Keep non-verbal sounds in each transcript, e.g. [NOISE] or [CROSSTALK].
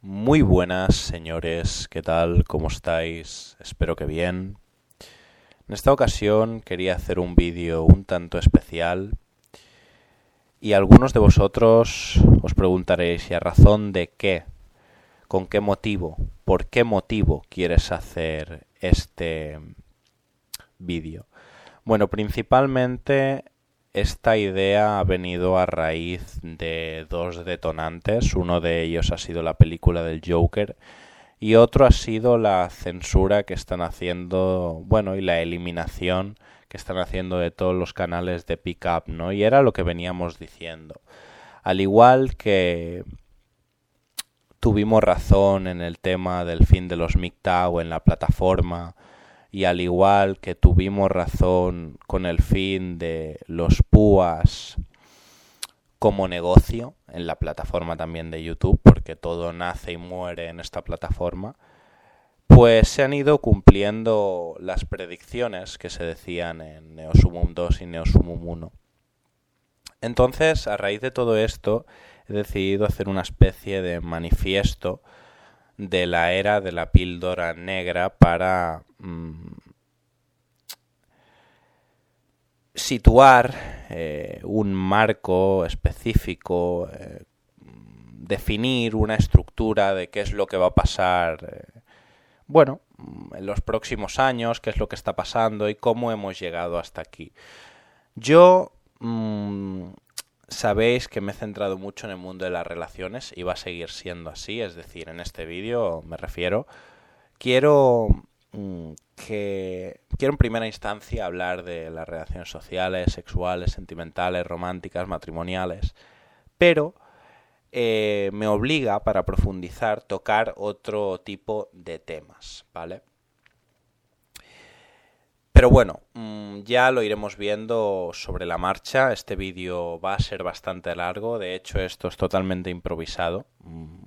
Muy buenas, señores. ¿Qué tal? ¿Cómo estáis? Espero que bien. En esta ocasión quería hacer un vídeo un tanto especial y algunos de vosotros os preguntaréis, ¿y a razón de qué? ¿Con qué motivo? ¿Por qué motivo quieres hacer este vídeo? Bueno, principalmente esta idea ha venido a raíz de dos detonantes. Uno de ellos ha sido la película del Joker y otro ha sido la censura que están haciendo, bueno, y la eliminación que están haciendo de todos los canales de pickup, ¿no? Y era lo que veníamos diciendo. Al igual que tuvimos razón en el tema del fin de los MGTOW en la plataforma, y al igual que tuvimos razón con el fin de los púas como negocio en la plataforma también de YouTube, porque todo nace y muere en esta plataforma, pues se han ido cumpliendo las predicciones que se decían en Neosumum 2 y Neosumum 1. Entonces, a raíz de todo esto, he decidido hacer una especie de manifiesto de la era de la píldora negra para mm, situar eh, un marco específico, eh, definir una estructura de qué es lo que va a pasar, eh, bueno, en los próximos años, qué es lo que está pasando y cómo hemos llegado hasta aquí. Yo mm, Sabéis que me he centrado mucho en el mundo de las relaciones y va a seguir siendo así, es decir, en este vídeo me refiero. Quiero mm, que quiero en primera instancia hablar de las relaciones sociales, sexuales, sentimentales, románticas, matrimoniales, pero eh, me obliga para profundizar tocar otro tipo de temas, ¿vale? Pero bueno, mm, ya lo iremos viendo sobre la marcha. Este vídeo va a ser bastante largo. De hecho, esto es totalmente improvisado. Mm,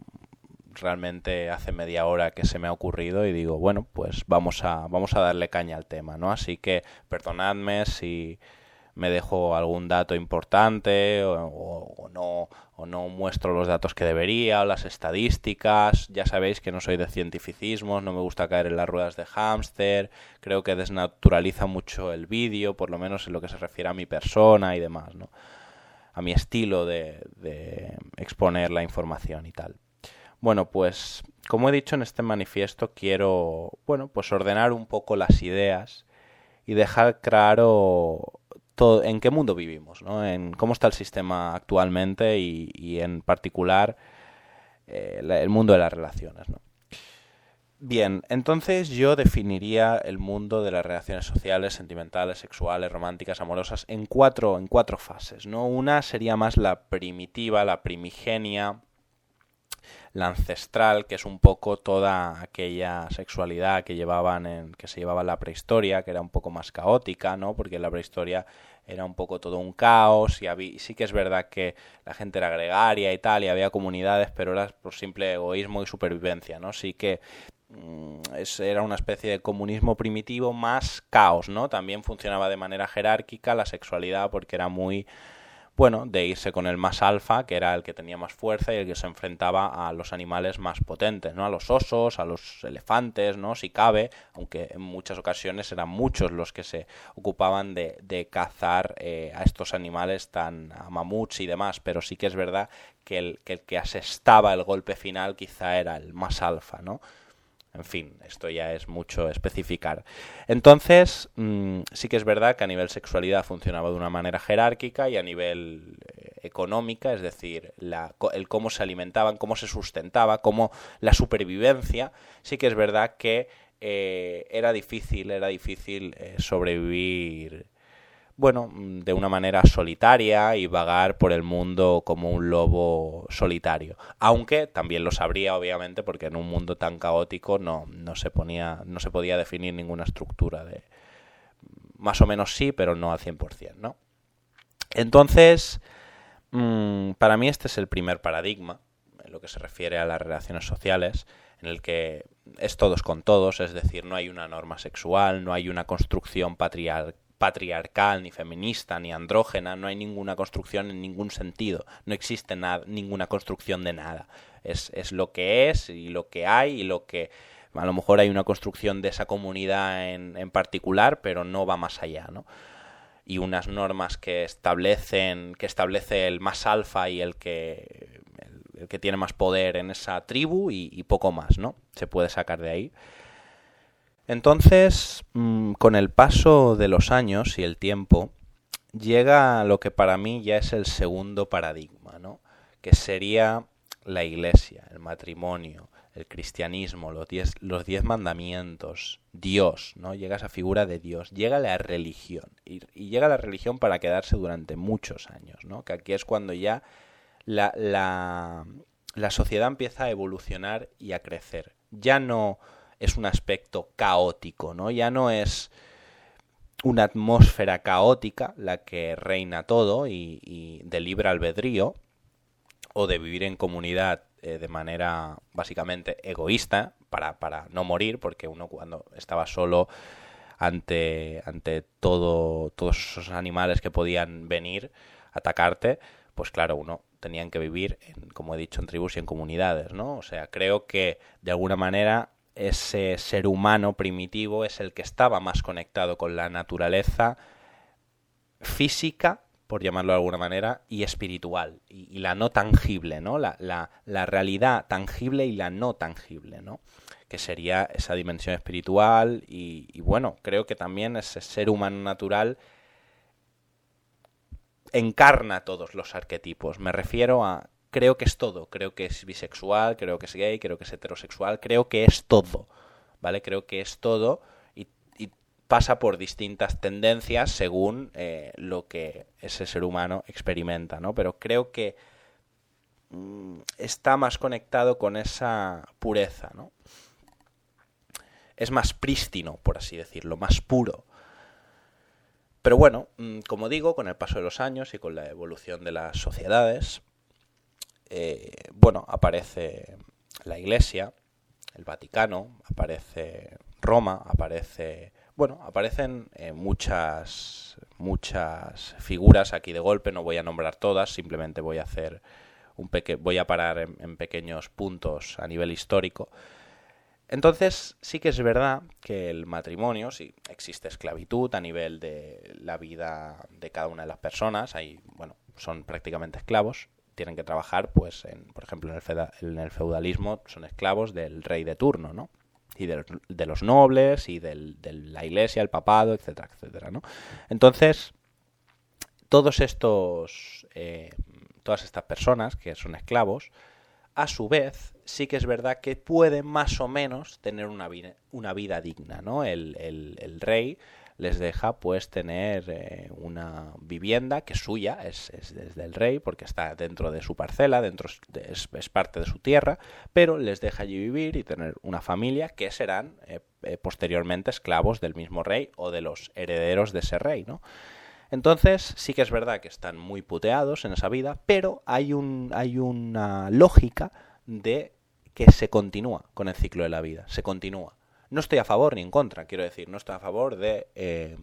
realmente hace media hora que se me ha ocurrido y digo, bueno, pues vamos a, vamos a darle caña al tema, ¿no? Así que perdonadme si me dejo algún dato importante o, no, o no muestro los datos que debería o las estadísticas. Ya sabéis que no soy de cientificismos, no me gusta caer en las ruedas de hámster, creo que desnaturaliza mucho el vídeo, por lo menos en lo que se refiere a mi persona y demás, ¿no? a mi estilo de, de exponer la información y tal. Bueno, pues como he dicho en este manifiesto quiero, bueno, pues ordenar un poco las ideas y dejar claro en qué mundo vivimos, ¿no? en cómo está el sistema actualmente y, en particular eh, el mundo de las relaciones. ¿no? Bien, entonces yo definiría el mundo de las relaciones sociales, sentimentales, sexuales, románticas, amorosas en cuatro, en cuatro fases. ¿no? Una sería más la primitiva, la primigenia, la ancestral, que es un poco toda aquella sexualidad que llevaban en, que se llevaba en la prehistoria, que era un poco más caótica, ¿no? Porque en la prehistoria era un poco todo un caos y sí que es verdad que la gente era gregaria y tal y había comunidades, pero era por simple egoísmo y supervivencia, ¿no? Sí que mm, era una especie de comunismo primitivo más caos, ¿no? También funcionaba de manera jerárquica la sexualidad porque era muy bueno, de irse con el más alfa, que era el que tenía más fuerza y el que se enfrentaba a los animales más potentes, ¿no? A los osos, a los elefantes, ¿no? Si cabe, aunque en muchas ocasiones eran muchos los que se ocupaban de, de cazar eh, a estos animales tan a mamuts y demás, pero sí que es verdad que el, que el que asestaba el golpe final quizá era el más alfa, ¿no? En fin, esto ya es mucho especificar. Entonces, mm, sí que es verdad que a nivel sexualidad funcionaba de una manera jerárquica y a nivel eh, económica, es decir, el cómo se alimentaban, cómo se sustentaba, cómo la supervivencia, sí que es verdad que eh, era difícil, era difícil eh, sobrevivir bueno, mm, de una manera solitaria y vagar por el mundo como un lobo solitario. Aunque también lo sabría, obviamente, porque en un mundo tan caótico no, no se ponía, no se podía definir ninguna estructura de. Más o menos sí, pero no al 100%, ¿no? Entonces, mm, para mí este es el primer paradigma, en lo que se refiere a las relaciones sociales, en el que es todos con todos, es decir, no hay una norma sexual, no hay una construcción patriarcal patriarcal, ni feminista, ni andrógena, no hay ninguna construcción en ningún sentido, no existe nada, ninguna construcción de nada. Es, es lo que es y lo que hay y lo que a lo mejor hay una construcción de esa comunidad en, en particular, pero no va más allá, ¿no? Y unas normas que establecen, que establece el más alfa y el que, el, que tiene más poder en esa tribu y, y, poco más, ¿no? Se puede sacar de ahí. Entonces, mmm, con el paso de los años y el tiempo, llega lo que para mí ya es el segundo paradigma, ¿no? Que sería la iglesia, el matrimonio, el cristianismo, los diez, mandamientos, Dios, ¿no? Llega esa figura de Dios, llega la religión, y, llega la religión para quedarse durante muchos años, ¿no? Que aquí es cuando ya la sociedad empieza a evolucionar y a crecer. Ya no es un aspecto caótico, ¿no? Ya no es una atmósfera caótica la que reina todo y, de libre albedrío, o de vivir en comunidad eh, de manera básicamente egoísta para, para, no morir, porque uno cuando estaba solo ante, ante todo, todos esos animales que podían venir a atacarte, pues claro, uno tenían que vivir, en, como he dicho, en tribus y en comunidades, ¿no? O sea, creo que de alguna manera ese ser humano primitivo es el que estaba más conectado con la naturaleza física por llamarlo de alguna manera, y espiritual, y, la no tangible, ¿no? La, la, la, realidad tangible y la no tangible, ¿no? Que sería esa dimensión espiritual, y bueno, creo que también ese ser humano natural encarna todos los arquetipos. Me refiero a creo que es todo, creo que es bisexual, creo que es gay, creo que es heterosexual, creo que es todo, ¿vale? Creo que es todo pasa por distintas tendencias según eh, lo que ese ser humano experimenta, ¿no? Pero creo que mm, está más conectado con esa pureza, ¿no? Es más prístino, por así decirlo, más puro. Pero bueno, mm, como digo, con el paso de los años y con la evolución de las sociedades, eh, bueno, aparece la Iglesia, el Vaticano, aparece Roma, aparece bueno, aparecen eh, muchas, muchas figuras aquí de golpe, no voy a nombrar todas, simplemente voy a hacer un peque voy a parar en, pequeños puntos a nivel histórico. Entonces, sí que es verdad que el matrimonio, si existe esclavitud a nivel de la vida de cada una de las personas, hay, bueno, son prácticamente esclavos, tienen que trabajar, pues, en, por ejemplo, en el, feudalismo son esclavos del rey de turno, ¿no? y de, de los nobles y del, de la iglesia, el papado, etcétera, etcétera, ¿no? Entonces, todos estos, eh, todas estas personas que son esclavos, a su vez, sí que es verdad que pueden más o menos tener una vida, una vida digna, ¿no? El, el, el rey les deja pues tener eh, una vivienda que es suya, es, es, es, del rey, porque está dentro de su parcela, dentro de, es, es, parte de su tierra, pero les deja allí vivir y tener una familia que serán eh, eh, posteriormente esclavos del mismo rey o de los herederos de ese rey, ¿no? Entonces, sí que es verdad que están muy puteados en esa vida, pero hay, un, hay una lógica de que se continúa con el ciclo de la vida, se continúa. No estoy a favor ni en contra, quiero decir, no estoy a favor de eh,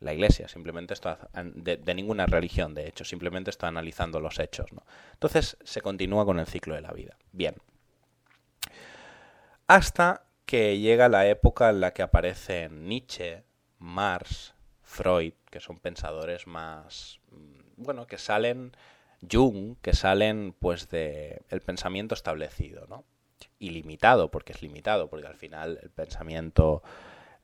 la Iglesia, simplemente estoy de, ninguna religión, de hecho, simplemente estoy analizando los hechos. ¿no? Entonces se continúa con el ciclo de la vida. Bien. Hasta que llega la época en la que aparecen Nietzsche, Marx, Freud, que son pensadores más, mm, bueno, que salen, Jung, que salen pues de el pensamiento establecido, ¿no? Ilimitado, porque es limitado, porque al final el pensamiento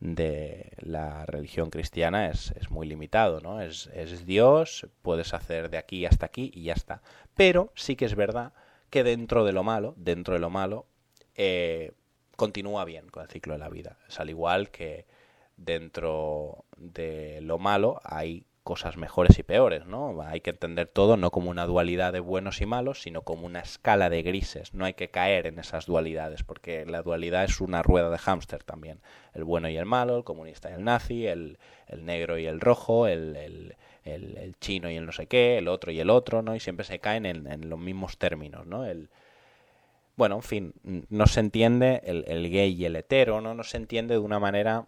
de la religión cristiana es, es muy limitado, ¿no? Es, es, Dios, puedes hacer de aquí hasta aquí y ya está. Pero sí que es verdad que dentro de lo malo, dentro de lo malo, eh, continúa bien con el ciclo de la vida. Es al igual que dentro de lo malo hay cosas mejores y peores, ¿no? Hay que entender todo no como una dualidad de buenos y malos, sino como una escala de grises. No hay que caer en esas dualidades, porque la dualidad es una rueda de hámster también. El bueno y el malo, el comunista y el nazi, el, negro y el rojo, el, chino y el no sé qué, el otro y el otro, ¿no? Y siempre se caen en, en los mismos términos, ¿no? El, bueno, en fin, no se entiende el, el gay y el hetero, ¿no? No se entiende de una manera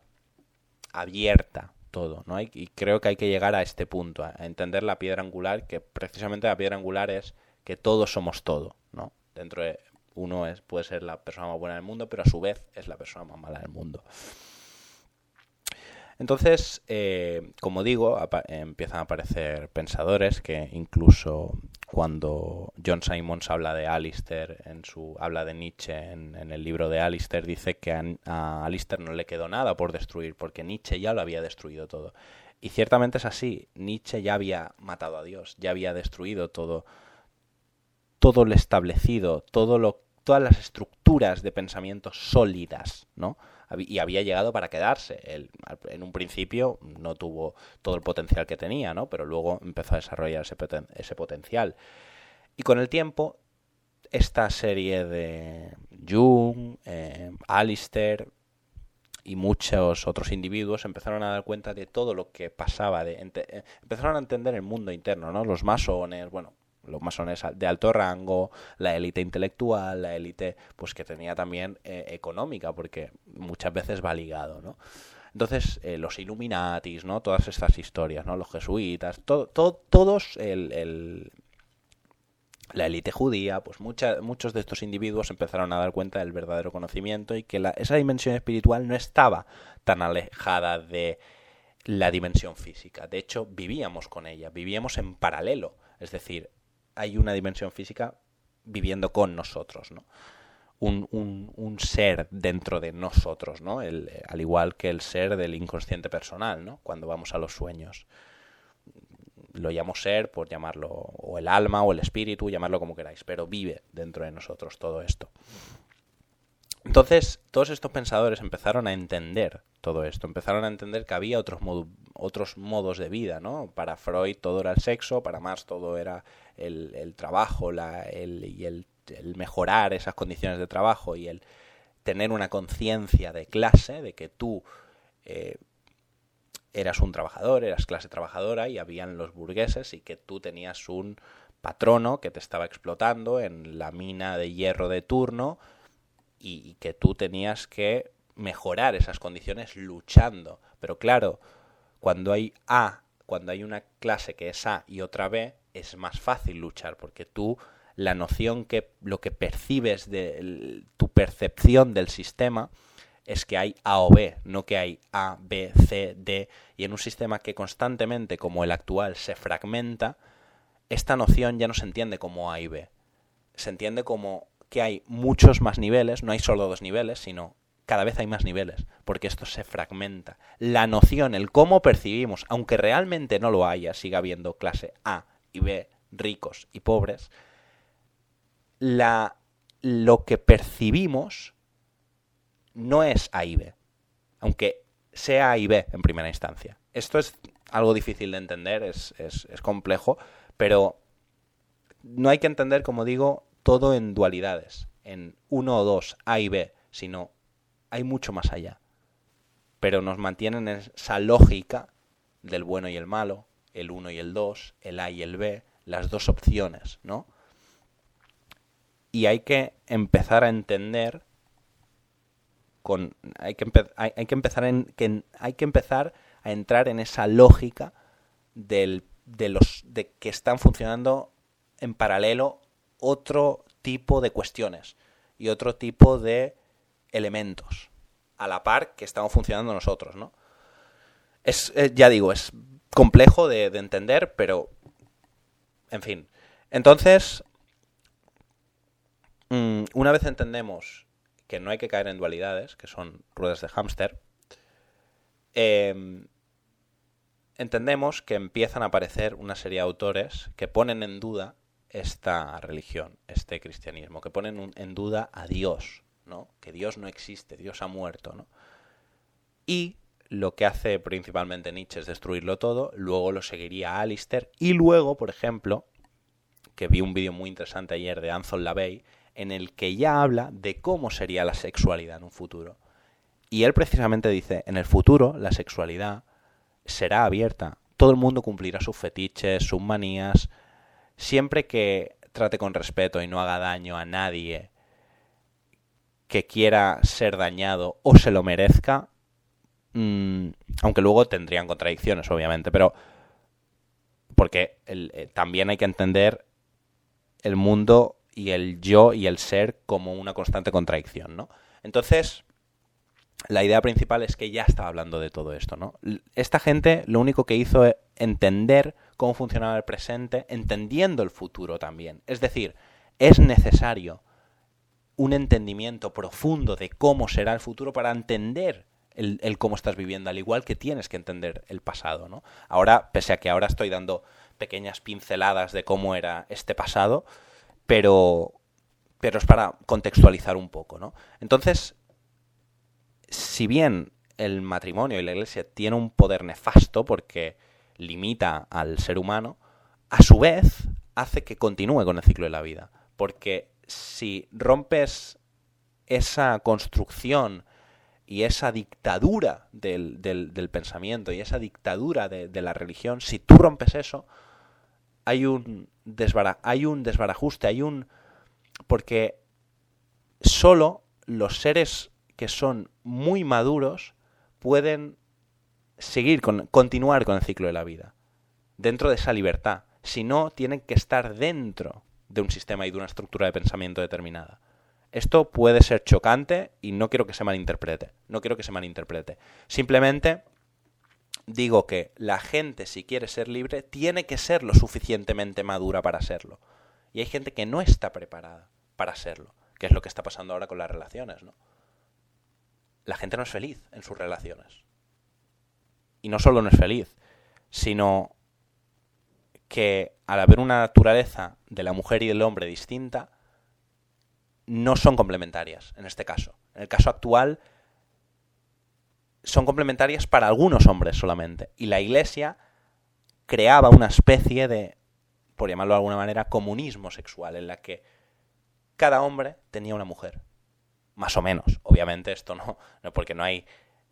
abierta todo, ¿no? y creo que hay que llegar a este punto, a entender la piedra angular, que precisamente la piedra angular es que todos somos todo, ¿no? Dentro de uno es, puede ser la persona más buena del mundo, pero a su vez es la persona más mala del mundo. Entonces, eh, como digo, empiezan a aparecer pensadores que incluso cuando John Simons habla de Alistair, en su, habla de Nietzsche en, el libro de Alistair, dice que a, a, Alistair no le quedó nada por destruir, porque Nietzsche ya lo había destruido todo. Y ciertamente es así, Nietzsche ya había matado a Dios, ya había destruido todo, todo lo establecido, todo lo, todas las estructuras de pensamiento sólidas, ¿no? Y había llegado para quedarse. Él, en un principio no tuvo todo el potencial que tenía, ¿no? Pero luego empezó a desarrollar ese, potencial. Y con el tiempo, esta serie de Jung, eh, Alistair y muchos otros individuos empezaron a dar cuenta de todo lo que pasaba, de, eh, empezaron a entender el mundo interno, ¿no? Los masones, bueno, los masones de alto rango, la élite intelectual, la élite pues que tenía también eh, económica, porque muchas veces va ligado, ¿no? Entonces, eh, los Illuminatis, ¿no? Todas estas historias, ¿no? Los jesuitas, todos el, la élite judía, pues muchos de estos individuos empezaron a dar cuenta del verdadero conocimiento y que esa dimensión espiritual no estaba tan alejada de la dimensión física. De hecho, vivíamos con ella, vivíamos en paralelo. Es decir, hay una dimensión física viviendo con nosotros, ¿no? Un, un, ser dentro de nosotros, ¿no? El, al igual que el ser del inconsciente personal, ¿no? Cuando vamos a los sueños. Lo llamo ser, por llamarlo, o el alma, o el espíritu, llamarlo como queráis, pero vive dentro de nosotros todo esto. Entonces, todos estos pensadores empezaron a entender todo esto, empezaron a entender que había otros, modos de vida, ¿no? Para Freud todo era el sexo, para Marx todo era el, trabajo el, y el, mejorar esas condiciones de trabajo y el tener una conciencia de clase, de que tú eh, eras un trabajador, eras clase trabajadora y habían los burgueses y que tú tenías un patrono que te estaba explotando en la mina de hierro de turno y, que tú tenías que mejorar esas condiciones luchando. Pero claro, cuando hay A, cuando hay una clase que es A y otra B, es más fácil luchar porque tú la noción que lo que percibes de tu percepción del sistema es que hay A o B, no que hay A, B, C, D. Y en un sistema que constantemente, como el actual, se fragmenta, esta noción ya no se entiende como A y B. Se entiende como que hay muchos más niveles, no hay solo dos niveles, sino cada vez hay más niveles, porque esto se fragmenta. La noción, el cómo percibimos, aunque realmente no lo haya, siga habiendo clase A y B, ricos y pobres, la, lo que percibimos no es A y B, aunque sea A y B en primera instancia. Esto es algo difícil de entender, es, es complejo, pero no hay que entender, como digo, todo en dualidades, en uno o dos, A y B, sino hay mucho más allá. Pero nos mantienen en esa lógica del bueno y el malo, el uno y el dos, el A y el B, las dos opciones, ¿no? Y hay que empezar a entender con hay que empezar a entrar en esa lógica del, de los de que están funcionando en paralelo otro tipo de cuestiones y otro tipo de elementos a la par que estamos funcionando nosotros, ¿no? Es, eh, ya digo, es complejo de, entender, pero, en fin. Entonces, mm, una vez entendemos que no hay que caer en dualidades, que son ruedas de hámster, em, entendemos que empiezan a aparecer una serie de autores que ponen en duda esta religión, este cristianismo, que ponen en duda a Dios, ¿no? Que Dios no existe, Dios ha muerto, ¿no? Y lo que hace principalmente Nietzsche es destruirlo todo, luego lo seguiría Alistair y luego, por ejemplo, que vi un vídeo muy interesante ayer de Anton LaVey en el que ya habla de cómo sería la sexualidad en un futuro. Y él precisamente dice, en el futuro la sexualidad será abierta, todo el mundo cumplirá sus fetiches, sus manías, siempre que trate con respeto y no haga daño a nadie que quiera ser dañado o se lo merezca, mm, Aunque luego tendrían contradicciones, obviamente, pero porque eh, también hay que entender el mundo y el yo y el ser como una constante contradicción, ¿no? Entonces, la idea principal es que ya estaba hablando de todo esto, ¿no? Esta gente lo único que hizo es entender cómo funcionaba el presente, entendiendo el futuro también. Es decir, es necesario un entendimiento profundo de cómo será el futuro para entender el, cómo estás viviendo, al igual que tienes que entender el pasado, ¿no? Ahora, pese a que ahora estoy dando pequeñas pinceladas de cómo era este pasado, pero, pero es para contextualizar un poco, ¿no? Entonces, si bien el matrimonio y la iglesia tienen un poder nefasto porque limita al ser humano, a su vez hace que continúe con el ciclo de la vida. Porque si rompes esa construcción y esa dictadura del, del, pensamiento y esa dictadura de, de, la religión, si tú rompes eso, hay un, hay un desbarajuste, hay un... porque solo los seres que son muy maduros pueden seguir con, continuar con el ciclo de la vida, dentro de esa libertad. Si no, tienen que estar dentro de un sistema y de una estructura de pensamiento determinada. Esto puede ser chocante y no quiero que se malinterprete. No quiero que se malinterprete. Simplemente digo que la gente, si quiere ser libre, tiene que ser lo suficientemente madura para serlo. Y hay gente que no está preparada para serlo, que es lo que está pasando ahora con las relaciones, ¿no? La gente no es feliz en sus relaciones. Y no solo no es feliz, sino que al haber una naturaleza de la mujer y del hombre distinta, no son complementarias en este caso. En el caso actual, son complementarias para algunos hombres solamente. Y la Iglesia creaba una especie de, por llamarlo de alguna manera, comunismo sexual, en la que cada hombre tenía una mujer. Más o menos. Obviamente esto no, no porque no hay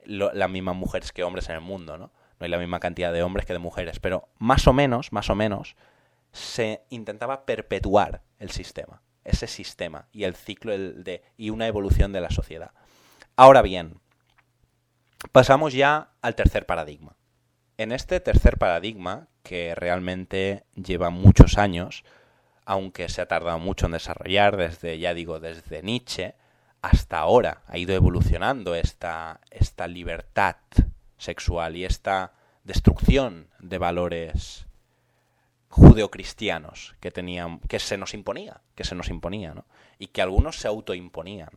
las mismas mujeres que hombres en el mundo, ¿no? No hay la misma cantidad de hombres que de mujeres, pero más o menos, más o menos, se intentaba perpetuar el sistema, ese sistema y el ciclo de, y una evolución de la sociedad. Ahora bien, pasamos ya al tercer paradigma. En este tercer paradigma, que realmente lleva muchos años, aunque se ha tardado mucho en desarrollar, desde, ya digo, desde Nietzsche hasta ahora, ha ido evolucionando esta, esta libertad sexual y esta destrucción de valores judeocristianos que tenían, que se nos imponía, que se nos imponía. Y que algunos se autoimponían.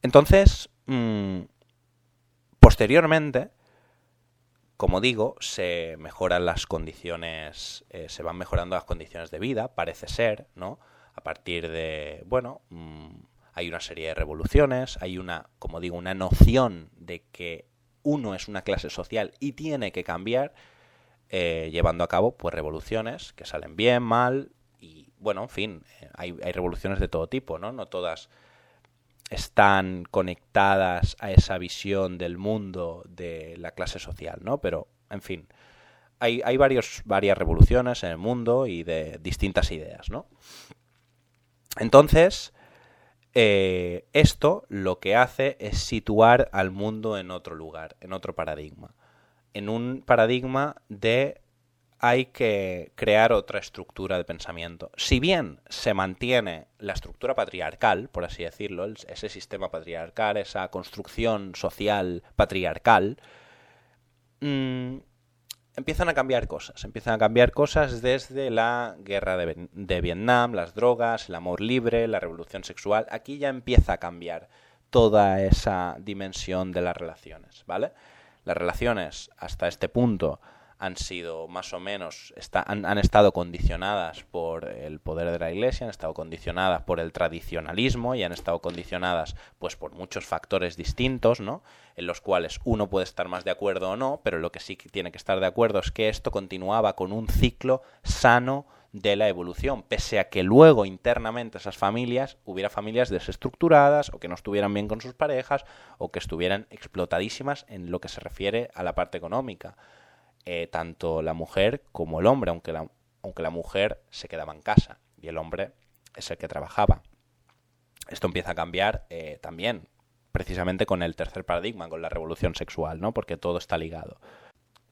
Entonces, mm, posteriormente, como digo, se mejoran las condiciones, eh, se van mejorando las condiciones de vida, parece ser, ¿no? A partir de, bueno, mm, hay una serie de revoluciones, hay una, como digo, una noción de que uno es una clase social y tiene que cambiar, eh, llevando a cabo pues revoluciones que salen bien, mal y bueno, en fin, eh, hay, hay, revoluciones de todo tipo, ¿no? No todas están conectadas a esa visión del mundo de la clase social, ¿no? Pero, en fin, hay, hay varios, varias revoluciones en el mundo y de distintas ideas, ¿no? Entonces, eh, esto lo que hace es situar al mundo en otro lugar, en otro paradigma. En un paradigma de hay que crear otra estructura de pensamiento. Si bien se mantiene la estructura patriarcal, por así decirlo, ese sistema patriarcal, esa construcción social patriarcal, mmm, empiezan a cambiar cosas. Empiezan a cambiar cosas desde la guerra de, Vietnam, las drogas, el amor libre, la revolución sexual. Aquí ya empieza a cambiar toda esa dimensión de las relaciones, ¿vale? Las relaciones hasta este punto han sido más o menos, han, estado condicionadas por el poder de la Iglesia, han estado condicionadas por el tradicionalismo y han estado condicionadas pues por muchos factores distintos, ¿no? En los cuales uno puede estar más de acuerdo o no, pero lo que sí que tiene que estar de acuerdo es que esto continuaba con un ciclo sano de la evolución, pese a que luego internamente esas familias hubiera familias desestructuradas o que no estuvieran bien con sus parejas o que estuvieran explotadísimas en lo que se refiere a la parte económica. Eh, tanto la mujer como el hombre, aunque la, aunque la mujer se quedaba en casa y el hombre es el que trabajaba. Esto empieza a cambiar eh, también precisamente con el tercer paradigma, con la revolución sexual, ¿no? Porque todo está ligado.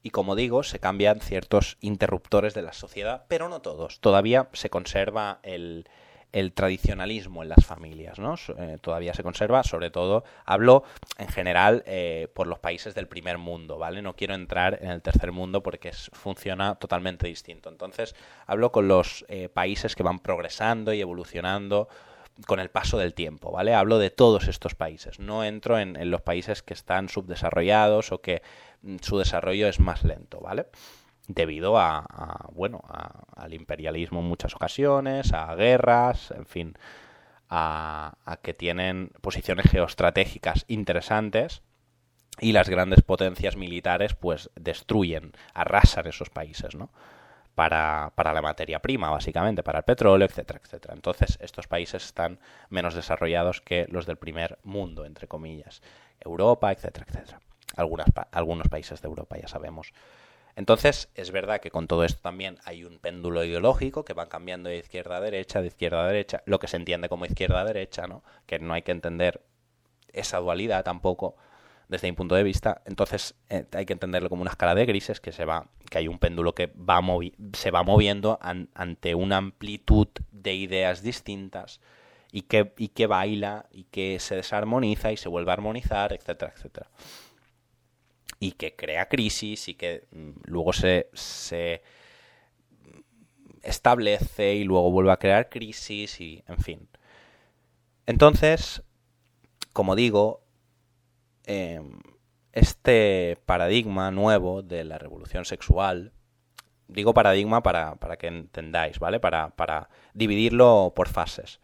Y como digo, se cambian ciertos interruptores de la sociedad, pero no todos. Todavía se conserva el, el tradicionalismo en las familias, ¿no? Eh, todavía se conserva, sobre todo, hablo en general eh, por los países del primer mundo, ¿vale? No quiero entrar en el tercer mundo porque funciona totalmente distinto. Entonces, hablo con los eh, países que van progresando y evolucionando con el paso del tiempo, ¿vale? Hablo de todos estos países. No entro en, en los países que están subdesarrollados o que mm, su desarrollo es más lento, ¿vale? Debido a, bueno al imperialismo en muchas ocasiones, a guerras, en fin, a, que tienen posiciones geoestratégicas interesantes y las grandes potencias militares pues destruyen, arrasan esos países, ¿no? Para, para, la materia prima, básicamente, para el petróleo, etcétera, etcétera. Entonces, estos países están menos desarrollados que los del primer mundo, entre comillas. Europa, etcétera, etcétera. Algunas, algunos países de Europa, ya sabemos. Entonces, es verdad que con todo esto también hay un péndulo ideológico que va cambiando de izquierda a derecha, de izquierda a derecha, lo que se entiende como izquierda a derecha, ¿no? Que no hay que entender esa dualidad tampoco desde mi punto de vista. Entonces, eh, hay que entenderlo como una escala de grises que se va que hay un péndulo que va se va moviendo ante una amplitud de ideas distintas y que, y que baila y que se desarmoniza y se vuelve a armonizar, etcétera, etcétera y que crea crisis y que mm, luego se, se establece y luego vuelve a crear crisis y en fin. Entonces, como digo, em, este paradigma nuevo de la revolución sexual, digo paradigma para, para que entendáis, ¿vale? Para, para, dividirlo por fases.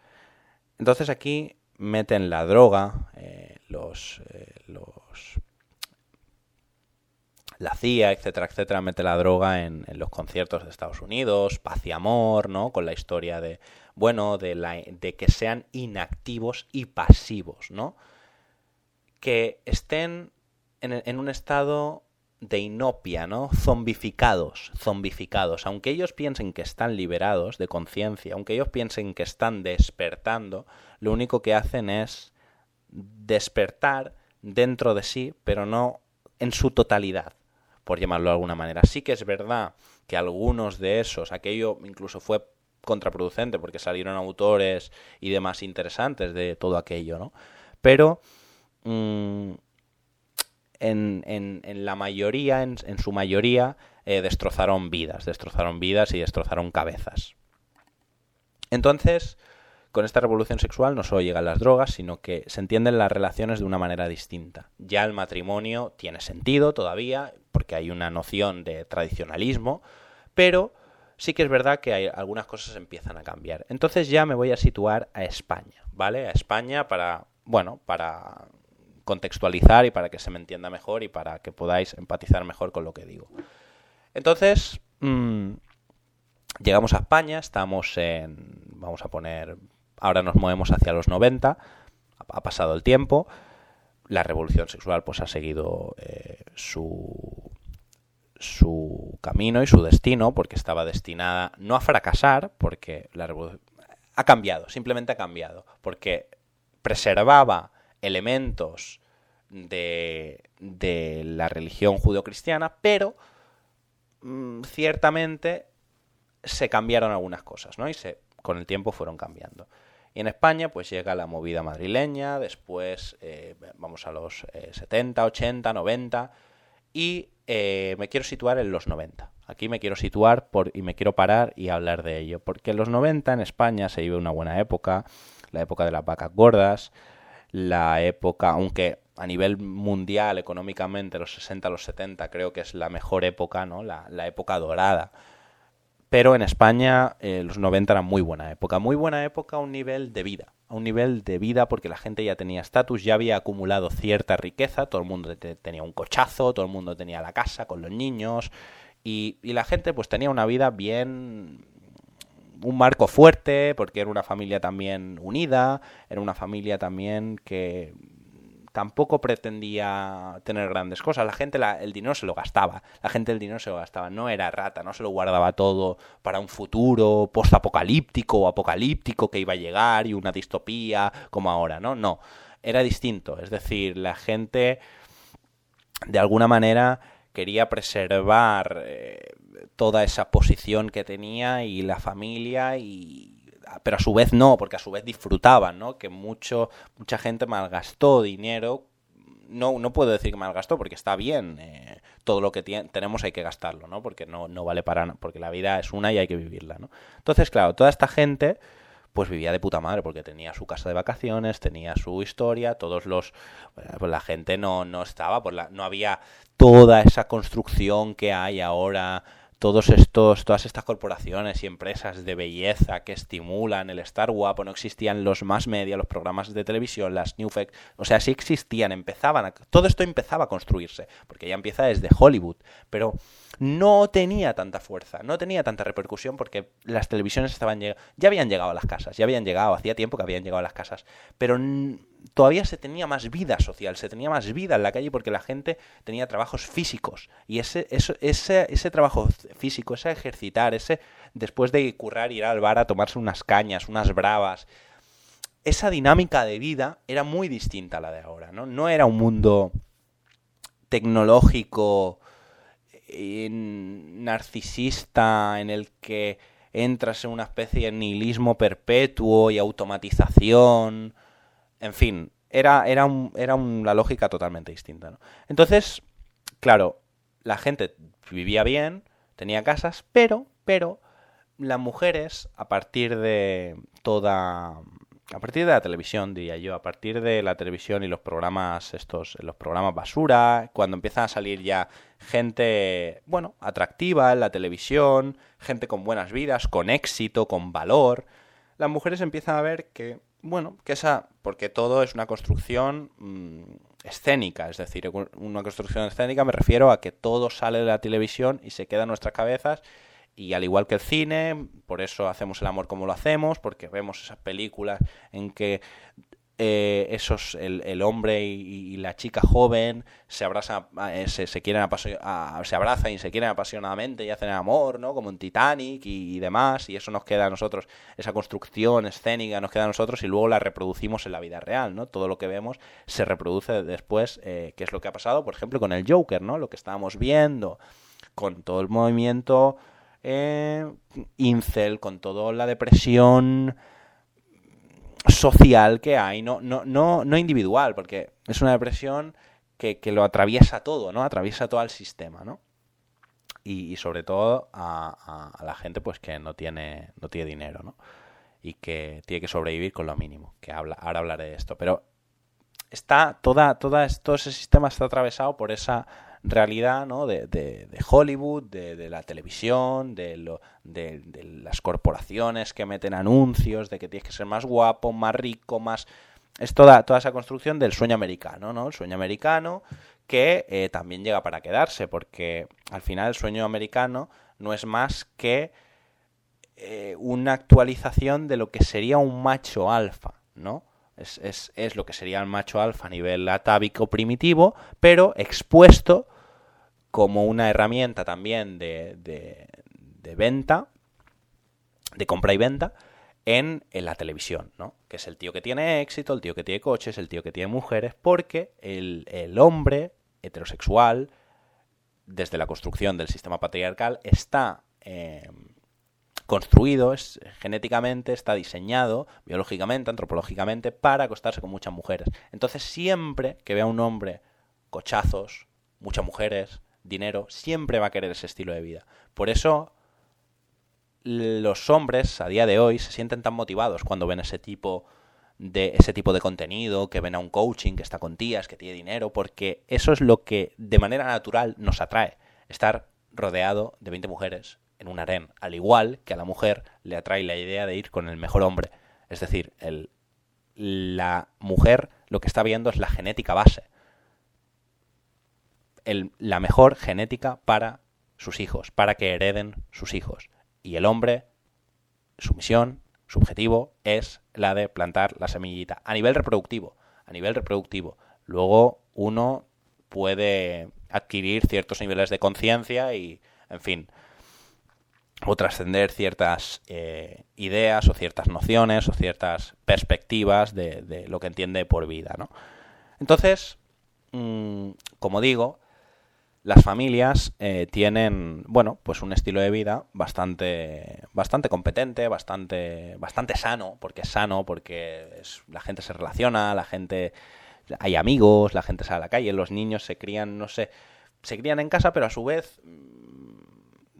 Entonces aquí meten la droga, eh, los, eh, los la CIA, etcétera, etcétera, mete la droga en, los conciertos de Estados Unidos, paz y amor, ¿no? Con la historia de, bueno, de, la, de que sean inactivos y pasivos, ¿no? Que estén en, en un estado de inopia, ¿no? Zombificados, zombificados. Aunque ellos piensen que están liberados de conciencia, aunque ellos piensen que están despertando, lo único que hacen es despertar dentro de sí, pero no en su totalidad por llamarlo de alguna manera. Sí que es verdad que algunos de esos, aquello incluso fue contraproducente porque salieron autores y demás interesantes de todo aquello, ¿no? Pero mm, en, en, la mayoría, en, su mayoría, eh, destrozaron vidas, destrozaron vidas y destrozaron cabezas. Entonces, con esta revolución sexual no solo llegan las drogas, sino que se entienden las relaciones de una manera distinta. Ya el matrimonio tiene sentido todavía, porque hay una noción de tradicionalismo, pero sí que es verdad que hay, algunas cosas empiezan a cambiar. Entonces ya me voy a situar a España, ¿vale? A España para, bueno, para contextualizar y para que se me entienda mejor y para que podáis empatizar mejor con lo que digo. Entonces, mmm, llegamos a España, estamos en, vamos a poner ahora nos movemos hacia los 90, ha pasado el tiempo, la revolución sexual pues ha seguido eh, su, su camino y su destino, porque estaba destinada no a fracasar, porque la revolución ha cambiado, simplemente ha cambiado, porque preservaba elementos de, de la religión judeocristiana, pero mm, ciertamente se cambiaron algunas cosas, ¿no? Y se, con el tiempo fueron cambiando. Y en España pues llega la movida madrileña, después eh, vamos a los 70, 80, 90 y eh, me quiero situar en los 90. Aquí me quiero situar por, y me quiero parar y hablar de ello, porque en los 90 en España se vive una buena época, la época de las vacas gordas, la época, aunque a nivel mundial económicamente los 60, los 70 creo que es la mejor época, ¿no? La, la época dorada pero en España eh, los 90 era muy buena época, muy buena época a un nivel de vida, a un nivel de vida porque la gente ya tenía estatus, ya había acumulado cierta riqueza, todo el mundo tenía un cochazo, todo el mundo tenía la casa con los niños y, y la gente pues tenía una vida bien un marco fuerte porque era una familia también unida, era una familia también que tampoco pretendía tener grandes cosas. La gente el dinero se lo gastaba. La gente el dinero se lo gastaba. No era rata, no se lo guardaba todo para un futuro post-apocalíptico o apocalíptico que iba a llegar y una distopía como ahora, ¿no? No. era distinto. Es decir, la gente de alguna manera quería preservar eh, toda esa posición que tenía y la familia y pero a su vez no, porque a su vez disfrutaban, ¿no? Que mucho, mucha gente malgastó dinero. No, no puedo decir que malgastó, porque está bien. Eh, todo lo que tenemos hay que gastarlo, ¿no? Porque no, no vale para nada, porque la vida es una y hay que vivirla, ¿no? Entonces, claro, toda esta gente pues vivía de puta madre porque tenía su casa de vacaciones, tenía su historia, todos los pues la gente no no estaba, pues la, no había toda esa construcción que hay ahora todos estos, todas estas corporaciones y empresas de belleza que estimulan el estar guapo, no existían los más media, los programas de televisión, las Newfect, o sea, sí existían, empezaban, a, todo esto empezaba a construirse, porque ya empieza desde Hollywood, pero no tenía tanta fuerza, no tenía tanta repercusión porque las televisiones estaban ya habían llegado a las casas, ya habían llegado, hacía tiempo que habían llegado a las casas, pero todavía se tenía más vida social, se tenía más vida en la calle porque la gente tenía trabajos físicos y ese, ese, ese trabajo físico, ese ejercitar, ese después de currar ir al bar a tomarse unas cañas, unas bravas, esa dinámica de vida era muy distinta a la de ahora, ¿no? No era un mundo tecnológico narcisista en el que entras en una especie de nihilismo perpetuo y automatización. En fin, era, era, un, era una lógica totalmente distinta. ¿no? Entonces, claro, la gente vivía bien, tenía casas, pero, pero, las mujeres, a partir de toda a partir de la televisión, diría yo, a partir de la televisión y los programas estos, los programas basura, cuando empiezan a salir ya gente, bueno, atractiva en la televisión, gente con buenas vidas, con éxito, con valor, las mujeres empiezan a ver que, bueno, que esa, porque todo es una construcción mm, escénica, es decir, una construcción escénica me refiero a que todo sale de la televisión y se queda en nuestras cabezas y al igual que el cine, por eso hacemos el amor como lo hacemos, porque vemos esas películas en que eh, esos el, el hombre y, la chica joven se abrazan eh, se, se, quieren se abrazan y se quieren apasionadamente y hacen amor no como en Titanic y, demás y eso nos queda a nosotros esa construcción escénica nos queda a nosotros y luego la reproducimos en la vida real no todo lo que vemos se reproduce después eh, que es lo que ha pasado por ejemplo con el Joker no lo que estábamos viendo con todo el movimiento eh, incel, con toda la depresión social que hay, no, no, no, no individual, porque es una depresión que, lo atraviesa todo, ¿no? Atraviesa todo el sistema, ¿no? Y, sobre todo a, la gente pues que no tiene, no tiene dinero, ¿no? Y que tiene que sobrevivir con lo mínimo, que habla, ahora hablaré de esto, pero está toda, toda, todo ese sistema está atravesado por esa realidad ¿no? de, de, Hollywood, de, la televisión, de, lo, de, las corporaciones que meten anuncios, de que tienes que ser más guapo, más rico, más... Es toda, toda esa construcción del sueño americano, ¿no? El sueño americano que eh, también llega para quedarse, porque al final el sueño americano no es más que eh, una actualización de lo que sería un macho alfa, ¿no? Es, es, es, lo que sería el macho alfa a nivel atávico primitivo, pero expuesto como una herramienta también de, de, venta, de compra y venta, en, en, la televisión, ¿no? Que es el tío que tiene éxito, el tío que tiene coches, el tío que tiene mujeres, porque el, el hombre heterosexual, desde la construcción del sistema patriarcal, está eh, construido, es, genéticamente, está diseñado, biológicamente, antropológicamente, para acostarse con muchas mujeres. Entonces, siempre que vea un hombre cochazos, muchas mujeres, dinero, siempre va a querer ese estilo de vida. Por eso los hombres a día de hoy se sienten tan motivados cuando ven ese tipo de ese tipo de contenido, que ven a un coaching que está con tías, que tiene dinero, porque eso es lo que de manera natural nos atrae, estar rodeado de 20 mujeres en un harén, al igual que a la mujer le atrae la idea de ir con el mejor hombre. Es decir, el, la mujer lo que está viendo es la genética base la mejor genética para sus hijos, para que hereden sus hijos. Y el hombre, su misión, su objetivo es la de plantar la semillita a nivel reproductivo, a nivel reproductivo. Luego uno puede adquirir ciertos niveles de conciencia y, en fin. O trascender ciertas eh, ideas o ciertas nociones o ciertas perspectivas de, lo que entiende por vida, ¿no? Entonces, mm, como digo, las familias eh, tienen, bueno, pues un estilo de vida bastante, bastante competente, bastante, bastante sano, porque es sano, porque la gente se relaciona, la gente, hay amigos, la gente sale a la calle, los niños se crían, no sé, se crían en casa, pero a su vez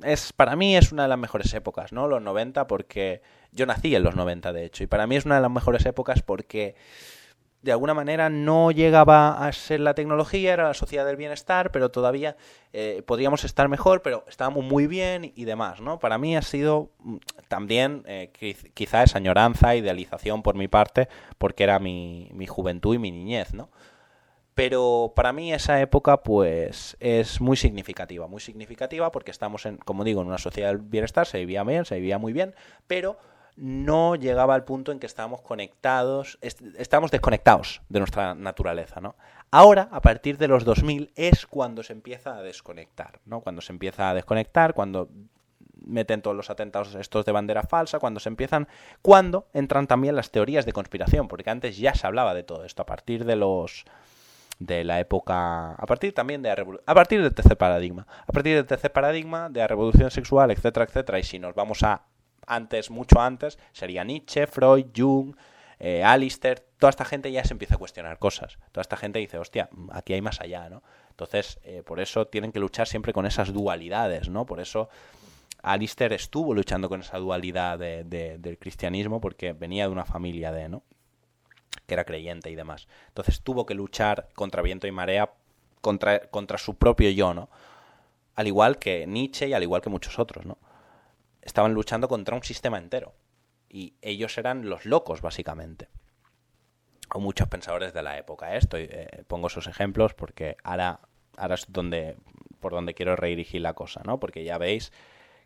es para mí es una de las mejores épocas, ¿no? Los 90 porque yo nací en los 90 de hecho y para mí es una de las mejores épocas porque de alguna manera no llegaba a ser la tecnología, era la sociedad del bienestar, pero todavía eh, podríamos estar mejor, pero estábamos muy bien y demás, ¿no? Para mí ha sido mm, también eh, quizá esa añoranza, idealización por mi parte, porque era mi, mi juventud y mi niñez, ¿no? Pero para mí esa época pues es muy significativa, muy significativa porque estamos en, como digo, en una sociedad del bienestar, se vivía bien, se vivía muy bien, pero no llegaba al punto en que estábamos conectados, estábamos desconectados de nuestra naturaleza, ¿no? Ahora, a partir de los 2000, es cuando se empieza a desconectar, ¿no? Cuando se empieza a desconectar, cuando meten todos los atentados estos de bandera falsa, cuando se empiezan, cuando entran también las teorías de conspiración, porque antes ya se hablaba de todo esto, a partir de los de la época, a partir también de la a partir del tercer paradigma, a partir del tercer paradigma de la revolución sexual, etcétera, etcétera, y si nos vamos a antes, mucho antes, sería Nietzsche, Freud, Jung, eh, Alistair, toda esta gente ya se empieza a cuestionar cosas. Toda esta gente dice, hostia, aquí hay más allá, ¿no? Entonces, eh, por eso tienen que luchar siempre con esas dualidades, ¿no? Por eso Alistair estuvo luchando con esa dualidad del cristianismo porque venía de una familia de, ¿no? Que era creyente y demás. Entonces tuvo que luchar contra viento y marea, contra, contra su propio yo, ¿no? Al igual que Nietzsche y al igual que muchos otros, ¿no? estaban luchando contra un sistema entero. Y ellos eran los locos, básicamente. O muchos pensadores de la época. Estoy, eh, pongo esos ejemplos porque ahora, ahora es donde, por donde quiero redirigir la cosa, ¿no? Porque ya veis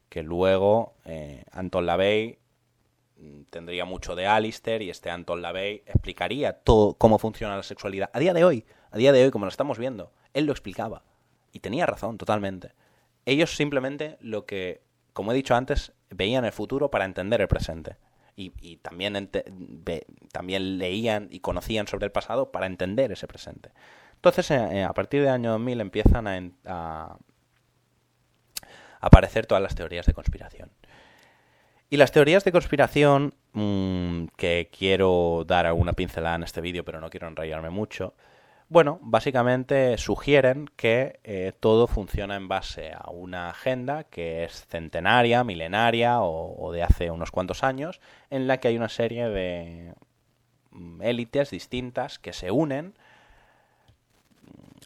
que luego eh, Anton LaVey tendría mucho de Alistair y este Anton LaVey explicaría todo cómo funciona la sexualidad. A día de hoy, a día de hoy, como lo estamos viendo, él lo explicaba. Y tenía razón, totalmente. Ellos simplemente lo que como he dicho antes, veían el futuro para entender el presente. Y, también, también leían y conocían sobre el pasado para entender ese presente. Entonces, eh, eh, a partir del año 2000 empiezan a, aparecer todas las teorías de conspiración. Y las teorías de conspiración, mm, que quiero dar alguna pincelada en este vídeo, pero no quiero enrayarme mucho, bueno, básicamente sugieren que eh, todo funciona en base a una agenda que es centenaria, milenaria o, de hace unos cuantos años, en la que hay una serie de mm, élites distintas que se unen.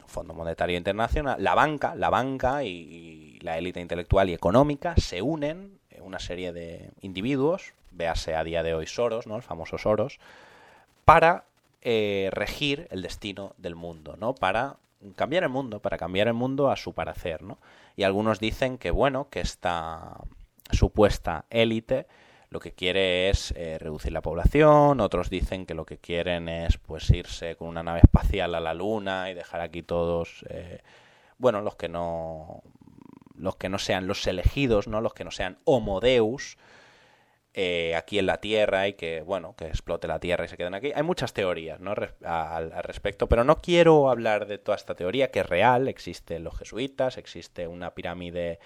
Fondo Monetario Internacional, la banca, la banca y, la élite intelectual y económica se unen, una serie de individuos, véase a día de hoy Soros, ¿no? el famoso Soros, para eh, regir el destino del mundo, ¿no? Para cambiar el mundo, para cambiar el mundo a su parecer, ¿no? Y algunos dicen que, bueno, que esta supuesta élite lo que quiere es eh, reducir la población, otros dicen que lo que quieren es pues irse con una nave espacial a la luna y dejar aquí todos, eh, bueno, los que no los que no sean los elegidos, ¿no? Los que no sean homo deus, eh, aquí en la Tierra y que, bueno, que explote la Tierra y se queden aquí. Hay muchas teorías ¿no? al, respecto, pero no quiero hablar de toda esta teoría que es real. Existen los jesuitas, existe una pirámide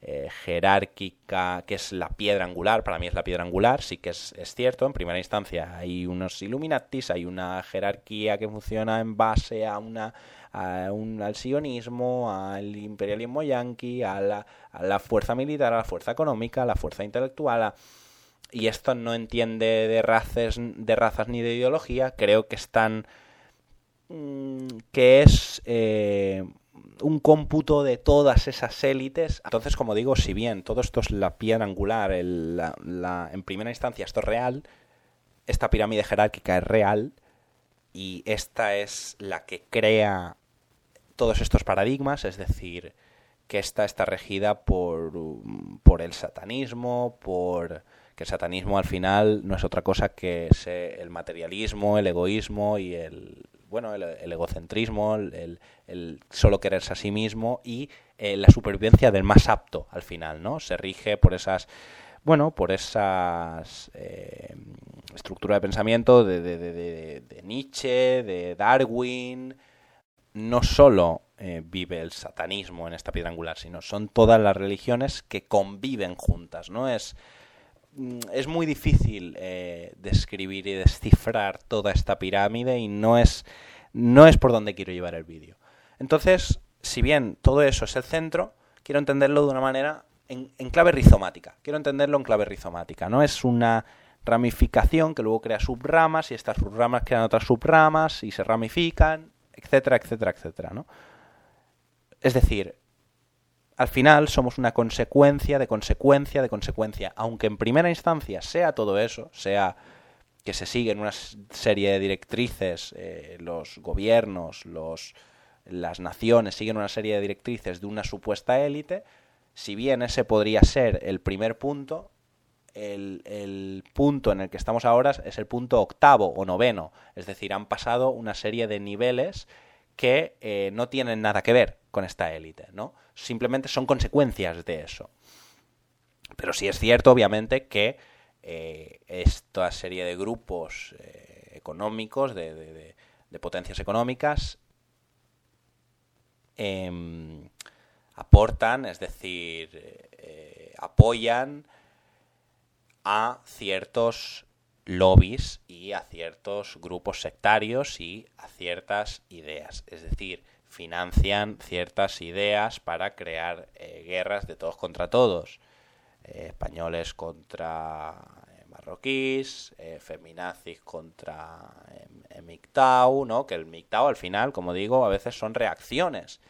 eh, jerárquica que es la piedra angular, para mí es la piedra angular, sí que es, cierto, en primera instancia hay unos Illuminatis, hay una jerarquía que funciona en base a una al sionismo, al imperialismo yanqui, a la, a la fuerza militar, a la fuerza económica, a la fuerza intelectual, a y esto no entiende de razas, de razas ni de ideología, creo que están mm, que es eh, un cómputo de todas esas élites. Entonces, como digo, si bien todo esto es la piedra angular, en primera instancia esto es real, esta pirámide jerárquica es real y esta es la que crea todos estos paradigmas, es decir, que esta está regida por, por el satanismo, por que el satanismo al final no es otra cosa que el materialismo, el egoísmo y el bueno, el, egocentrismo, el, solo quererse a sí mismo y eh, la supervivencia del más apto al final, ¿no? Se rige por esas, bueno, por esas eh, estructura de pensamiento de, de, Nietzsche, de Darwin. No solo eh, vive el satanismo en esta piedra angular, sino son todas las religiones que conviven juntas, ¿no? Es Mm, es muy difícil eh, describir y descifrar toda esta pirámide y no es, no es por donde quiero llevar el vídeo. Entonces, si bien todo eso es el centro, quiero entenderlo de una manera en, clave rizomática. Quiero entenderlo en clave rizomática. No es una ramificación que luego crea subramas y estas subramas crean otras subramas y se ramifican, etcétera, etcétera, etcétera. ¿no? Es decir, al final somos una consecuencia de consecuencia de consecuencia, aunque en primera instancia sea todo eso, sea que se siguen una serie de directrices, eh, los gobiernos, los, las naciones siguen una serie de directrices de una supuesta élite, si bien ese podría ser el primer punto, el, punto en el que estamos ahora es el punto octavo o noveno, es decir, han pasado una serie de niveles que eh, no tienen nada que ver con esta élite, ¿no? Simplemente son consecuencias de eso. Pero sí es cierto, obviamente, que eh, esta serie de grupos eh, económicos, de, potencias económicas, em, aportan, es decir, apoyan a ciertos lobbies y a ciertos grupos sectarios y a ciertas ideas. Es decir, financian ciertas ideas para crear eh, guerras de todos contra todos. Eh, españoles contra eh, marroquíes, feminazis contra MGTOW, ¿no? Que el MGTOW al final, como digo, a veces son reacciones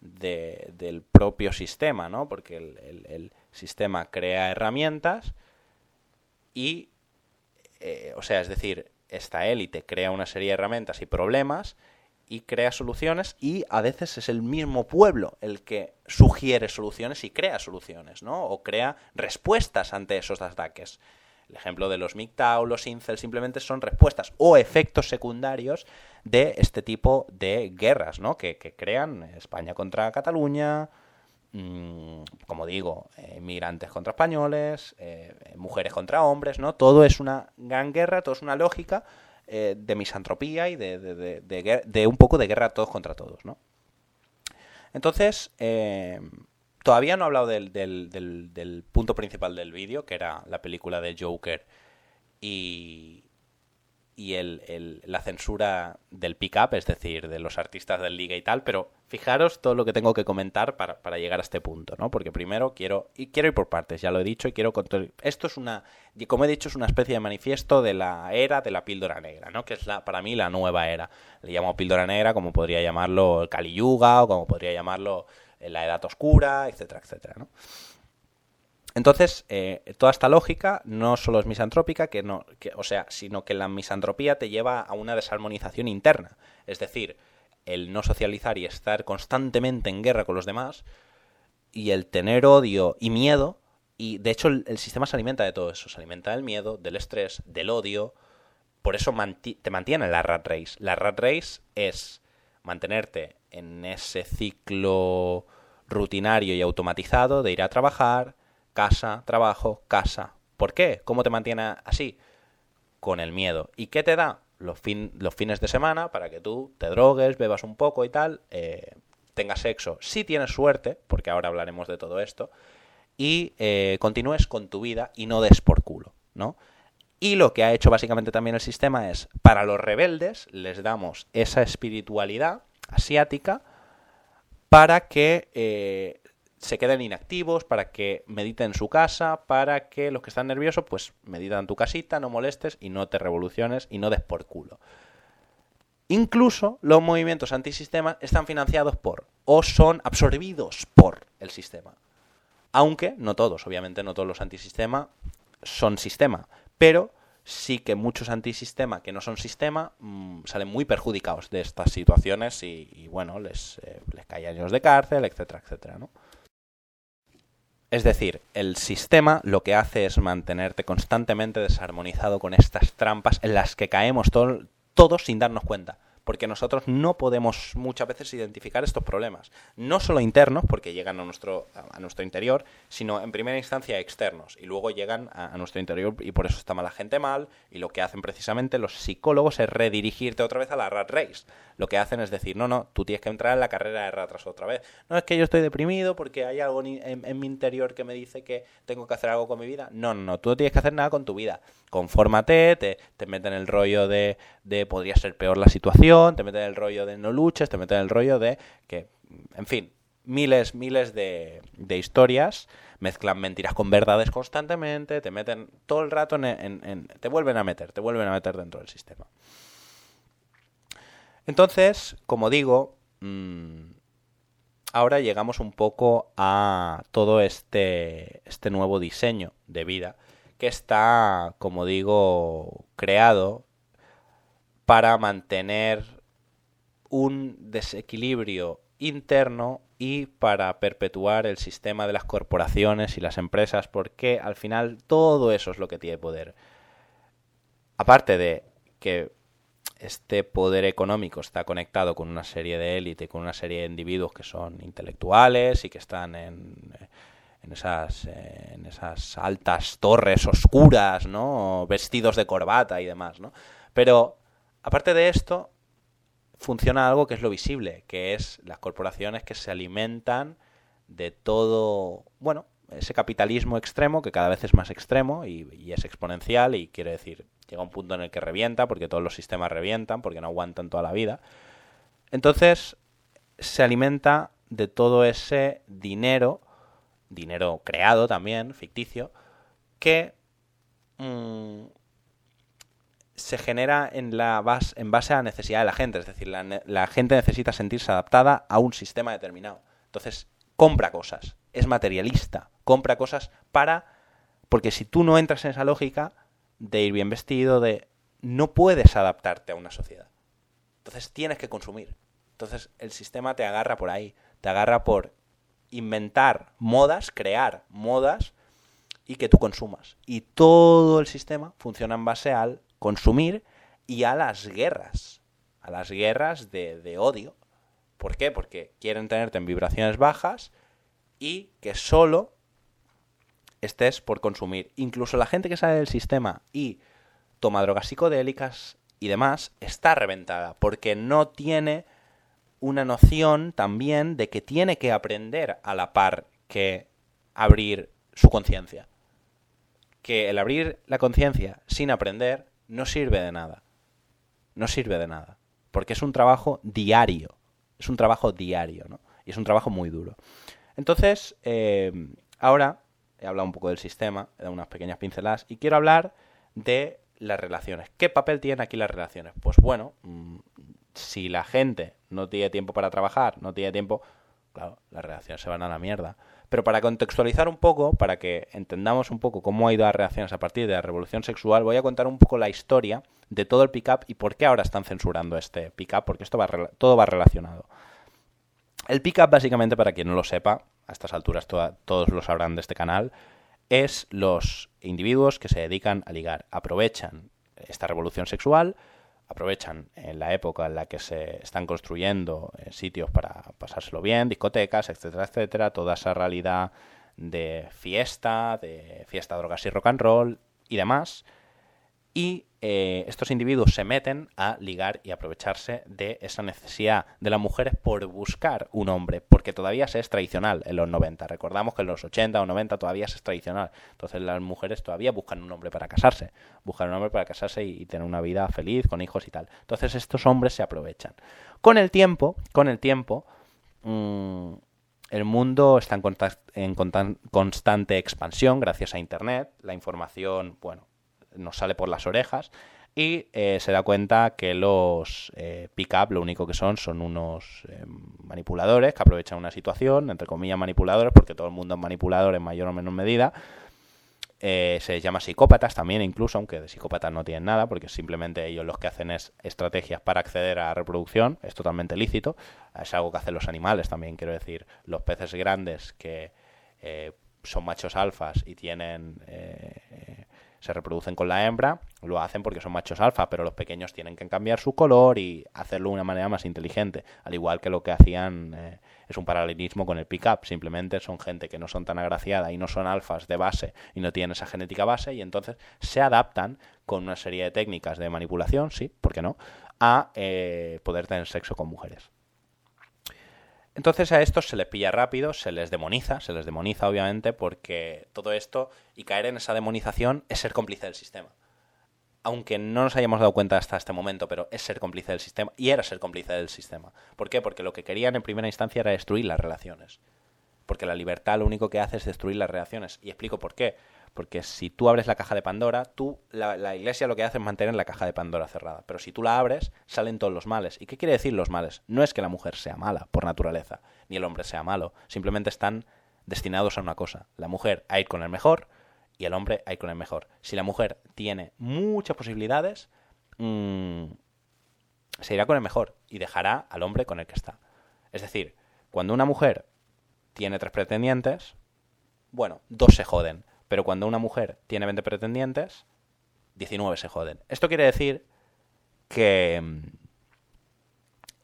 del propio sistema, ¿no? Porque el sistema crea herramientas y eh, o sea, es decir, esta élite crea una serie de herramientas y problemas y crea soluciones y a veces es el mismo pueblo el que sugiere soluciones y crea soluciones, ¿no? O crea respuestas ante esos ataques. El ejemplo de los MGTOW, los incel, simplemente son respuestas o efectos secundarios de este tipo de guerras, ¿no? Que, que crean España contra Cataluña, Mm, como digo, inmigrantes contra españoles, eh, mujeres contra hombres, ¿no? Todo es una gran guerra, todo es una lógica eh, de misantropía y de, un poco de guerra todos contra todos, ¿no? Entonces, eh, todavía no he hablado del, del punto principal del vídeo, que era la película de Joker y, y el, la censura del pick-up, es decir, de los artistas del liga y tal, pero fijaros todo lo que tengo que comentar para, para, llegar a este punto, ¿no? Porque primero quiero, y quiero ir por partes, ya lo he dicho, y quiero contar, esto es una, como he dicho, es una especie de manifiesto de la era de la píldora negra, ¿no? Que es la, para mí la nueva era. Le llamo píldora negra como podría llamarlo el Kali Yuga o como podría llamarlo la Edad Oscura, etcétera, etcétera, ¿no? Entonces, eh, toda esta lógica no solo es misantrópica, que no, o sea, sino que la misantropía te lleva a una desarmonización interna. Es decir, el no socializar y estar constantemente en guerra con los demás, y el tener odio y miedo, y de hecho el, sistema se alimenta de todo eso, se alimenta del miedo, del estrés, del odio, por eso te mantiene la rat race. La rat race es mantenerte en ese ciclo rutinario y automatizado de ir a trabajar, casa, trabajo, casa. ¿Por qué? ¿Cómo te mantiene así? Con el miedo. ¿Y qué te da? Los, los fines de semana para que tú te drogues, bebas un poco y tal, eh, tengas sexo, si tienes suerte, porque ahora hablaremos de todo esto, y eh, continúes con tu vida y no des por culo, ¿no? Y lo que ha hecho básicamente también el sistema es, para los rebeldes les damos esa espiritualidad asiática para que eh, se queden inactivos, para que mediten en su casa, para que los que están nerviosos, pues meditan en tu casita, no molestes y no te revoluciones y no des por culo. Incluso los movimientos antisistema están financiados por o son absorbidos por el sistema. Aunque no todos, obviamente no todos los antisistemas son sistema, pero sí que muchos antisistema que no son sistema mm, salen muy perjudicados de estas situaciones y, bueno, les, eh, les cae años de cárcel, etcétera, etcétera, ¿no? Es decir, el sistema lo que hace es mantenerte constantemente desarmonizado con estas trampas en las que caemos todos sin darnos cuenta. Porque nosotros no podemos muchas veces identificar estos problemas. No solo internos, porque llegan a nuestro, a nuestro interior, sino en primera instancia externos, y luego llegan a, nuestro interior y por eso está mala gente mal, y lo que hacen precisamente los psicólogos es redirigirte otra vez a la rat race. Lo que hacen es decir, no, no, tú tienes que entrar en la carrera de ratas otra vez. No es que yo estoy deprimido porque hay algo en, mi interior que me dice que tengo que hacer algo con mi vida. No, no, no, tú no tienes que hacer nada con tu vida. Confórmate, te, te meten el rollo de, de podría ser peor la situación, te meten el rollo de no luches, te meten el rollo de que, en fin, miles, miles de, de historias, mezclan mentiras con verdades constantemente, te meten todo el rato en, te vuelven a meter, te vuelven a meter dentro del sistema. Entonces, como digo, mm, ahora llegamos un poco a todo este, este nuevo diseño de vida que está, como digo, creado para mantener un desequilibrio interno y para perpetuar el sistema de las corporaciones y las empresas, porque al final todo eso es lo que tiene poder. Aparte de que este poder económico está conectado con una serie de élite, con una serie de individuos que son intelectuales y que están en, en, esas, en esas altas torres oscuras, ¿no? Vestidos de corbata y demás, ¿no? Pero, aparte de esto, funciona algo que es lo visible, que es las corporaciones que se alimentan de todo, bueno, ese capitalismo extremo que cada vez es más extremo y, es exponencial y quiere decir, llega un punto en el que revienta porque todos los sistemas revientan porque no aguantan toda la vida. Entonces se alimenta de todo ese dinero, dinero creado también, ficticio, que mm, se genera en, la base, en base a la necesidad de la gente. Es decir, la, gente necesita sentirse adaptada a un sistema determinado. Entonces, compra cosas, es materialista, compra cosas para... Porque si tú no entras en esa lógica de ir bien vestido, de... no puedes adaptarte a una sociedad. Entonces tienes que consumir. Entonces el sistema te agarra por ahí, te agarra por inventar modas, crear modas y que tú consumas. Y todo el sistema funciona en base al consumir y a las guerras, a las guerras de, odio. ¿Por qué? Porque quieren tenerte en vibraciones bajas y que solo estés por consumir. Incluso la gente que sale del sistema y toma drogas psicodélicas y demás está reventada porque no tiene una noción también de que tiene que aprender a la par que abrir su conciencia. Que el abrir la conciencia sin aprender no sirve de nada. No sirve de nada. Porque es un trabajo diario. Es un trabajo diario, ¿no? Y es un trabajo muy duro. Entonces, eh, ahora he hablado un poco del sistema, he dado unas pequeñas pinceladas, y quiero hablar de las relaciones. ¿Qué papel tienen aquí las relaciones? Pues bueno, mm, si la gente no tiene tiempo para trabajar, no tiene tiempo, claro, las relaciones se van a la mierda. Pero para contextualizar un poco, para que entendamos un poco cómo ha ido las reacciones a partir de la revolución sexual, voy a contar un poco la historia de todo el pick-up y por qué ahora están censurando este pick-up, porque esto va, todo va relacionado. El pick-up, básicamente, para quien no lo sepa, a estas alturas todos lo sabrán de este canal, es los individuos que se dedican a ligar. Aprovechan esta revolución sexual aprovechan en la época en la que se están construyendo eh, sitios para pasárselo bien, discotecas, etcétera, etcétera, toda esa realidad de fiesta, de fiesta, drogas y rock and roll y demás, y eh, estos individuos se meten a ligar y aprovecharse de esa necesidad de las mujeres por buscar un hombre, porque todavía se es tradicional en los 90. Recordamos que en los 80 o 90 todavía se es tradicional. Entonces las mujeres todavía buscan un hombre para casarse, buscan un hombre para casarse y, tener una vida feliz con hijos y tal. Entonces estos hombres se aprovechan. Con el tiempo, con el tiempo, mm, el mundo está en constante expansión gracias a Internet. La información, bueno, nos sale por las orejas y eh, se da cuenta que los eh, pick-up lo único que son son unos eh, manipuladores que aprovechan una situación, entre comillas manipuladores, porque todo el mundo es manipulador en mayor o menor medida. se les llama psicópatas también, incluso, aunque de psicópatas no tienen nada, porque simplemente ellos los que hacen es estrategias para acceder a la reproducción, es totalmente lícito, es algo que hacen los animales también, quiero decir, los peces grandes que son machos alfas y tienen se reproducen con la hembra, lo hacen porque son machos alfa, pero los pequeños tienen que cambiar su color y hacerlo de una manera más inteligente, al igual que lo que hacían eh, es un paralelismo con el pick-up, simplemente son gente que no son tan agraciada y no son alfas de base y no tienen esa genética base y entonces se adaptan con una serie de técnicas de manipulación, sí, ¿por qué no?, a eh, poder tener sexo con mujeres. Entonces a estos se les pilla rápido, se les demoniza, se les demoniza obviamente porque todo esto y caer en esa demonización es ser cómplice del sistema. Aunque no nos hayamos dado cuenta hasta este momento, pero es ser cómplice del sistema y era ser cómplice del sistema. ¿Por qué? Porque lo que querían en primera instancia era destruir las relaciones. Porque la libertad lo único que hace es destruir las relaciones. Y explico por qué. Porque si tú abres la caja de Pandora, tú, la, iglesia lo que hace es mantener la caja de Pandora cerrada. Pero si tú la abres, salen todos los males. ¿Y qué quiere decir los males? No es que la mujer sea mala, por naturaleza, ni el hombre sea malo. Simplemente están destinados a una cosa. La mujer a ir con el mejor y el hombre a ir con el mejor. Si la mujer tiene muchas posibilidades, mmm, se irá con el mejor y dejará al hombre con el que está. Es decir, cuando una mujer tiene tres pretendientes, bueno, dos se joden pero cuando una mujer tiene 20 pretendientes, 19 se joden. Esto quiere decir que mm,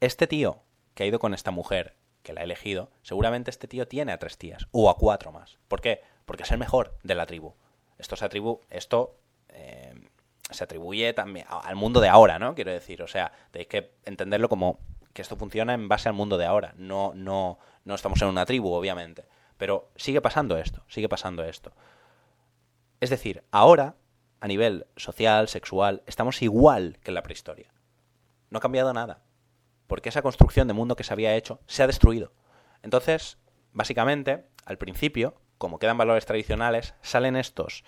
este tío que ha ido con esta mujer, que la ha elegido, seguramente este tío tiene a tres tías, o a cuatro más. ¿Por qué? Porque es el mejor de la tribu. Esto se atribu esto eh, se atribuye también al mundo de ahora, ¿no? Quiero decir, o sea, tenéis que entenderlo como que esto funciona en base al mundo de ahora. No, no, no estamos en una tribu, obviamente. Pero sigue pasando esto, sigue pasando esto. Es decir, ahora, a nivel social, sexual, estamos igual que en la prehistoria. No ha cambiado nada. Porque esa construcción de mundo que se había hecho se ha destruido. Entonces, básicamente, al principio, como quedan valores tradicionales, salen estos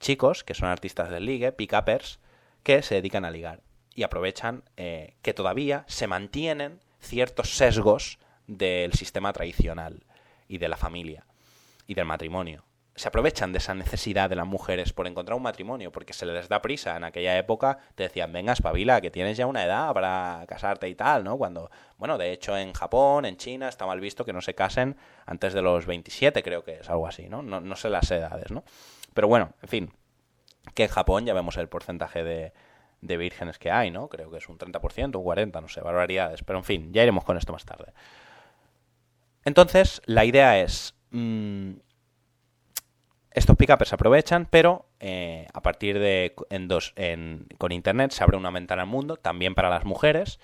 chicos, que son artistas del ligue, pick-uppers, que se dedican a ligar. Y aprovechan eh, que todavía se mantienen ciertos sesgos del sistema tradicional y de la familia y del matrimonio se aprovechan de esa necesidad de las mujeres por encontrar un matrimonio, porque se les da prisa. En aquella época te decían, venga, espabila, que tienes ya una edad para casarte y tal, ¿no? Cuando, bueno, de hecho en Japón, en China, está mal visto que no se casen antes de los 27, creo que es algo así, ¿no? No, no sé las edades, ¿no? Pero bueno, en fin, que en Japón ya vemos el porcentaje de, de vírgenes que hay, ¿no? Creo que es un 30%, un 40%, no sé, barbaridades. Pero en fin, ya iremos con esto más tarde. Entonces, la idea es... Mm, estos pick-uppers aprovechan, pero eh, a partir de con Internet se abre una ventana al mundo, también para las mujeres,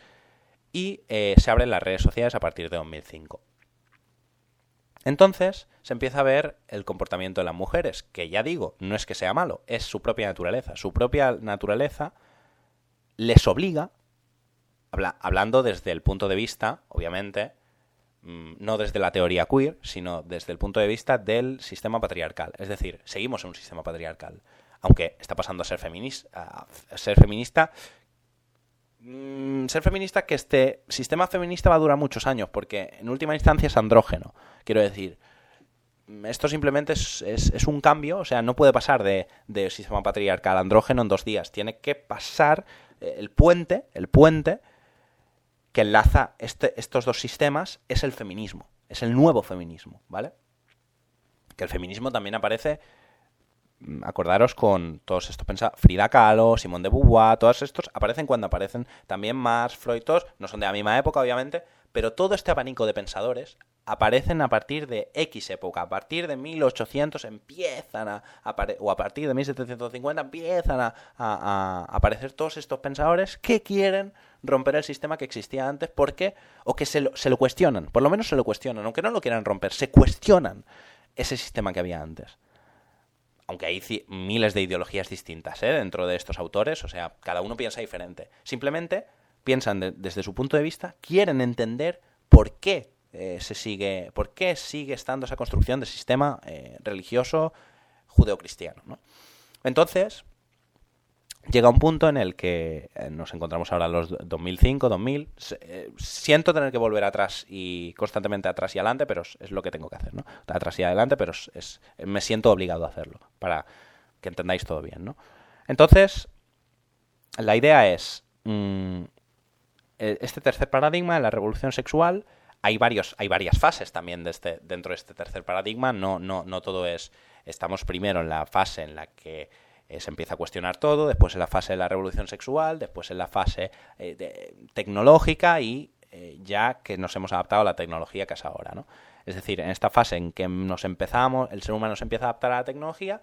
y eh, se abren las redes sociales a partir de 2005. Entonces se empieza a ver el comportamiento de las mujeres, que ya digo, no es que sea malo, es su propia naturaleza. Su propia naturaleza les obliga, hablando desde el punto de vista, obviamente, no desde la teoría queer, sino desde el punto de vista del sistema patriarcal. Es decir, seguimos en un sistema patriarcal. Aunque está pasando a ser, feminista, a ser feminista. Mm, ser feminista que este sistema feminista va a durar muchos años, porque en última instancia es andrógeno. Quiero decir, mm, esto simplemente es, es, un cambio, o sea, no puede pasar de, de, sistema patriarcal a andrógeno en dos días. Tiene que pasar eh, el puente, el puente que enlaza este, estos dos sistemas es el feminismo, es el nuevo feminismo, ¿vale? Que el feminismo también aparece, mm, acordaros con todos estos pensados, Frida Kahlo, Simone de Beauvoir, todos estos aparecen cuando aparecen, también Marx, Freud, todos, no son de la misma época obviamente, pero todo este abanico de pensadores aparecen a partir de X época, a partir de 1800 empiezan a, o a partir de 1750 empiezan a, a, aparecer todos estos pensadores que quieren romper el sistema que existía antes porque o que se lo, se lo cuestionan, por lo menos se lo cuestionan, aunque no lo quieran romper, se cuestionan ese sistema que había antes. Aunque hay miles de ideologías distintas ¿eh? dentro de estos autores, o sea, cada uno piensa diferente. Simplemente piensan desde su punto de vista, quieren entender por qué eh, se sigue, por qué sigue estando esa construcción de sistema eh, religioso judeocristiano. ¿no? Entonces, llega un punto en el que eh, nos encontramos ahora en los 2005, 2000. siento tener que volver atrás y constantemente atrás y adelante, pero es, lo que tengo que hacer, ¿no? Atrás y adelante, pero es, me siento obligado a hacerlo para que entendáis todo bien, ¿no? Entonces, la idea es mm, este tercer paradigma, la revolución sexual, hay, varios, hay varias fases también de este, dentro de este tercer paradigma. No, no, no todo es. Estamos primero en la fase en la que eh, se empieza a cuestionar todo, después en la fase de la revolución sexual, después en la fase eh, tecnológica y eh, ya que nos hemos adaptado a la tecnología que es ahora, ¿no? Es decir, en esta fase en que nos empezamos, el ser humano se empieza a adaptar a la tecnología,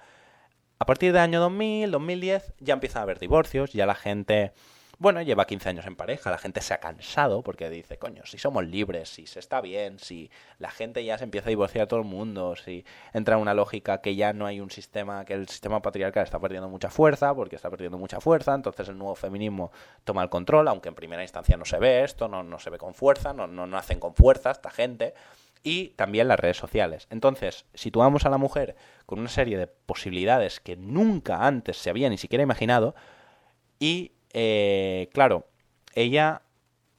a partir del año 2000, 2010, ya empieza a haber divorcios, ya la gente bueno, lleva 15 años en pareja, la gente se ha cansado porque dice, coño, si somos libres, si se está bien, si la gente ya se empieza a divorciar a todo el mundo, si entra en una lógica que ya no hay un sistema, que el sistema patriarcal está perdiendo mucha fuerza, porque está perdiendo mucha fuerza, entonces el nuevo feminismo toma el control, aunque en primera instancia no se ve esto, no, no se ve con fuerza, no, no, no hacen con fuerza esta gente y también las redes sociales. Entonces, situamos a la mujer con una serie de posibilidades que nunca antes se había ni siquiera imaginado y eh, claro, ella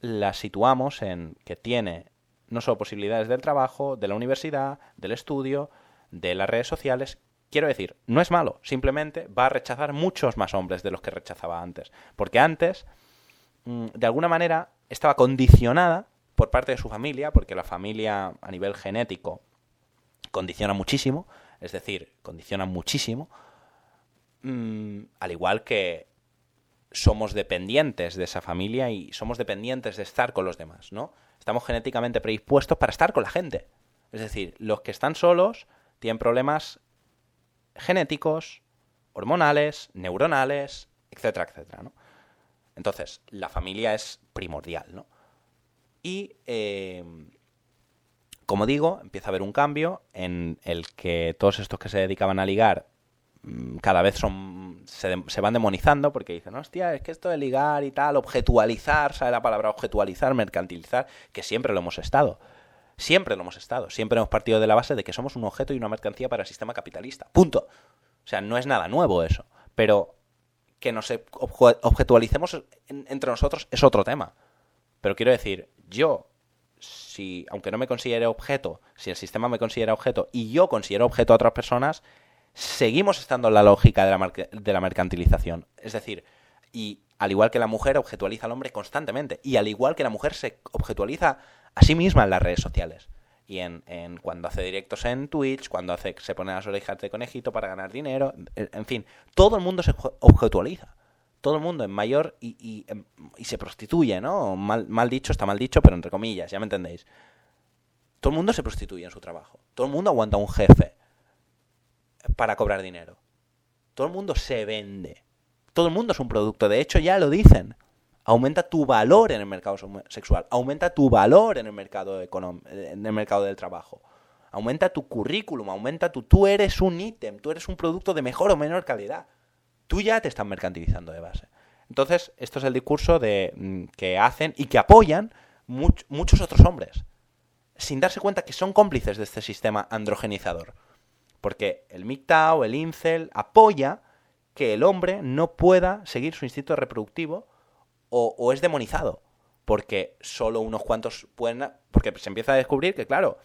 la situamos en que tiene no solo posibilidades del trabajo, de la universidad, del estudio, de las redes sociales. Quiero decir, no es malo, simplemente va a rechazar muchos más hombres de los que rechazaba antes. Porque antes, mm, de alguna manera, estaba condicionada por parte de su familia, porque la familia a nivel genético condiciona muchísimo, es decir, condiciona muchísimo, mm, al igual que somos dependientes de esa familia y somos dependientes de estar con los demás, ¿no? Estamos genéticamente predispuestos para estar con la gente. Es decir, los que están solos tienen problemas genéticos, hormonales, neuronales, etcétera, etcétera, ¿no? Entonces, la familia es primordial, ¿no? Y, eh, como digo, empieza a haber un cambio en el que todos estos que se dedicaban a ligar cada vez son se, van demonizando porque dicen, hostia, es que esto de ligar y tal, objetualizar, ¿sabe la palabra objetualizar, mercantilizar? Que siempre lo hemos estado. Siempre lo hemos estado. Siempre hemos partido de la base de que somos un objeto y una mercancía para el sistema capitalista. Punto. O sea, no es nada nuevo eso. Pero que nos objetualicemos entre nosotros es otro tema. Pero quiero decir, yo, si, aunque no me considere objeto, si el sistema me considera objeto y yo considero objeto a otras personas, seguimos estando en la lógica de la, de la mercantilización. Es decir, y al igual que la mujer objetualiza al hombre constantemente, y al igual que la mujer se objetualiza a sí misma en las redes sociales. Y en, cuando hace directos en Twitch, cuando hace, se pone las orejas de conejito para ganar dinero, en, fin, todo el mundo se objetualiza. Todo el mundo en mayor em, y se prostituye, ¿no? Mal, mal dicho, está mal dicho, pero entre comillas, ya me entendéis. Todo el mundo se prostituye en su trabajo. Todo el mundo aguanta un jefe para cobrar dinero. Todo el mundo se vende. Todo el mundo es un producto. De hecho, ya lo dicen. Aumenta tu valor en el mercado sexual. Aumenta tu valor en el mercado, en el mercado del trabajo. Aumenta tu currículum. Aumenta tu... Tú eres un ítem. Tú eres un producto de mejor o menor calidad. Tú ya te están mercantilizando de base. Entonces, esto es el discurso de, mm, que hacen y que apoyan muchos otros hombres. Sin darse cuenta que son cómplices de este sistema androgenizador. Porque el MGTOW, el INCEL, apoya que el hombre no pueda seguir su instinto reproductivo o, es demonizado. Porque solo unos cuantos pueden... Porque se empieza a descubrir que, claro,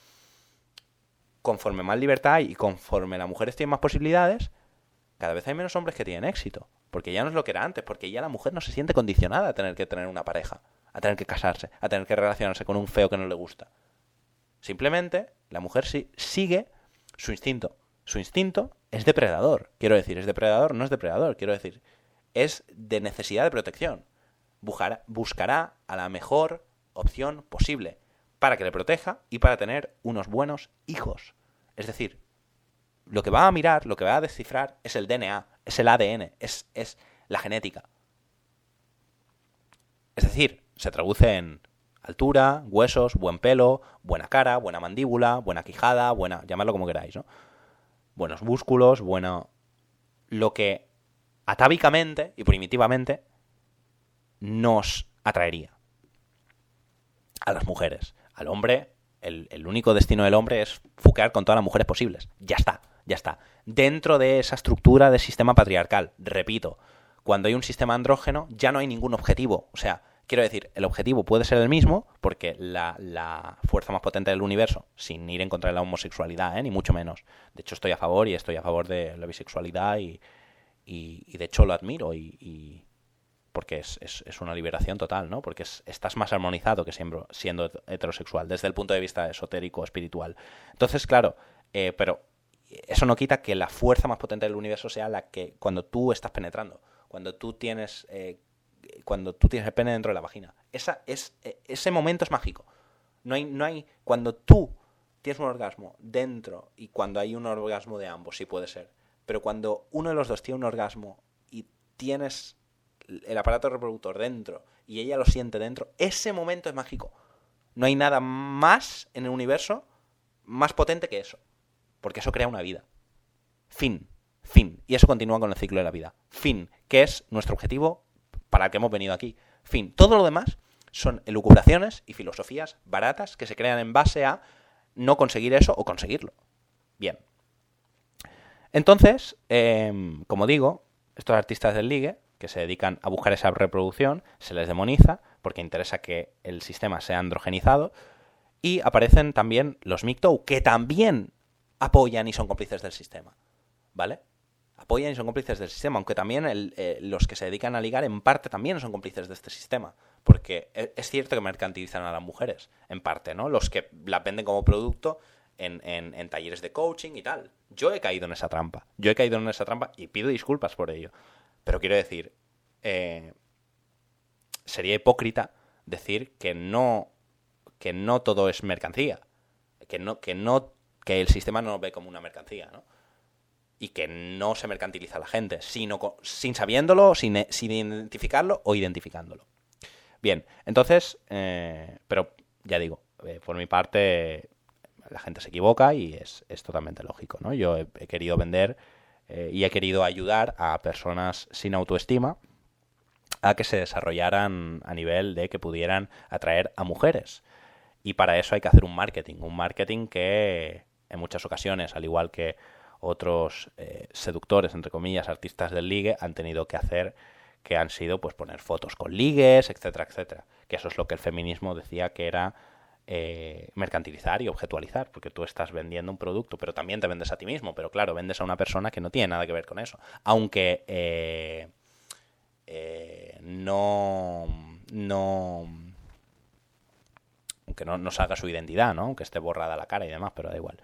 conforme más libertad hay y conforme las mujeres tienen más posibilidades, cada vez hay menos hombres que tienen éxito. Porque ya no es lo que era antes, porque ya la mujer no se siente condicionada a tener que tener una pareja, a tener que casarse, a tener que relacionarse con un feo que no le gusta. Simplemente la mujer sigue su instinto su instinto es depredador. Quiero decir, es depredador, no es depredador. Quiero decir, es de necesidad de protección. Buscará, buscará a la mejor opción posible para que le proteja y para tener unos buenos hijos. Es decir, lo que va a mirar, lo que va a descifrar es el DNA, es el ADN, es, es la genética. Es decir, se traduce en altura, huesos, buen pelo, buena cara, buena mandíbula, buena quijada, buena, llamadlo como queráis, ¿no? Buenos músculos, bueno, lo que atávicamente y primitivamente nos atraería a las mujeres. Al hombre, el, el, único destino del hombre es fuquear con todas las mujeres posibles. Ya está, ya está. Dentro de esa estructura de sistema patriarcal, repito, cuando hay un sistema andrógeno ya no hay ningún objetivo. O sea, Quiero decir, el objetivo puede ser el mismo, porque la, fuerza más potente del universo, sin ir en contra de la homosexualidad, ¿eh? ni mucho menos. De hecho, estoy a favor y estoy a favor de la bisexualidad y, y, de hecho lo admiro y, porque es, es, una liberación total, ¿no? Porque estás más armonizado que siempre, siendo heterosexual, desde el punto de vista esotérico, espiritual. Entonces, claro, eh, pero eso no quita que la fuerza más potente del universo sea la que cuando tú estás penetrando, cuando tú tienes, eh, cuando tú tienes el pene dentro de la vagina. Esa es, e, ese momento es mágico. No hay, no hay, cuando tú tienes un orgasmo dentro y cuando hay un orgasmo de ambos, sí puede ser. Pero cuando uno de los dos tiene un orgasmo y tienes el aparato reproductor dentro y ella lo siente dentro, ese momento es mágico. No hay nada más en el universo más potente que eso. Porque eso crea una vida. Fin. Fin. Y eso continúa con el ciclo de la vida. Fin. Que es nuestro objetivo para el que hemos venido aquí. Fin. Todo lo demás son elucubraciones y filosofías baratas que se crean en base a no conseguir eso o conseguirlo. Bien. Entonces, em, como digo, estos artistas del ligue que se dedican a buscar esa reproducción, se les demoniza porque interesa que el sistema sea androgenizado y aparecen también los MGTOW, que también apoyan y son cómplices del sistema. ¿Vale? Apoyan y son cómplices del sistema, aunque también eh, los que se dedican a ligar en parte también son cómplices de este sistema. Porque e, es cierto que mercantilizan a las mujeres, en parte, ¿no? Los que la venden como producto en, en, talleres de coaching y tal. Yo he caído en esa trampa. Yo he caído en esa trampa y pido disculpas por ello. Pero quiero decir, eh, sería hipócrita decir que no, que no todo es mercancía. Que no, que no, que el sistema no lo ve como una mercancía, ¿no? Y que no se mercantiliza a la gente, sino sin sabiéndolo, sin, sin identificarlo o identificándolo. Bien, entonces, eh, pero ya digo, eh, por mi parte, la gente se equivoca y es, totalmente lógico, ¿no? Yo he, querido vender eh, y he querido ayudar a personas sin autoestima a que se desarrollaran a nivel de que pudieran atraer a mujeres. Y para eso hay que hacer un marketing, un marketing que en muchas ocasiones, al igual que otros seductores, entre comillas, artistas del ligue, han tenido que hacer que han sido pues poner fotos con ligues, etcétera, etcétera. Que eso es lo que el feminismo decía que era eh, mercantilizar y objetualizar, porque tú estás vendiendo un producto, pero también te vendes a ti mismo, pero claro, vendes a una persona que no tiene nada que ver con eso. Aunque eh, eh, no, no, aunque no, no salga su identidad, ¿no? Aunque esté borrada la cara y demás, pero da igual.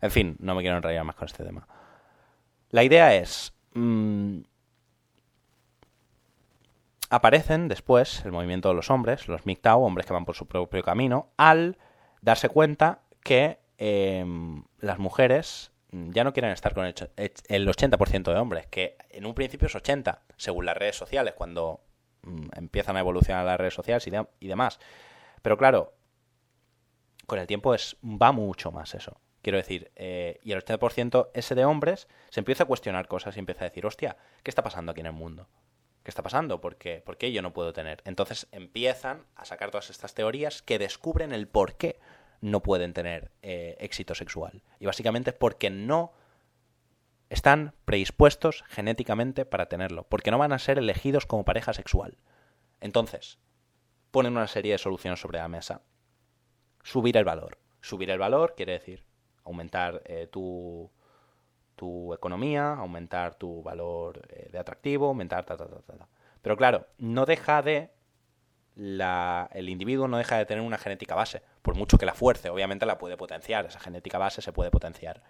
En fin, no me quiero enrollar más con este tema. La idea es, mm, aparecen después el movimiento de los hombres, los MGTOW, hombres que van por su propio camino, al darse cuenta que em, las mujeres ya no quieren estar con el, 80% de hombres, que en un principio es 80, según las redes sociales, cuando mm, empiezan a evolucionar las redes sociales y, demás. Pero claro, con el tiempo es va mucho más eso. Quiero decir, eh, y el 80% ese de hombres se empieza a cuestionar cosas y empieza a decir, hostia, ¿qué está pasando aquí en el mundo? ¿qué está pasando? ¿Por qué? ¿Por qué yo no puedo tener? Entonces empiezan a sacar todas estas teorías que descubren el por qué no pueden tener eh, éxito sexual. Y básicamente es porque no están predispuestos genéticamente para tenerlo, porque no van a ser elegidos como pareja sexual. Entonces, ponen una serie de soluciones sobre la mesa. Subir el valor. Subir el valor quiere decir aumentar eh, tu, tu economía, aumentar tu valor eh, de atractivo, aumentar ta, ta, ta, ta, Pero claro, no deja de la, el individuo no deja de tener una genética base, por mucho que la fuerce, obviamente la puede potenciar, esa genética base se puede potenciar.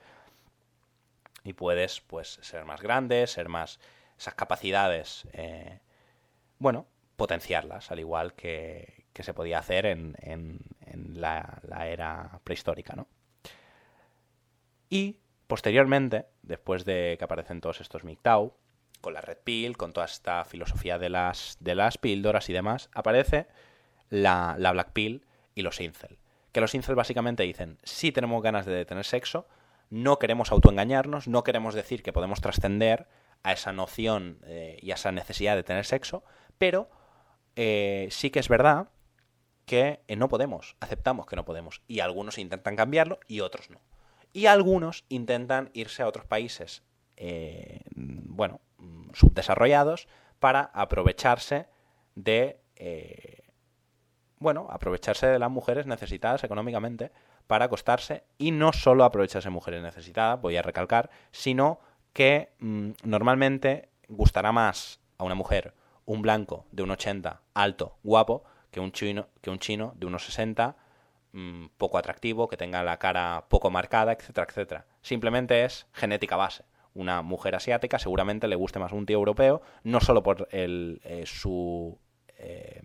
Y puedes, pues, ser más grande, ser más. esas capacidades, eh, bueno, potenciarlas, al igual que, que se podía hacer en, en, en la, la, era prehistórica, ¿no? Y Posteriormente, después de que aparecen todos estos MGTOW, con la Red Pill, con toda esta filosofía de las, de las píldoras y demás, aparece la, la Black Pill y los Incel. Que los Incel básicamente dicen, sí tenemos ganas de tener sexo, no queremos autoengañarnos, no queremos decir que podemos trascender a esa noción eh, y a esa necesidad de tener sexo, pero eh, sí que es verdad que eh, no podemos, aceptamos que no podemos, y algunos intentan cambiarlo y otros no y algunos intentan irse a otros países, eh, bueno, subdesarrollados para aprovecharse de, eh, bueno, aprovecharse de las mujeres necesitadas económicamente para acostarse. Y no solo aprovecharse de mujeres necesitadas, voy a recalcar, sino que mm, normalmente gustará más a una mujer un blanco de un 80 alto, guapo, que un chino, que un chino de unos 60 Mm, poco atractivo, que tenga la cara poco marcada, etcétera, etcétera. simplemente es genética base. Una mujer asiática seguramente le guste más un tío europeo, no solo por el, eh, su, eh,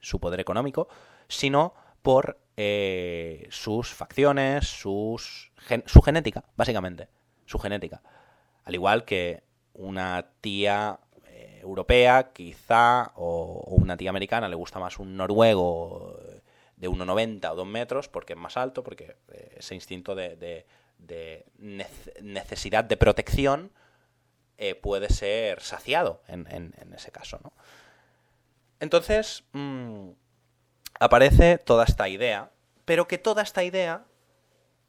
su poder económico, sino por eh, sus facciones, su genética, básicamente. Su genética. Al igual que una tía europea, quizá, o, una tía americana, le gusta más un noruego de 1,90 o 2 metros, porque es más alto, porque ese instinto de de necesidad de protección eh, puede ser saciado en, ese caso. ¿no? Entonces, mm, aparece toda esta idea, pero que toda esta idea,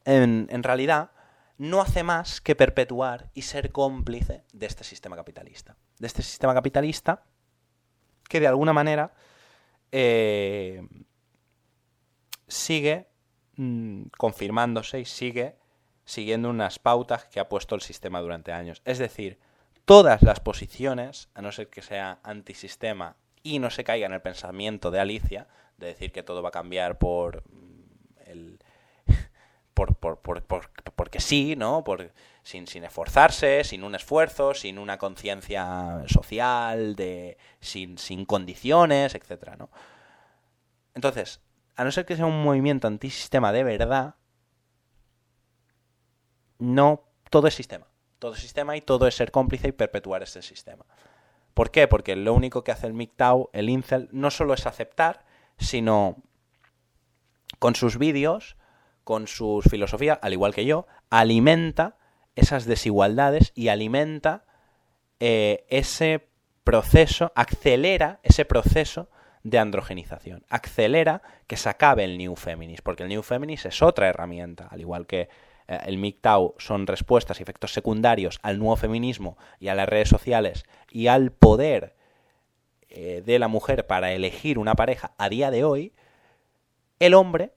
en, en realidad, no hace más que perpetuar y ser cómplice de este sistema capitalista. De este sistema capitalista que de alguna manera eh, sigue mm, confirmándose y sigue siguiendo unas pautas que ha puesto el sistema durante años. Es decir, todas las posiciones, a no ser que sea antisistema y no se caiga en el pensamiento de Alicia, de decir que todo va a cambiar por mm, el... [LAUGHS] Por, por, por, porque sí, ¿no? Por, sin, sin esforzarse, sin un esfuerzo, sin una conciencia social, de, sin, sin condiciones, etcétera, ¿no? Entonces, a no ser que sea un movimiento antisistema de verdad, no todo es sistema. Todo es sistema y todo es ser cómplice y perpetuar ese sistema. ¿Por qué? Porque lo único que hace el MGTOW, el Incel, no solo es aceptar, sino con sus vídeos, con sus filosofías, al igual que yo, alimenta esas desigualdades y alimenta eh, ese proceso, acelera ese proceso de androgenización. Acelera que se acabe el New Feminist, porque el New Feminist es otra herramienta, al igual que eh, el MGTOW son respuestas y efectos secundarios al nuevo feminismo y a las redes sociales y al poder eh, de la mujer para elegir una pareja a día de hoy, el hombre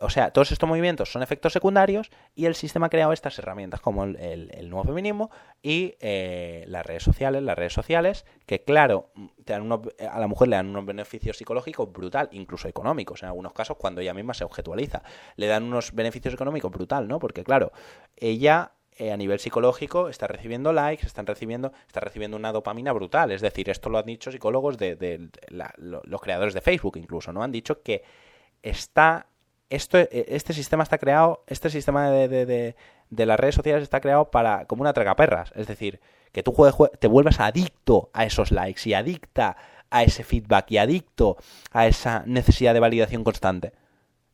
o sea, todos estos movimientos son efectos secundarios y el sistema ha creado estas herramientas como el, nuevo feminismo y eh, las redes sociales, las redes sociales que claro, te dan a la mujer le dan unos beneficios psicológicos brutal, incluso económicos en algunos casos cuando ella misma se objetualiza, le dan unos beneficios económicos brutal, ¿no? Porque claro, ella eh, a nivel psicológico está recibiendo likes, están recibiendo, está recibiendo una dopamina brutal, es decir, esto lo han dicho psicólogos de, los creadores de Facebook incluso, ¿no? Han dicho que está esto, e, este sistema está creado, este sistema de, las redes sociales está creado para como una tragaperras. Es decir, que tú te vuelvas adicto a esos likes y adicta a ese feedback y adicto a esa necesidad de validación constante.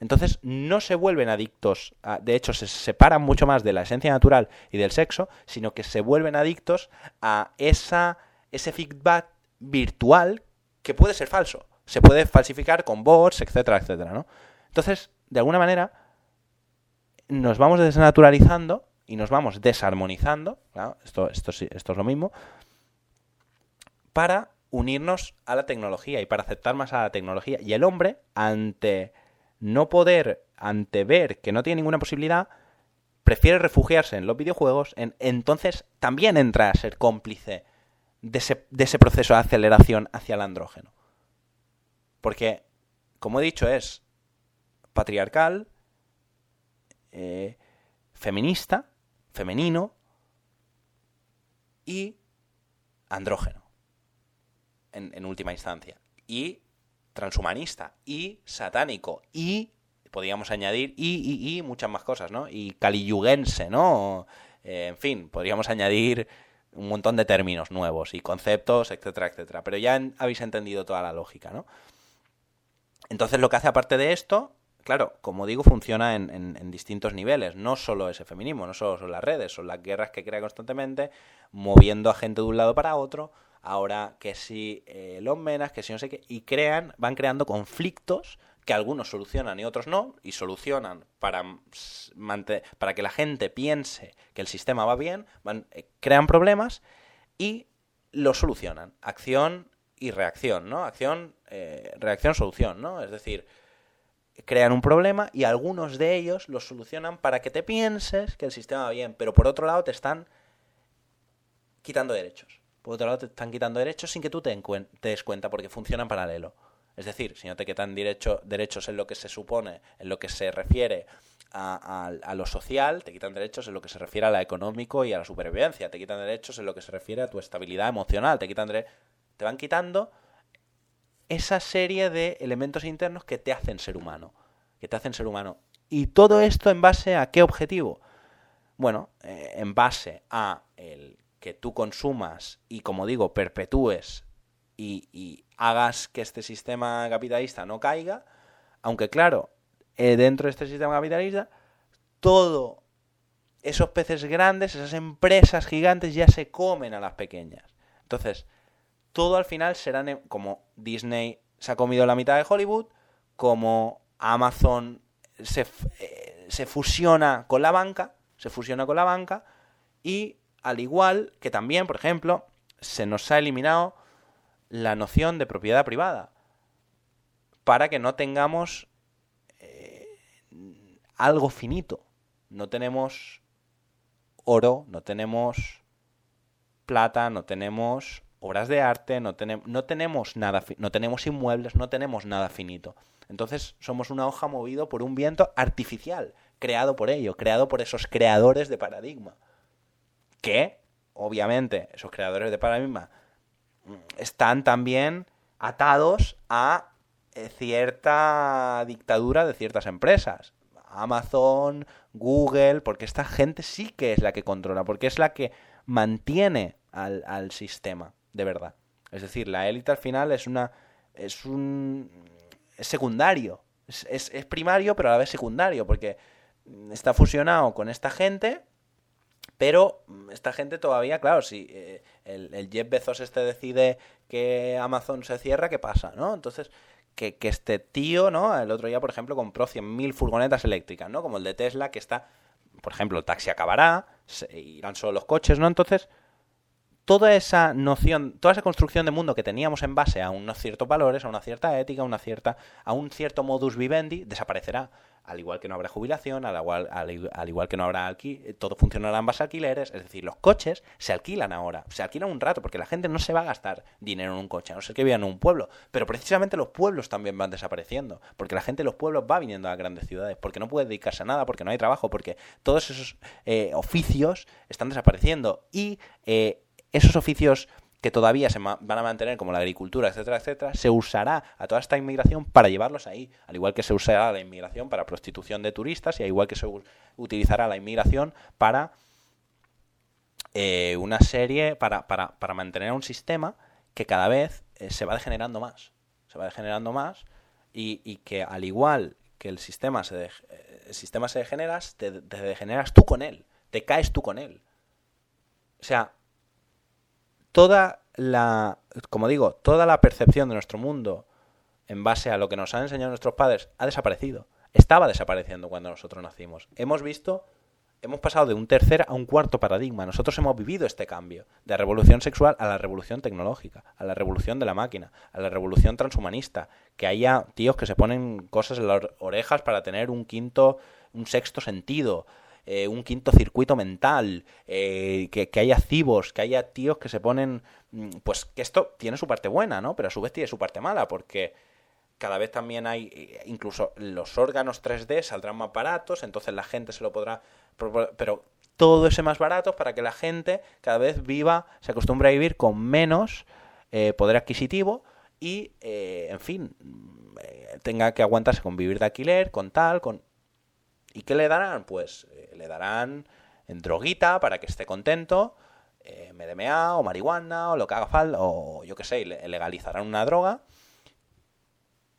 Entonces no se vuelven adictos, de hecho se separan mucho más de la esencia natural y del sexo, sino que se vuelven adictos a esa, ese feedback virtual que puede ser falso. Se puede falsificar con bots, etcétera, etcétera, ¿no? Entonces, de alguna manera, nos vamos desnaturalizando y nos vamos desarmonizando, esto, esto, es lo mismo, para unirnos a la tecnología y para aceptar más a la tecnología. Y el hombre, ante no poder, ante ver que no tiene ninguna posibilidad, prefiere refugiarse en los videojuegos, en, entonces también entra a ser cómplice de ese proceso de aceleración hacia el andrógeno. Porque, como he dicho, es patriarcal, eh, feminista, femenino y andrógeno, en, última instancia. Y transhumanista, y satánico, y podríamos añadir, y, y, muchas más cosas, ¿no? Y caliyuguense, ¿no? Eh, en fin, podríamos añadir un montón de términos nuevos y conceptos, etcétera, etcétera. Pero ya habéis entendido toda la lógica, ¿no? Entonces lo que hace aparte de esto claro, como digo, funciona en, distintos niveles. No solo ese feminismo, no solo son las redes, son las guerras que crea constantemente, moviendo a gente de un lado para otro. Ahora que si eh, los menas, que si no sé qué, y crean, van creando conflictos que algunos solucionan y otros no, y solucionan para, para que la gente piense que el sistema va bien, van, eh, crean problemas y lo solucionan. Acción y reacción, ¿no? Acción, eh, reacción, solución, ¿no? Es decir, crean un problema y algunos de ellos los solucionan para que te pienses que el sistema va bien, pero por otro lado te están quitando derechos. Por otro lado te están quitando derechos sin que tú te, des cuenta porque funciona en paralelo. Es decir, si no te quitan derecho, derechos en lo que se supone, en lo que se refiere a, lo social, te quitan derechos en lo que se refiere a lo económico y a la supervivencia, te quitan derechos en lo que se refiere a tu estabilidad emocional, te quitan te van quitando esa serie de elementos internos que te hacen ser humano, que te hacen ser humano. Y todo esto en base a qué objetivo? Bueno, eh, en base a el que tú consumas y, como digo, perpetúes y, hagas que este sistema capitalista no caiga, aunque claro, eh, dentro de este sistema capitalista, todo esos peces grandes, esas empresas gigantes ya se comen a las pequeñas. Entonces, todo al final serán como Disney se ha comido la mitad de Hollywood, como Amazon se, eh, se fusiona con la banca, se fusiona con la banca, y al igual que también, por ejemplo, se nos ha eliminado la noción de propiedad privada para que no tengamos eh, algo finito. No tenemos oro, no tenemos plata, no tenemos obras de arte, no, tenemos no tenemos nada, no tenemos inmuebles, no tenemos nada finito. Entonces somos una hoja movido por un viento artificial, creado por ello, creado por esos creadores de paradigma. Que, obviamente, esos creadores de paradigma están también atados a eh, cierta dictadura de ciertas empresas. Amazon, Google, porque esta gente sí que es la que controla, porque es la que mantiene al, sistema, de verdad. Es decir, la élite al final es una. es un. es secundario. Es, es primario, pero a la vez secundario, porque está fusionado con esta gente pero esta gente todavía, claro, si eh, el, el, Jeff Bezos este decide que Amazon se cierra, ¿qué pasa? ¿no? Entonces, que, que este tío, ¿no? El otro día, por ejemplo, compró 100.000 furgonetas eléctricas, ¿no? Como el de Tesla, que está, por ejemplo, el taxi acabará, se irán solo los coches, ¿no? Entonces, toda esa noción, toda esa construcción de mundo que teníamos en base a unos ciertos valores, a una cierta ética, a una cierta, a un cierto modus vivendi, desaparecerá. Al igual que no habrá jubilación, al igual, al, igual que no habrá alquiler, todo funcionará en base a alquileres, es decir, los coches se alquilan ahora, se alquilan un rato, porque la gente no se va a gastar dinero en un coche, a no ser que viva en un pueblo, pero precisamente los pueblos también van desapareciendo, porque la gente de los pueblos va viniendo a grandes ciudades, porque no puede dedicarse a nada, porque no hay trabajo, porque todos esos eh, oficios están desapareciendo. Y eh, esos oficios que todavía se van a mantener, como la agricultura, etcétera, etcétera, se usará a toda esta inmigración para llevarlos ahí, al igual que se usará la inmigración para prostitución de turistas y al igual que se utilizará la inmigración para eh, una serie, para, para, para, mantener un sistema que cada vez eh, se va degenerando más, se va degenerando más y, que al igual que el sistema se, eh, el sistema se degenera, te degeneras tú con él, te caes tú con él. O sea, toda la, como digo, toda la percepción de nuestro mundo en base a lo que nos han enseñado nuestros padres ha desaparecido. Estaba desapareciendo cuando nosotros nacimos. Hemos visto, hemos pasado de un tercer a un cuarto paradigma. Nosotros hemos vivido este cambio de revolución sexual a la revolución tecnológica, a la revolución de la máquina, a la revolución transhumanista. Que haya tíos que se ponen cosas en las orejas para tener un quinto, un sexto sentido. Eh, un quinto circuito mental, eh, que, haya cibos, que haya tíos que se ponen... Mm, pues que esto tiene su parte buena, ¿no? Pero a su vez tiene su parte mala, porque cada vez también hay, eh, incluso los órganos 3D saldrán más baratos, entonces la gente se lo podrá... Pero todo ese más barato para que la gente cada vez viva, se acostumbre a vivir con menos poder adquisitivo y, en fin, tenga que aguantarse con vivir de alquiler, con tal, con... ¿Y qué le darán? Pues le darán droguita para que esté contento, eh, MDMA o marihuana o lo que haga falta, o yo qué sé, legalizarán una droga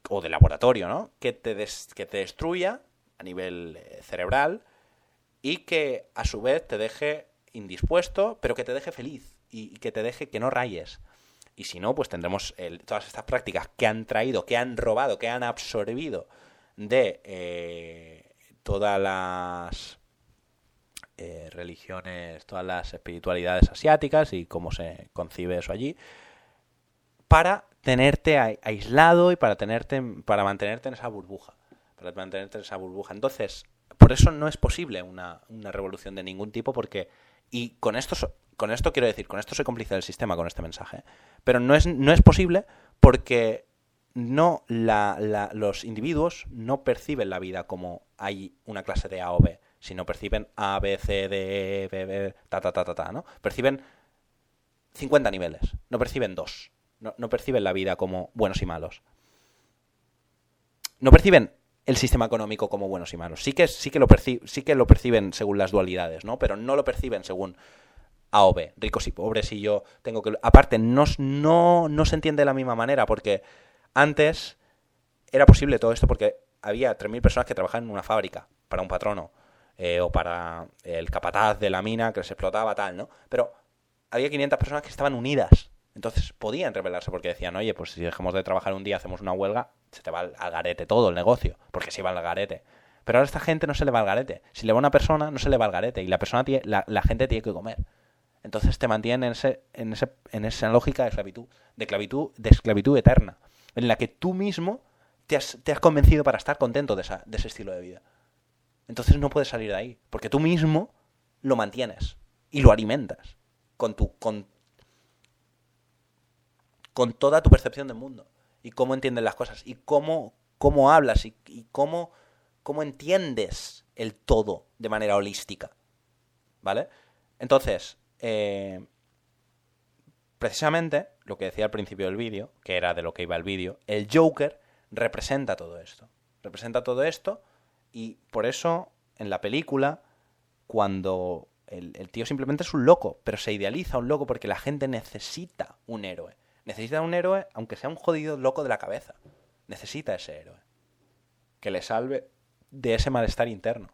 o de laboratorio, ¿no? Que te, que te destruya a nivel eh, cerebral y que a su vez te deje indispuesto, pero que te deje feliz y, que te deje que no rayes. Y si no, pues tendremos todas estas prácticas que han traído, que han robado, que han absorbido de eh, todas las eh, religiones, todas las espiritualidades asiáticas y cómo se concibe eso allí, para tenerte aislado y para tenerte, para mantenerte en esa burbuja, para mantenerte en esa burbuja. Entonces, por eso no es posible una, una revolución de ningún tipo, porque y con esto con esto quiero decir, con esto se complica el sistema con este mensaje, pero no es no es posible porque no los individuos no perciben la vida como hay una clase de A o B, sino perciben A, B, C, D, E, B, B, ta, ta, ta, ta, ta, ¿no? Perciben 50 niveles, no perciben dos. No, no perciben la vida como buenos y malos. No perciben el sistema económico como buenos y malos. Sí que, sí que, lo, sí que lo perciben según las dualidades, ¿no? Pero no lo perciben según A o B, ricos y pobres, y yo tengo que... Aparte, no, no, no se entiende de la misma manera, porque antes era posible todo esto porque había 3.000 personas que trabajaban en una fábrica para un patrono eh, o para el capataz de la mina que se explotaba tal, ¿no? Pero había 500 personas que estaban unidas. Entonces podían rebelarse porque decían, oye, pues si dejamos de trabajar un día, hacemos una huelga, se te va al, garete todo el negocio, porque se va al garete. Pero ahora esta gente no se le va al garete. Si le va una persona, no se le va al garete. Y la persona tiene, la, gente tiene que comer. Entonces te mantienen en, ese, en, ese, en esa lógica de esclavitud, de esclavitud, de esclavitud eterna en la que tú mismo te has, convencido para estar contento de, ese estilo de vida. Entonces no puedes salir de ahí, porque tú mismo lo mantienes y lo alimentas con tu con, con toda tu percepción del mundo y cómo entiendes las cosas y cómo, cómo hablas y, cómo, cómo entiendes el todo de manera holística. ¿Vale? Entonces, eh, precisamente lo que decía al principio del vídeo, que era de lo que iba el vídeo, el Joker representa todo esto. Representa todo esto y por eso en la película, cuando el, tío simplemente es un loco, pero se idealiza un loco porque la gente necesita un héroe. Necesita un héroe, aunque sea un jodido loco de la cabeza. Necesita ese héroe. Que le salve de ese malestar interno.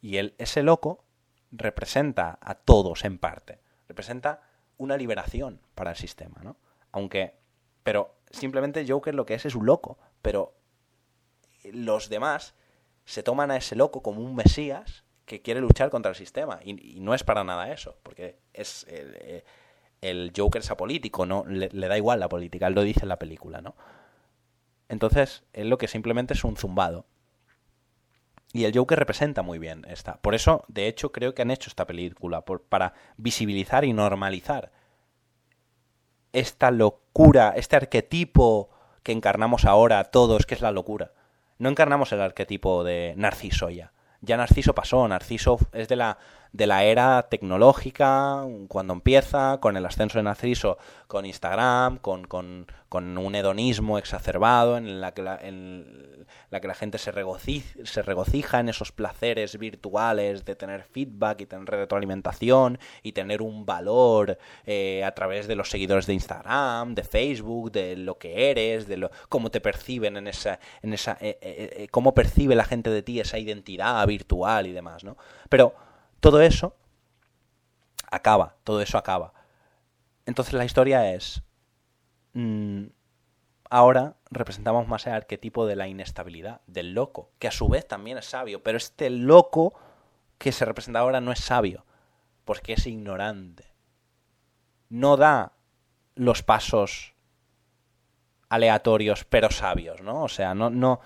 Y él, ese loco representa a todos en parte. Representa una liberación para el sistema, ¿no? Aunque, pero simplemente Joker lo que es es un loco, pero los demás se toman a ese loco como un mesías que quiere luchar contra el sistema y, no es para nada eso, porque es el, el Joker es apolítico, no le, le, da igual la política, él lo dice en la película, ¿no? Entonces, él lo que simplemente es un zumbado. Y el Joker representa muy bien esta. Por eso, de hecho, creo que han hecho esta película, para visibilizar y normalizar esta locura, este arquetipo que encarnamos ahora todos, que es la locura. No encarnamos el arquetipo de Narciso ya. Ya Narciso pasó, Narciso es de la de la era tecnológica, cuando empieza, con el ascenso de Narciso, con Instagram, con, con, con un hedonismo exacerbado en la que la, en la, que la gente se regocija, se regocija en esos placeres virtuales de tener feedback y tener retroalimentación y tener un valor eh, a través de los seguidores de Instagram, de Facebook, de lo que eres, de lo, cómo te perciben en esa, en esa eh, eh, cómo percibe la gente de ti esa identidad virtual y demás, ¿no? Pero todo eso acaba, todo eso acaba. Entonces la historia es... Mm, ahora representamos más el arquetipo de la inestabilidad, del loco, que a su vez también es sabio, pero este loco que se representa ahora no es sabio, porque es ignorante. No da los pasos aleatorios pero sabios, ¿no? O sea, no, no,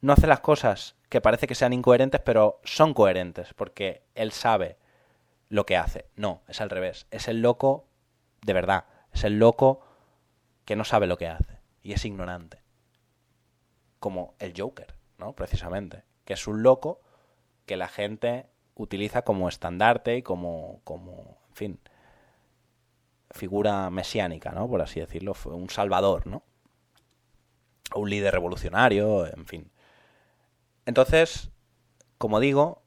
no hace las cosas que parece que sean incoherentes, pero son coherentes, porque él sabe lo que hace. No, es al revés. Es el loco de verdad. Es el loco que no sabe lo que hace y es ignorante. Como el Joker, ¿no? Precisamente. Que es un loco que la gente utiliza como estandarte y como, como en fin, figura mesiánica, ¿no? Por así decirlo. Un salvador, ¿no? Un líder revolucionario, en fin. Entonces, como digo,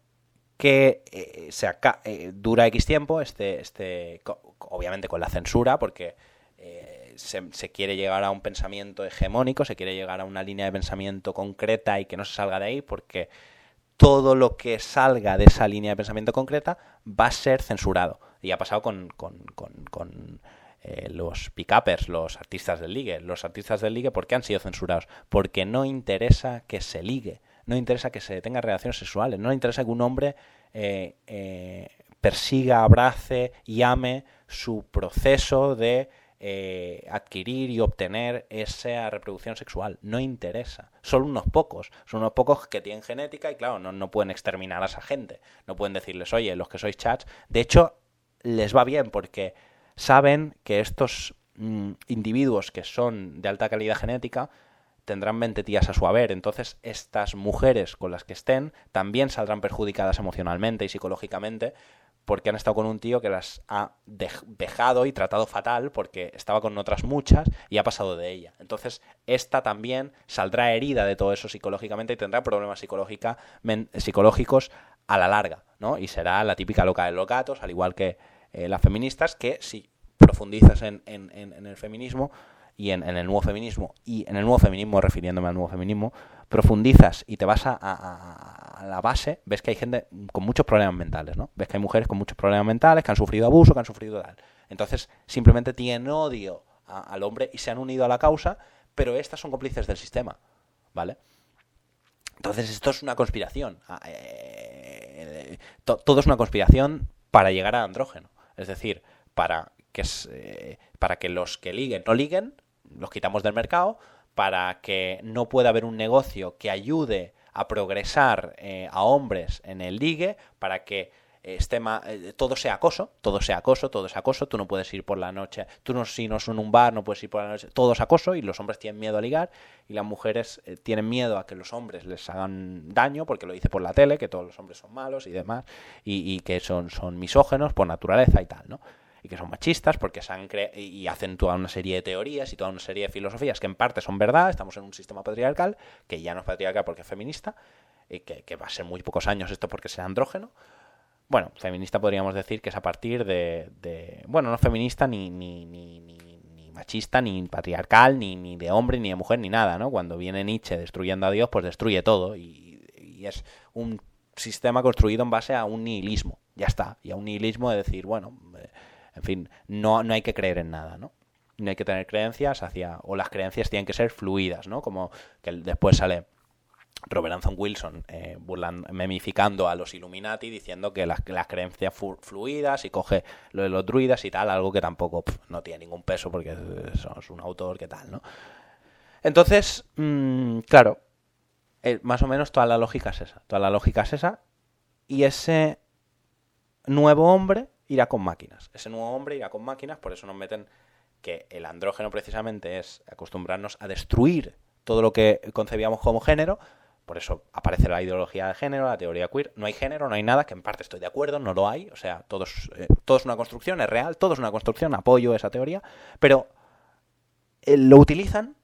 que eh, se eh, dura X tiempo, este, este, obviamente con la censura, porque eh, se, quiere llegar a un pensamiento hegemónico, se quiere llegar a una línea de pensamiento concreta y que no se salga de ahí, porque todo lo que salga de esa línea de pensamiento concreta va a ser censurado. Y ha pasado con, con, con, los pick-uppers, los artistas del ligue. Los artistas del ligue, ¿por qué han sido censurados? Porque no interesa que se ligue no interesa que se tenga relaciones sexuales, no le interesa que un hombre eh, eh, persiga, abrace y ame su proceso de eh, adquirir y obtener esa reproducción sexual. No interesa. Son unos pocos. Son unos pocos que tienen genética y, claro, no, no pueden exterminar a esa gente. No pueden decirles, oye, los que sois chats. De hecho, les va bien porque saben que estos mm, individuos que son de alta calidad genética tendrán 20 tías a su haber. Entonces, estas mujeres con las que estén también saldrán perjudicadas emocionalmente y psicológicamente porque han estado con un tío que las ha dejado y tratado fatal porque estaba con otras muchas y ha pasado de ella. Entonces, esta también saldrá herida de todo eso psicológicamente y tendrá problemas psicológicos a la larga, ¿no? Y será la típica loca de los gatos, al igual que eh, las feministas, que si profundizas en, en el feminismo, y en, el nuevo feminismo, y en el nuevo feminismo, refiriéndome al nuevo feminismo, profundizas y te vas a, la base, ves que hay gente con muchos problemas mentales, ¿no? Ves que hay mujeres con muchos problemas mentales, que han sufrido abuso, que han sufrido tal. Entonces, simplemente tienen odio al hombre y se han unido a la causa, pero estas son cómplices del sistema, ¿vale? Entonces, esto es una conspiración. Ah, eh, todo es una conspiración para llegar al andrógeno. Es decir, para que, eh, para que los que liguen no liguen, los quitamos del mercado para que no pueda haber un negocio que ayude a progresar eh, a hombres en el ligue, para que esté eh, todo sea acoso, todo sea acoso, todo es acoso, tú no puedes ir por la noche, tú no, si no son un bar, no puedes ir por la noche, todo es acoso y los hombres tienen miedo a ligar y las mujeres eh, tienen miedo a que los hombres les hagan daño porque lo dice por la tele, que todos los hombres son malos y demás, y, y que son, son misógenos por naturaleza y tal, ¿no? Y que son machistas porque se han y hacen toda una serie de teorías y toda una serie de filosofías que en parte son verdad, estamos en un sistema patriarcal que ya no es patriarcal porque es feminista, y que, va a ser muy pocos años esto porque sea andrógeno. Bueno, feminista podríamos decir que es a partir de, bueno, no feminista ni, ni, ni, ni machista, ni patriarcal, ni, ni de hombre, ni de mujer, ni nada, ¿no? Cuando viene Nietzsche destruyendo a Dios, pues destruye todo y, y es un sistema construido en base a un nihilismo, ya está, y a un nihilismo de decir, bueno, eh, en fin, no, no hay que creer en nada, ¿no? No hay que tener creencias hacia, o las creencias tienen que ser fluidas, ¿no? Como que después sale Robert Anton Wilson eh, memificando a los Illuminati diciendo que las, las creencias fluidas y coge lo de los druidas y tal, algo que tampoco no tiene ningún peso porque es, un autor que tal, ¿no? Entonces, mm, claro, eh, más o menos toda la lógica es esa, toda la lógica es esa y ese nuevo hombre irá con máquinas. Ese nuevo hombre irá con máquinas, por eso nos meten que el andrógeno precisamente es acostumbrarnos a destruir todo lo que concebíamos como género. Por eso aparece la ideología de género, la teoría queer. No hay género, no hay nada, que en parte estoy de acuerdo, no lo hay. O sea, todo es, eh, es una construcción, es real, todo es una construcción, apoyo esa teoría. Pero eh, lo utilizan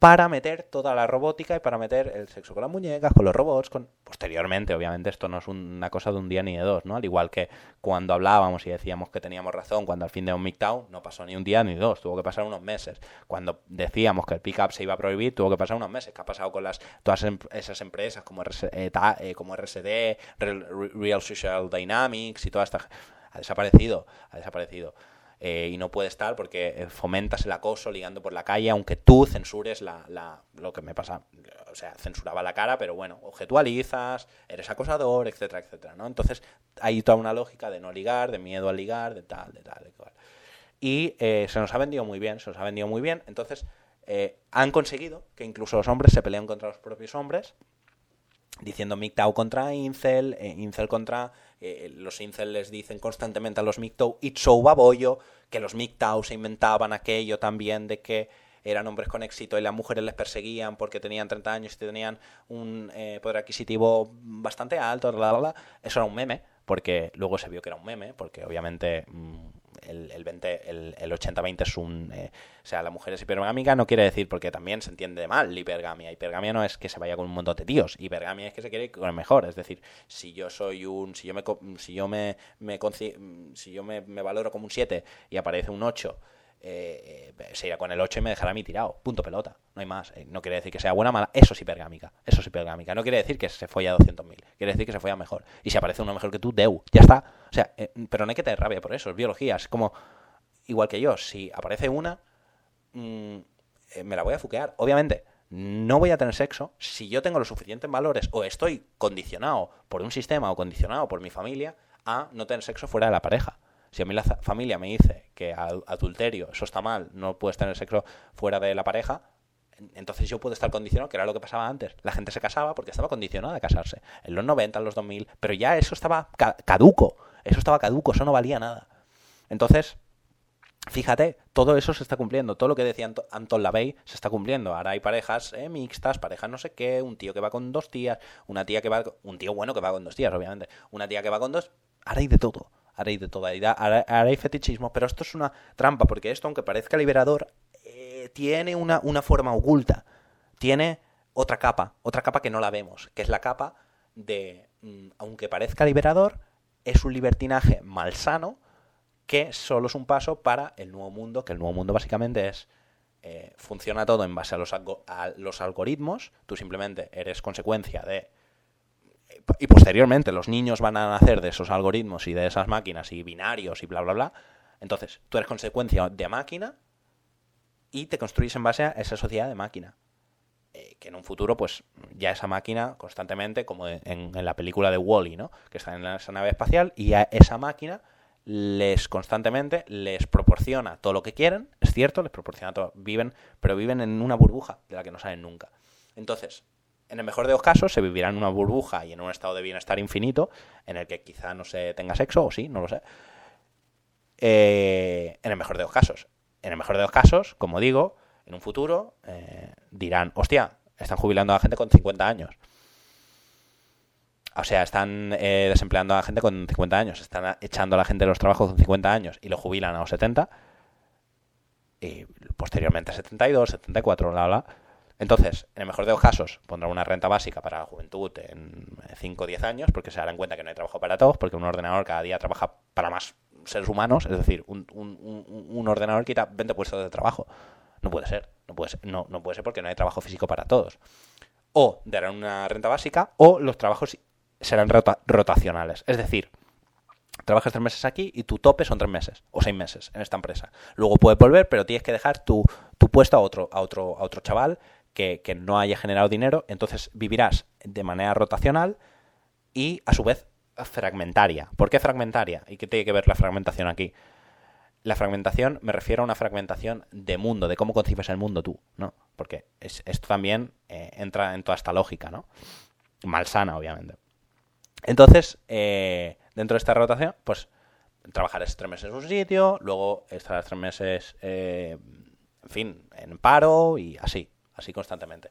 para meter toda la robótica y para meter el sexo con las muñecas, con los robots, con posteriormente, obviamente esto no es una cosa de un día ni de dos, ¿no? Al igual que cuando hablábamos y decíamos que teníamos razón cuando al fin de un MGTOW no pasó ni un día ni dos, tuvo que pasar unos meses. Cuando decíamos que el pick-up se iba a prohibir, tuvo que pasar unos meses. ¿Qué ha pasado con las todas em, esas empresas como, eh, eh, como RSD, Real Social Dynamics y toda esta ha desaparecido, ha desaparecido. Eh, y no puede estar porque eh, fomentas el acoso ligando por la calle, aunque tú censures la, la, lo que me pasa, o sea, censuraba la cara, pero bueno, objetualizas, eres acosador, etcétera, etcétera, ¿no? Entonces hay toda una lógica de no ligar, de miedo a ligar, de tal, de tal, de tal. Y eh, se nos ha vendido muy bien, se nos ha vendido muy bien, entonces han conseguido que incluso los hombres se peleen contra los propios hombres, diciendo MGTOW contra Incel, Incel contra eh, los incel les dicen constantemente a los MGTOW, it's so babollo, que los MGTOW se inventaban aquello también de que eran hombres con éxito y las mujeres les perseguían porque tenían 30 años y tenían un eh, poder adquisitivo bastante alto, bla, bla, bla. Eso era un meme, porque luego se vio que era un meme, porque obviamente mm, el, el, 20, el, el 80-20 es un... Eh, o sea, la mujer es hipergámica no quiere decir, porque también se entiende mal la hipergamia. Hipergamia no es que se vaya con un montón de tíos. Hipergamia es que se quiere con el mejor. Es decir, si yo soy un... Si yo me, si yo me, me si yo me, me valoro como un 7 y aparece un 8 eh, eh, se irá con el 8 y me dejará a mí tirado. Punto pelota. No hay más. Eh, no quiere decir que sea buena o mala. Eso es hipergámica. Eso es hipergámica. No quiere decir que se folla a 200.000. Quiere decir que se folla mejor. Y si aparece uno mejor que tú, deu. Ya está. O sea, pero no hay que tener rabia por eso. Es biología. Es como, igual que yo, si aparece una, mm, me la voy a fuquear. Obviamente, no voy a tener sexo si yo tengo los suficientes valores o estoy condicionado por un sistema o condicionado por mi familia a no tener sexo fuera de la pareja. Si a mí la familia me dice que adulterio, eso está mal, no puedes tener sexo fuera de la pareja, entonces yo puedo estar condicionado, que era lo que pasaba antes. La gente se casaba porque estaba condicionada a casarse. En los 90, en los 2000, pero ya eso estaba caduco. Eso estaba caduco, eso no valía nada. Entonces, Fíjate, todo eso se está cumpliendo. Todo lo que decía Anton Lavey se está cumpliendo. Ahora hay parejas eh, mixtas, parejas no sé qué, un tío que va con dos tías, una tía que va. Un tío bueno que va con dos tías, obviamente. Una tía que va con dos. Ahora hay de todo. Hay de todo. Ahora, hay fetichismo. Pero esto es una trampa, porque esto, aunque parezca liberador, eh, tiene una, una forma oculta. Tiene otra capa. Otra capa que no la vemos. Que es la capa de. Mm, aunque parezca liberador, es un libertinaje malsano que solo es un paso para el nuevo mundo, que el nuevo mundo básicamente es, eh, funciona todo en base a los algoritmos, tú simplemente eres consecuencia de... Y posteriormente los niños van a nacer de esos algoritmos y de esas máquinas y binarios y bla, bla, bla. Entonces, tú eres consecuencia de máquina y te construyes en base a esa sociedad de máquina. Eh, que en un futuro, pues, ya esa máquina constantemente, como en, en la película de Wally, -E, ¿no? Que está en esa nave espacial y a esa máquina les constantemente les proporciona todo lo que quieren, es cierto, les proporciona todo, viven, pero viven en una burbuja de la que no salen nunca. Entonces, en el mejor de los casos, se vivirá en una burbuja y en un estado de bienestar infinito, en el que quizá no se tenga sexo, o sí, no lo sé. Eh, en el mejor de los casos. En el mejor de los casos, como digo, en un futuro eh, dirán, hostia, están jubilando a la gente con 50 años. O sea, están eh, desempleando a la gente con 50 años, están echando a la gente de los trabajos con 50 años y lo jubilan a los 70. Y posteriormente a 72, 74, bla, bla. Entonces, en el mejor de los casos, pondrán una renta básica para la juventud en 5 o 10 años, porque se darán cuenta que no hay trabajo para todos, porque un ordenador cada día trabaja para más seres humanos, es decir, un, un, ordenador quita 20 puestos de trabajo. No puede ser, no puede ser, no, no puede ser porque no hay trabajo físico para todos. O darán una renta básica, o los trabajos serán rotacionales. Es decir, trabajas tres meses aquí y tu tope son tres meses o seis meses en esta empresa. Luego puedes volver, pero tienes que dejar tu, puesto a otro, a otro, a otro chaval que, no haya generado dinero. Entonces vivirás de manera rotacional y a su vez fragmentaria. ¿Por qué fragmentaria? ¿Y qué tiene que ver la fragmentación aquí? La fragmentación me refiero a una fragmentación de mundo, de cómo concibes el mundo tú, ¿no? Porque esto también eh, entra en toda esta lógica, ¿no? Malsana, obviamente. Entonces, eh, dentro de esta rotación, pues trabajarás tres meses en un sitio, luego estarás tres meses, eh, en fin, en paro y así, así constantemente.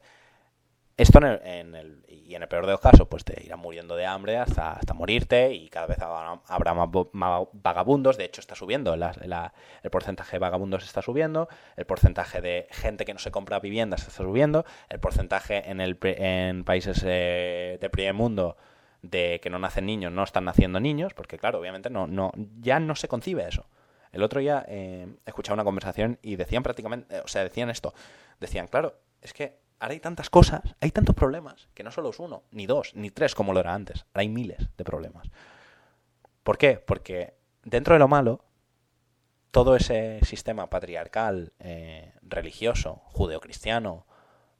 Esto en el, y en el peor de los casos, pues te irán muriendo de hambre hasta, hasta morirte y cada vez habrá más, vagabundos. De hecho, está subiendo, el porcentaje de vagabundos está subiendo, el porcentaje de gente que no se compra viviendas está subiendo, el porcentaje en, el, en países eh, de primer mundo de que no nacen niños, no están naciendo niños, porque claro, obviamente no, no, ya no se concibe eso. El otro día eh, escuchaba una conversación y decían prácticamente, o sea, decían esto, decían, claro, es que ahora hay tantas cosas, hay tantos problemas, que no solo es uno, ni dos, ni tres como lo era antes, ahora hay miles de problemas. ¿Por qué? Porque dentro de lo malo, todo ese sistema patriarcal, eh, religioso, judeocristiano,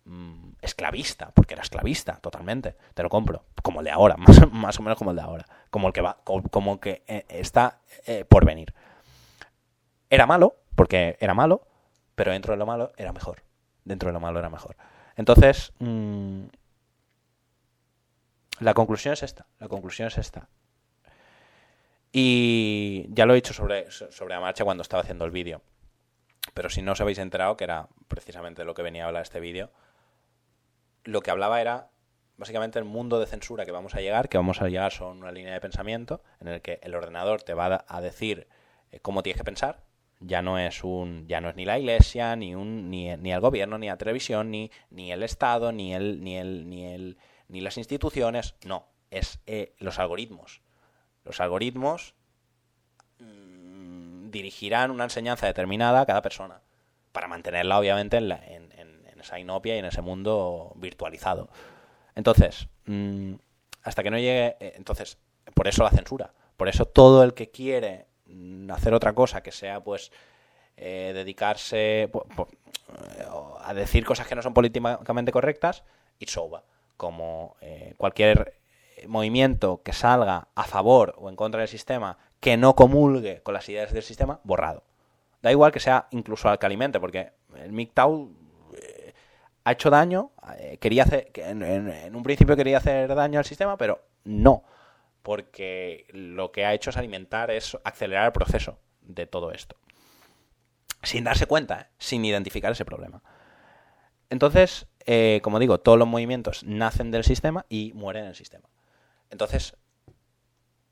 Mm, esclavista, porque era esclavista totalmente, te lo compro, como el de ahora, [LAUGHS] más, más o menos como el de ahora, como el que va, como, que eh, está eh, por venir. Era malo, porque era malo, pero dentro de lo malo era mejor. Dentro de lo malo era mejor. Entonces, mm, la conclusión es esta, la conclusión es esta. Y ya lo he dicho sobre, sobre la marcha cuando estaba haciendo el vídeo. Pero si no os habéis enterado, que era precisamente lo que venía a hablar este vídeo, lo que hablaba era básicamente el mundo de censura que vamos a llegar, que vamos a llegar son una línea de pensamiento en el que el ordenador te va a decir eh, cómo tienes que pensar. Ya no es un, ya no es ni la iglesia, ni un, ni, ni el gobierno, ni la televisión, ni, ni el Estado, ni el, ni el, ni el, ni las instituciones. No, es eh, los algoritmos. Los algoritmos mm, dirigirán una enseñanza determinada a cada persona para mantenerla, obviamente, en, la, en, esa inopia y en ese mundo virtualizado. Entonces, mm, hasta que no llegue, eh, entonces, por eso la censura, por eso todo el que quiere hacer otra cosa que sea, pues, eh, dedicarse eh, a decir cosas que no son políticamente correctas, it's over. Como cualquier movimiento que salga a favor o en contra del sistema que no comulgue con las ideas del sistema, borrado. Da igual que sea incluso alcalimente, porque el MGTOW ha hecho daño, eh, quería hacer, en, un principio quería hacer daño al sistema, pero no, porque lo que ha hecho es alimentar, es acelerar el proceso de todo esto. sin darse cuenta, sin identificar ese problema. Entonces, eh, como digo, todos los movimientos nacen del sistema y mueren en el sistema. Entonces,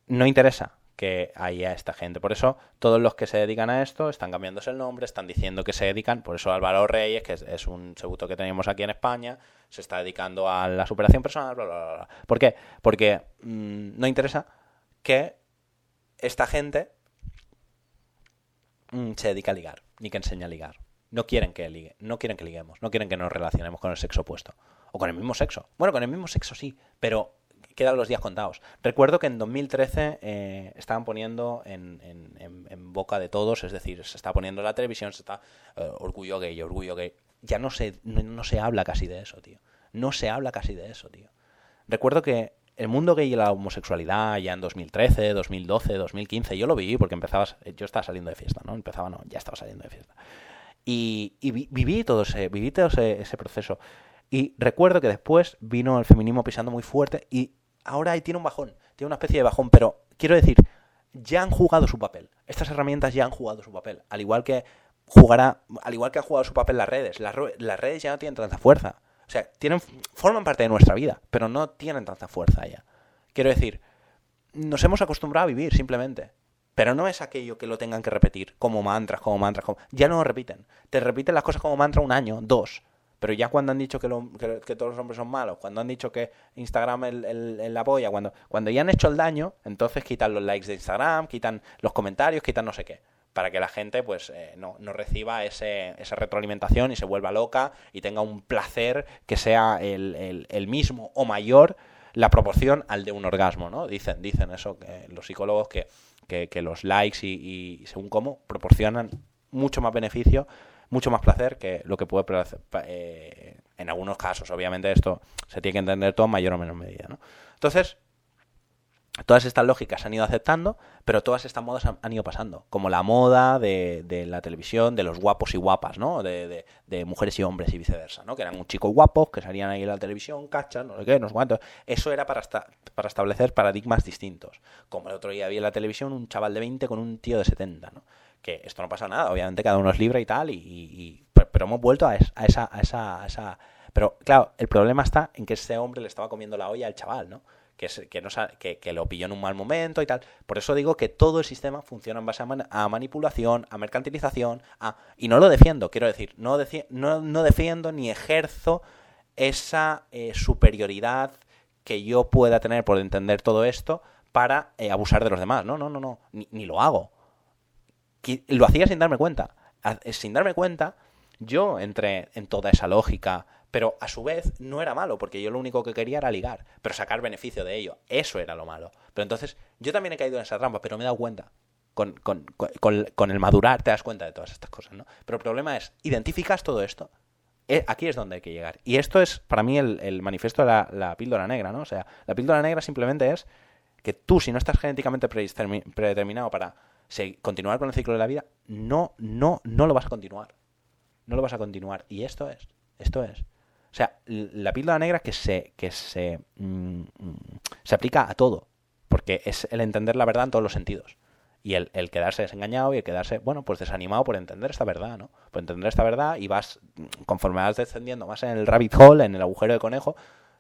no interesa que haya esta gente. Por eso, todos los que se dedican a esto están cambiándose el nombre, están diciendo que se dedican. Por eso, Álvaro Reyes, que es, un seguto que tenemos aquí en España, se está dedicando a la superación personal, bla, bla, bla. ¿Por qué? Porque mm, no interesa que esta gente mm, se dedique a ligar, ni que enseñe a ligar. No quieren que ligue, no quieren que liguemos, no quieren que nos relacionemos con el sexo opuesto. O con el mismo sexo. Bueno, con el mismo sexo sí, pero quedan los días contados. Recuerdo que en 2013 eh, estaban poniendo en, boca de todos, es decir, se está poniendo en la televisión, se está eh, orgullo gay, orgullo gay. Ya no se, no, se habla casi de eso, tío. No se habla casi de eso, tío. Recuerdo que el mundo gay y la homosexualidad ya en 2013, 2012, 2015, yo lo viví porque empezabas, yo estaba saliendo de fiesta, ¿no? Empezaba, no, ya estaba saliendo de fiesta. Y, viví todo ese, viví todo ese, proceso. Y recuerdo que después vino el feminismo pisando muy fuerte y ahora ahí tiene un bajón, tiene una especie de bajón, pero quiero decir, ya han jugado su papel. Estas herramientas ya han jugado su papel. Al igual que jugará, al igual que ha jugado su papel las redes. Las, redes ya no tienen tanta fuerza. O sea, tienen, forman parte de nuestra vida, pero no tienen tanta fuerza ya. Quiero decir, nos hemos acostumbrado a vivir simplemente. Pero no es aquello que lo tengan que repetir como mantras, como mantras, como... ya no lo repiten. Te repiten las cosas como mantra un año, dos, pero ya cuando han dicho que, todos los hombres son malos, cuando han dicho que Instagram es el, la polla, cuando, cuando ya han hecho el daño, entonces quitan los likes de Instagram, quitan los comentarios, quitan no sé qué. Para que la gente pues eh, no, no, reciba ese, esa retroalimentación y se vuelva loca y tenga un placer que sea el, el, mismo o mayor la proporción al de un orgasmo, ¿no? Dicen, dicen eso que los psicólogos que, que, los likes y, y según cómo proporcionan mucho más beneficio mucho más placer que lo que puede eh, en algunos casos. Obviamente esto se tiene que entender todo en mayor o menor medida. ¿no? Entonces, todas estas lógicas se han ido aceptando, pero todas estas modas han, ido pasando. Como la moda de, de, la televisión, de los guapos y guapas, ¿no? De, de, mujeres y hombres y viceversa, ¿no? Que eran un chicos guapos que salían ahí en la televisión, cachas, no sé qué, no sé cuánto. Eso era para, para establecer paradigmas distintos. Como el otro día había en la televisión un chaval de 20 con un tío de 70, ¿no? Que esto no pasa nada, obviamente cada uno es libre y tal, y, pero hemos vuelto a, esa. Pero claro, el problema está en que ese hombre le estaba comiendo la olla al chaval, ¿no? Que, que, no, que, lo pilló en un mal momento y tal. Por eso digo que todo el sistema funciona en base a, manipulación, a mercantilización, a... y no lo defiendo, quiero decir, no, no, no defiendo ni ejerzo esa eh, superioridad que yo pueda tener por entender todo esto para eh, abusar de los demás. No, no, no, no, ni lo hago lo hacía sin darme cuenta. Eh, sin darme cuenta, yo entré en toda esa lógica, pero a su vez no era malo, porque yo lo único que quería era ligar, pero sacar beneficio de ello. Eso era lo malo. Pero entonces, yo también he caído en esa trampa, pero me he dado cuenta. Con, con, el madurar te das cuenta de todas estas cosas, ¿no? Pero el problema es, identificas todo esto, eh, aquí es donde hay que llegar. Y esto es, para mí, el, manifiesto de la, la, píldora negra, ¿no? O sea, la píldora negra simplemente es que tú, si no estás genéticamente predeterminado para continuar con el ciclo de la vida, no, no, no lo vas a continuar. No lo vas a continuar. Y esto es, esto es. O sea, la píldora negra que se, que se, mm, se aplica a todo. Porque es el entender la verdad en todos los sentidos. Y el, el, quedarse desengañado y el quedarse, bueno, pues desanimado por entender esta verdad, ¿no? Por entender esta verdad y vas, conforme vas descendiendo más en el rabbit hole, en el agujero de conejo,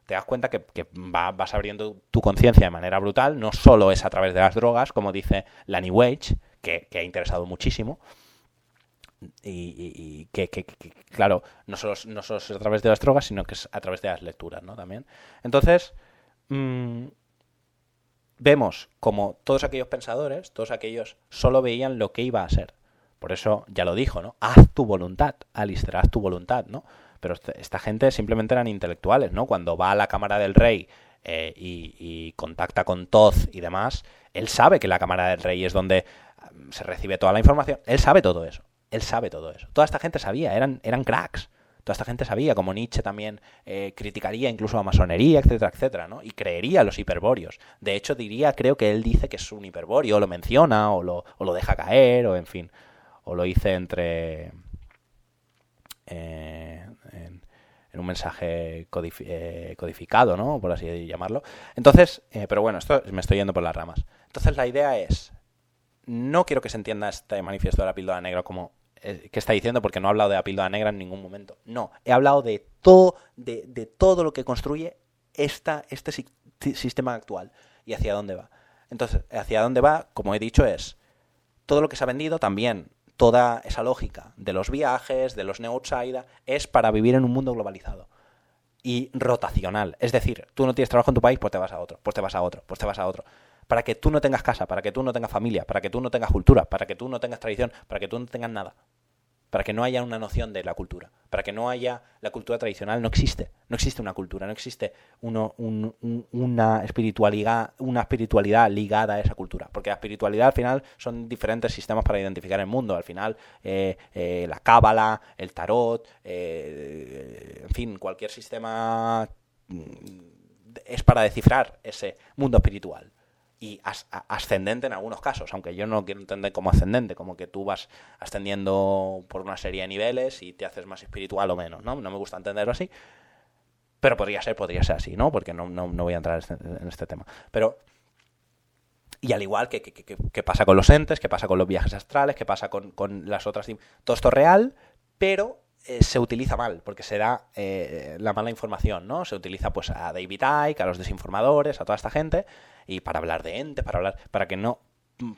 te das cuenta que, vas abriendo tu conciencia de manera brutal, no solo es a través de las drogas, como dice la New Age, que, ha interesado muchísimo, y, que, claro, no solo, no solo es a través de las drogas, sino que es a través de las lecturas, ¿no? También. Entonces, mm, vemos como todos aquellos pensadores, todos aquellos solo veían lo que iba a ser. Por eso ya lo dijo, ¿no? Haz tu voluntad, Alistair, haz tu voluntad, ¿no? Pero esta gente simplemente eran intelectuales, ¿no? Cuando va a la Cámara del Rey eh, y, contacta con Toz y demás, él sabe que la Cámara del Rey es donde mm, se recibe toda la información. Él sabe todo eso. Él sabe todo eso. Toda esta gente sabía, eran, eran cracks. Toda esta gente sabía, como Nietzsche también eh, criticaría incluso a masonería, etcétera, etcétera, ¿no? Y creería los hiperbóreos. De hecho, diría, creo que él dice que es un hiperbóreo, lo menciona, o lo, o lo deja caer, o en fin, o lo dice entre... Eh, un mensaje eh, codificado, ¿no? Por así llamarlo. Entonces, eh, pero bueno, esto me estoy yendo por las ramas. Entonces la idea es, no quiero que se entienda este manifiesto de la píldora negra como eh, qué está diciendo porque no he hablado de la píldora negra en ningún momento. No, he hablado de todo, de, todo lo que construye este sistema actual y hacia dónde va. Entonces, hacia dónde va, como he dicho, es todo lo que se ha vendido también, toda esa lógica de los viajes, de los neo es para vivir en un mundo globalizado y rotacional. Es decir, tú no tienes trabajo en tu país, pues te vas a otro, pues te vas a otro, pues te vas a otro. Para que tú no tengas casa, para que tú no tengas familia, para que tú no tengas cultura, para que tú no tengas tradición, para que tú no tengas nada para que no haya una noción de la cultura, para que no haya la cultura tradicional, no existe, no existe una cultura, no existe una, espiritualidad, una espiritualidad ligada a esa cultura, porque la espiritualidad al final son diferentes sistemas para identificar el mundo, al final eh, eh, la cábala, el tarot, eh, en fin, cualquier sistema mm, es para descifrar ese mundo espiritual y ascendente en algunos casos, aunque yo no quiero entender como ascendente, como que tú vas ascendiendo por una serie de niveles y te haces más espiritual o menos, ¿no? No me gusta entenderlo así, pero podría ser, podría ser así, ¿no? Porque no, no, no voy a entrar este, en este tema. Pero, y al igual que, que, pasa con los entes, que pasa con los viajes astrales, que pasa con, con las otras... Todo esto es real, pero eh, se utiliza mal, porque se da eh, la mala información, ¿no? Se utiliza pues a David Icke, a los desinformadores, a toda esta gente, y para hablar de ente, para hablar, para que no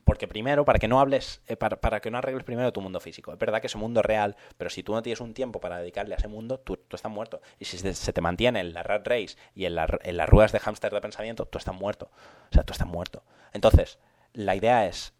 porque primero, para que no hables, eh, para, que no arregles primero tu mundo físico. Es verdad que es un mundo real, pero si tú no tienes un tiempo para dedicarle a ese mundo, tú, estás muerto. Y si se te mantiene en la rat race y en, en las ruedas de hámster de pensamiento, tú estás muerto. O sea, tú estás muerto. Entonces, la idea es,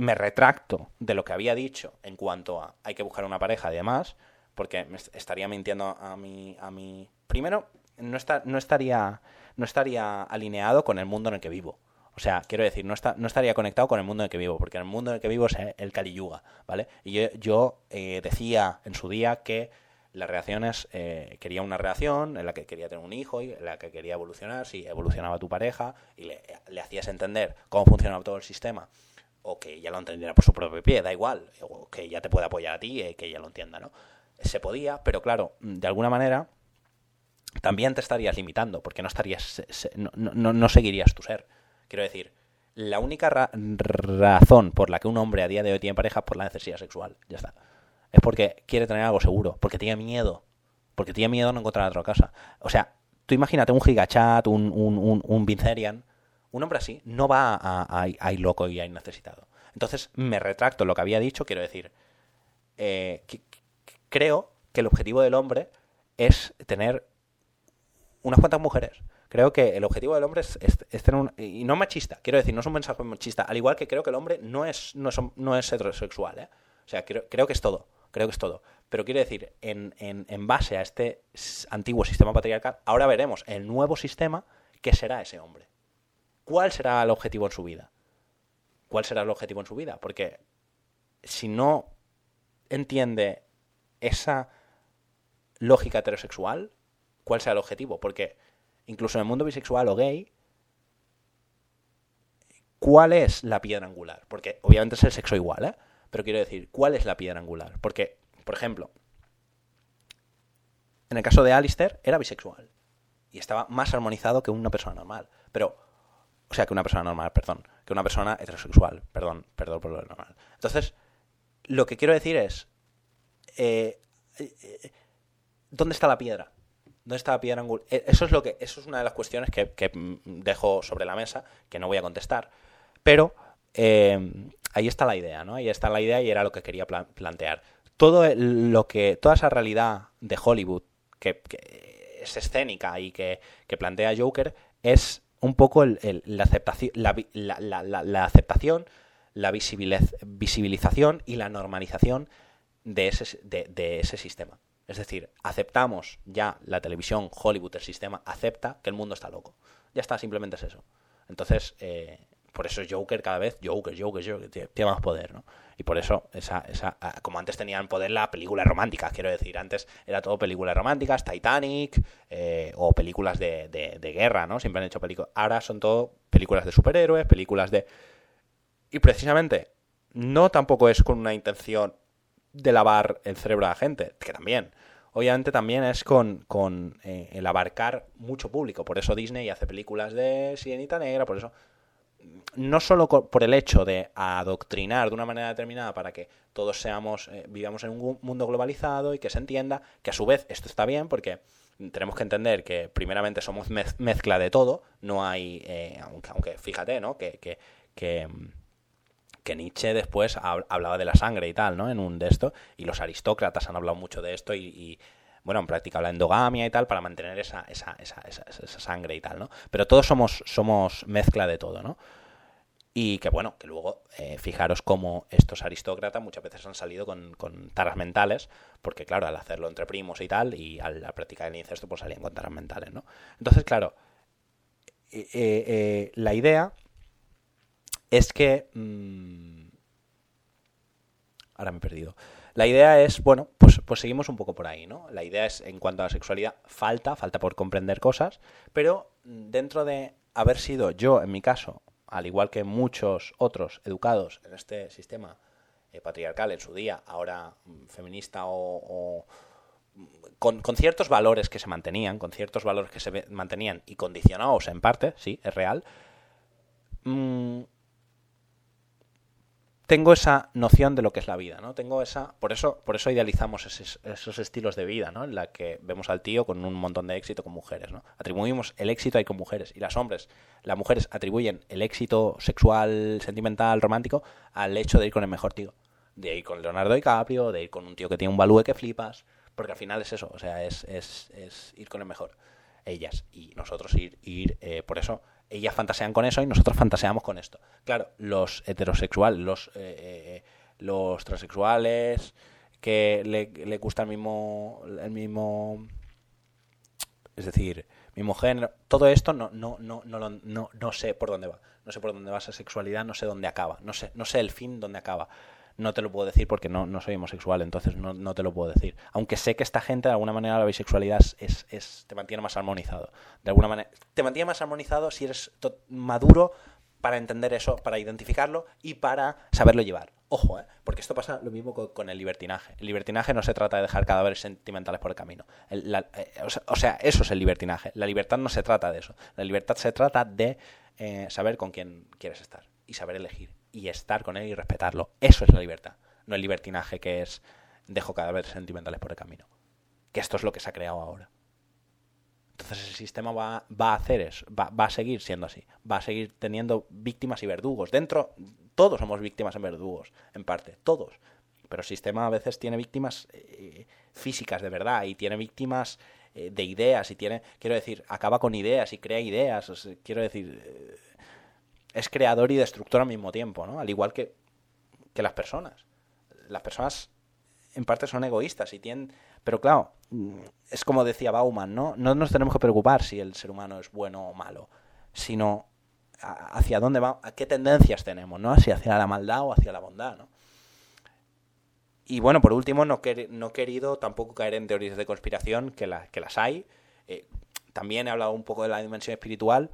me retracto de lo que había dicho en cuanto a hay que buscar una pareja y demás, porque me estaría mintiendo a mi, a mi... Primero, no, está, no, estaría, no estaría alineado con el mundo en el que vivo. O sea, quiero decir, no, está, no estaría conectado con el mundo en el que vivo, porque en el mundo en el que vivo es el Kali Yuga, ¿vale? Y yo, eh, decía en su día que las relaciones, eh, quería una relación en la que quería tener un hijo y en la que quería evolucionar, si evolucionaba tu pareja y le, le hacías entender cómo funcionaba todo el sistema o que ya lo entendiera por su propio pie, da igual, o que ya te pueda apoyar a ti, eh, que ella lo entienda, ¿no? Se podía, pero claro, de alguna manera también te estarías limitando, porque no estarías, no, no, seguirías tu ser. Quiero decir, la única razón por la que un hombre a día de hoy tiene pareja es por la necesidad sexual, ya está. Es porque quiere tener algo seguro, porque tiene miedo, porque tiene miedo de no encontrar otra casa. O sea, tú imagínate un gigachat, un, un, un, un un hombre así no va a, ir loco y a ir necesitado. Entonces me retracto lo que había dicho, quiero decir, eh, creo que el objetivo del hombre es tener unas cuantas mujeres. Creo que el objetivo del hombre es, tener un... Y no machista, quiero decir, no es un mensaje machista. Al igual que creo que el hombre no es, no no es heterosexual. ¿eh? O sea, creo, creo que es todo. Creo que es todo. Pero quiero decir, en, en, en base a este antiguo sistema patriarcal, ahora veremos el nuevo sistema que será ese hombre. ¿Cuál será el objetivo en su vida? ¿Cuál será el objetivo en su vida? Porque si no entiende esa lógica heterosexual, ¿cuál será el objetivo? Porque incluso en el mundo bisexual o gay, ¿cuál es la piedra angular? Porque obviamente es el sexo igual, ¿eh? Pero quiero decir, ¿cuál es la piedra angular? Porque, por ejemplo, en el caso de Alistair era bisexual y estaba más armonizado que una persona normal. Pero o sea, que una persona normal, perdón. Que una persona heterosexual, perdón, perdón por lo normal. Entonces, lo que quiero decir es. Eh, eh, ¿Dónde está la piedra? ¿Dónde está la piedra angular? Eh, eso es lo que. Eso es una de las cuestiones que, dejo sobre la mesa, que no voy a contestar. Pero ahí está la idea, ¿no? Ahí está la idea y era lo que quería plantear. Todo lo que. Toda esa realidad de Hollywood que, es escénica y que, que plantea Joker es un poco la, aceptación, la, la, aceptación, la visibilización y la normalización de ese, de, ese sistema. Es decir, aceptamos ya la televisión, Hollywood, el sistema, acepta que el mundo está loco. Ya está, simplemente es eso. Entonces, eh, por eso Joker cada vez, Joker, Joker, Joker, tiene más poder, ¿no? Y por eso, esa, esa, como antes tenían poder la película romántica, quiero decir, antes era todo películas románticas, Titanic, eh, o películas de, de, guerra, ¿no? Siempre han hecho películas. Ahora son todo películas de superhéroes, películas de... Y precisamente, no tampoco es con una intención de lavar el cerebro a la gente, que también. Obviamente también es con, con eh, el abarcar mucho público. Por eso Disney hace películas de Sirenita Negra, por eso no solo por el hecho de adoctrinar de una manera determinada para que todos seamos, eh, vivamos en un mundo globalizado y que se entienda que a su vez esto está bien porque tenemos que entender que primeramente somos mezcla de todo, no hay, eh, aunque, fíjate, ¿no? Que, que, que, Nietzsche después hablaba de la sangre y tal, ¿no? En un de esto, y los aristócratas han hablado mucho de esto y, bueno, en práctica la endogamia y tal, para mantener esa, esa, esa, esa, sangre y tal, ¿no? Pero todos somos, somos mezcla de todo, ¿no? Y que bueno, que luego eh, fijaros cómo estos aristócratas muchas veces han salido con, taras mentales, porque claro, al hacerlo entre primos y tal, y al practicar el incesto, pues salían con taras mentales, ¿no? Entonces, claro, eh, eh, la idea es que... Mm, ahora me he perdido. La idea es, bueno, pues, pues seguimos un poco por ahí, ¿no? La idea es, en cuanto a la sexualidad, falta, falta por comprender cosas, pero dentro de haber sido yo, en mi caso, al igual que muchos otros educados en este sistema eh, patriarcal en su día, ahora mm, feminista o, mm, con, ciertos valores que se mantenían, con ciertos valores que se mantenían y condicionados en parte, sí, es real, mm, tengo esa noción de lo que es la vida, ¿no? Tengo esa, por eso, por eso idealizamos esos, estilos de vida, ¿no? En la que vemos al tío con un montón de éxito con mujeres, ¿no? Atribuimos el éxito ahí con mujeres y las hombres, las mujeres atribuyen el éxito sexual, sentimental, romántico al hecho de ir con el mejor tío, de ir con Leonardo DiCaprio, de ir con un tío que tiene un balúe que flipas, porque al final es eso, o sea, es, es, es ir con el mejor, ellas y nosotros ir, ir eh, por eso ellas fantasean con eso y nosotros fantaseamos con esto. Claro, los heterosexuales, los, eh, eh, los transexuales, que le, gusta el mismo, el mismo, es decir, mismo género, todo esto no, no, no, no, no, no sé por dónde va. No sé por dónde va esa sexualidad, no sé dónde acaba, no sé, no sé el fin dónde acaba no te lo puedo decir porque no, no soy homosexual, entonces no, no, te lo puedo decir. Aunque sé que esta gente, de alguna manera, la bisexualidad es, es, te mantiene más armonizado. De alguna manera, te mantiene más armonizado si eres maduro para entender eso, para identificarlo y para saberlo llevar. Ojo, ¿eh? porque esto pasa lo mismo con, el libertinaje. El libertinaje no se trata de dejar cadáveres sentimentales por el camino. Eh, o, sea, eso es el libertinaje. La libertad no se trata de eso. La libertad se trata de eh, saber con quién quieres estar y saber elegir y estar con él y respetarlo. Eso es la libertad, no el libertinaje que es dejo cadáveres sentimentales por el camino. Que esto es lo que se ha creado ahora. Entonces el sistema va, va a hacer eso, va, va, a seguir siendo así, va a seguir teniendo víctimas y verdugos. Dentro, todos somos víctimas y verdugos, en parte, todos. Pero el sistema a veces tiene víctimas eh, físicas de verdad y tiene víctimas eh, de ideas y tiene, quiero decir, acaba con ideas y crea ideas. quiero decir, eh, es creador y destructor al mismo tiempo, ¿no? Al igual que, que las personas. Las personas en parte son egoístas y tienen... Pero claro, es como decía Bauman, ¿no? No nos tenemos que preocupar si el ser humano es bueno o malo, sino hacia dónde va, a qué tendencias tenemos, ¿no? Si hacia la maldad o hacia la bondad, ¿no? Y bueno, por último, no, no he querido tampoco caer en teorías de conspiración, que, que las hay. Eh, también he hablado un poco de la dimensión espiritual,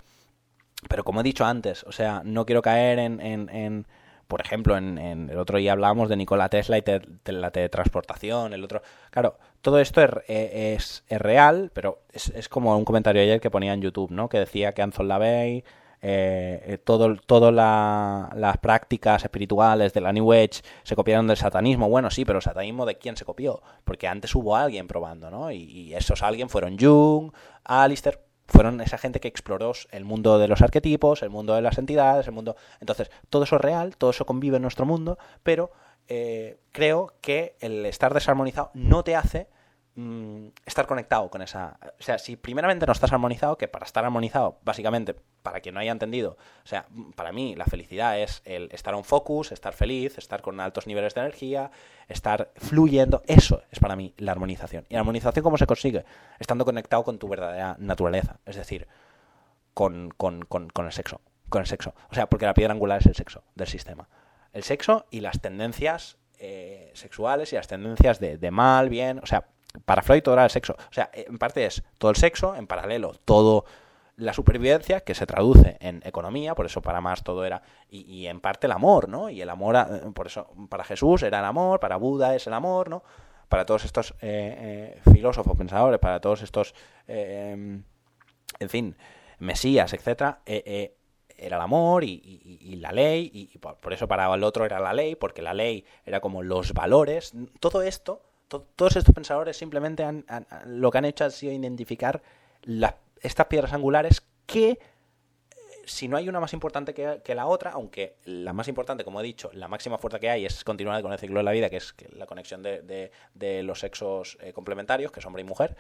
pero como he dicho antes, o sea, no quiero caer en, en, por ejemplo, en, el otro día hablábamos de Nikola Tesla y la teletransportación, el otro... Claro, todo esto es, es, es real, pero es, es, como un comentario ayer que ponía en YouTube, ¿no? Que decía que Anton LaVey, eh, eh todo, todo las prácticas espirituales de la New Age se copiaron del satanismo. Bueno, sí, pero el satanismo de quién se copió? Porque antes hubo alguien probando, ¿no? Y, y esos alguien fueron Jung, Alistair, fueron esa gente que exploró el mundo de los arquetipos, el mundo de las entidades, el mundo... Entonces, todo eso es real, todo eso convive en nuestro mundo, pero eh, creo que el estar desarmonizado no te hace Mm, estar conectado con esa... O sea, si primeramente no estás armonizado, que para estar armonizado, básicamente, para quien no haya entendido, o sea, para mí la felicidad es el estar on focus, estar feliz, estar con altos niveles de energía, estar fluyendo, eso es para mí la armonización. ¿Y la armonización cómo se consigue? Estando conectado con tu verdadera naturaleza, es decir, con, con, con, el sexo, con el sexo. O sea, porque la piedra angular es el sexo del sistema. El sexo y las tendencias eh, sexuales y las tendencias de, de mal, bien, o sea, para Freud todo era el sexo. O sea, en parte es todo el sexo, en paralelo todo la supervivencia, que se traduce en economía, por eso para más todo era, y, en parte el amor, ¿no? Y el amor, eh, por eso para Jesús era el amor, para Buda es el amor, ¿no? Para todos estos eh, eh, filósofos, pensadores, para todos estos, en fin, mesías, etcétera, era el amor y, la ley, y, por, eso para el otro era la ley, porque la ley era como los valores. Todo esto, todos estos pensadores simplemente han, lo que han hecho ha sido identificar estas piedras angulares que eh, si no hay una más importante que, la otra, aunque la más importante, como he dicho, la máxima fuerza que hay es continuar con el ciclo de la vida, que es la conexión de, los sexos eh, complementarios, que es hombre y mujer,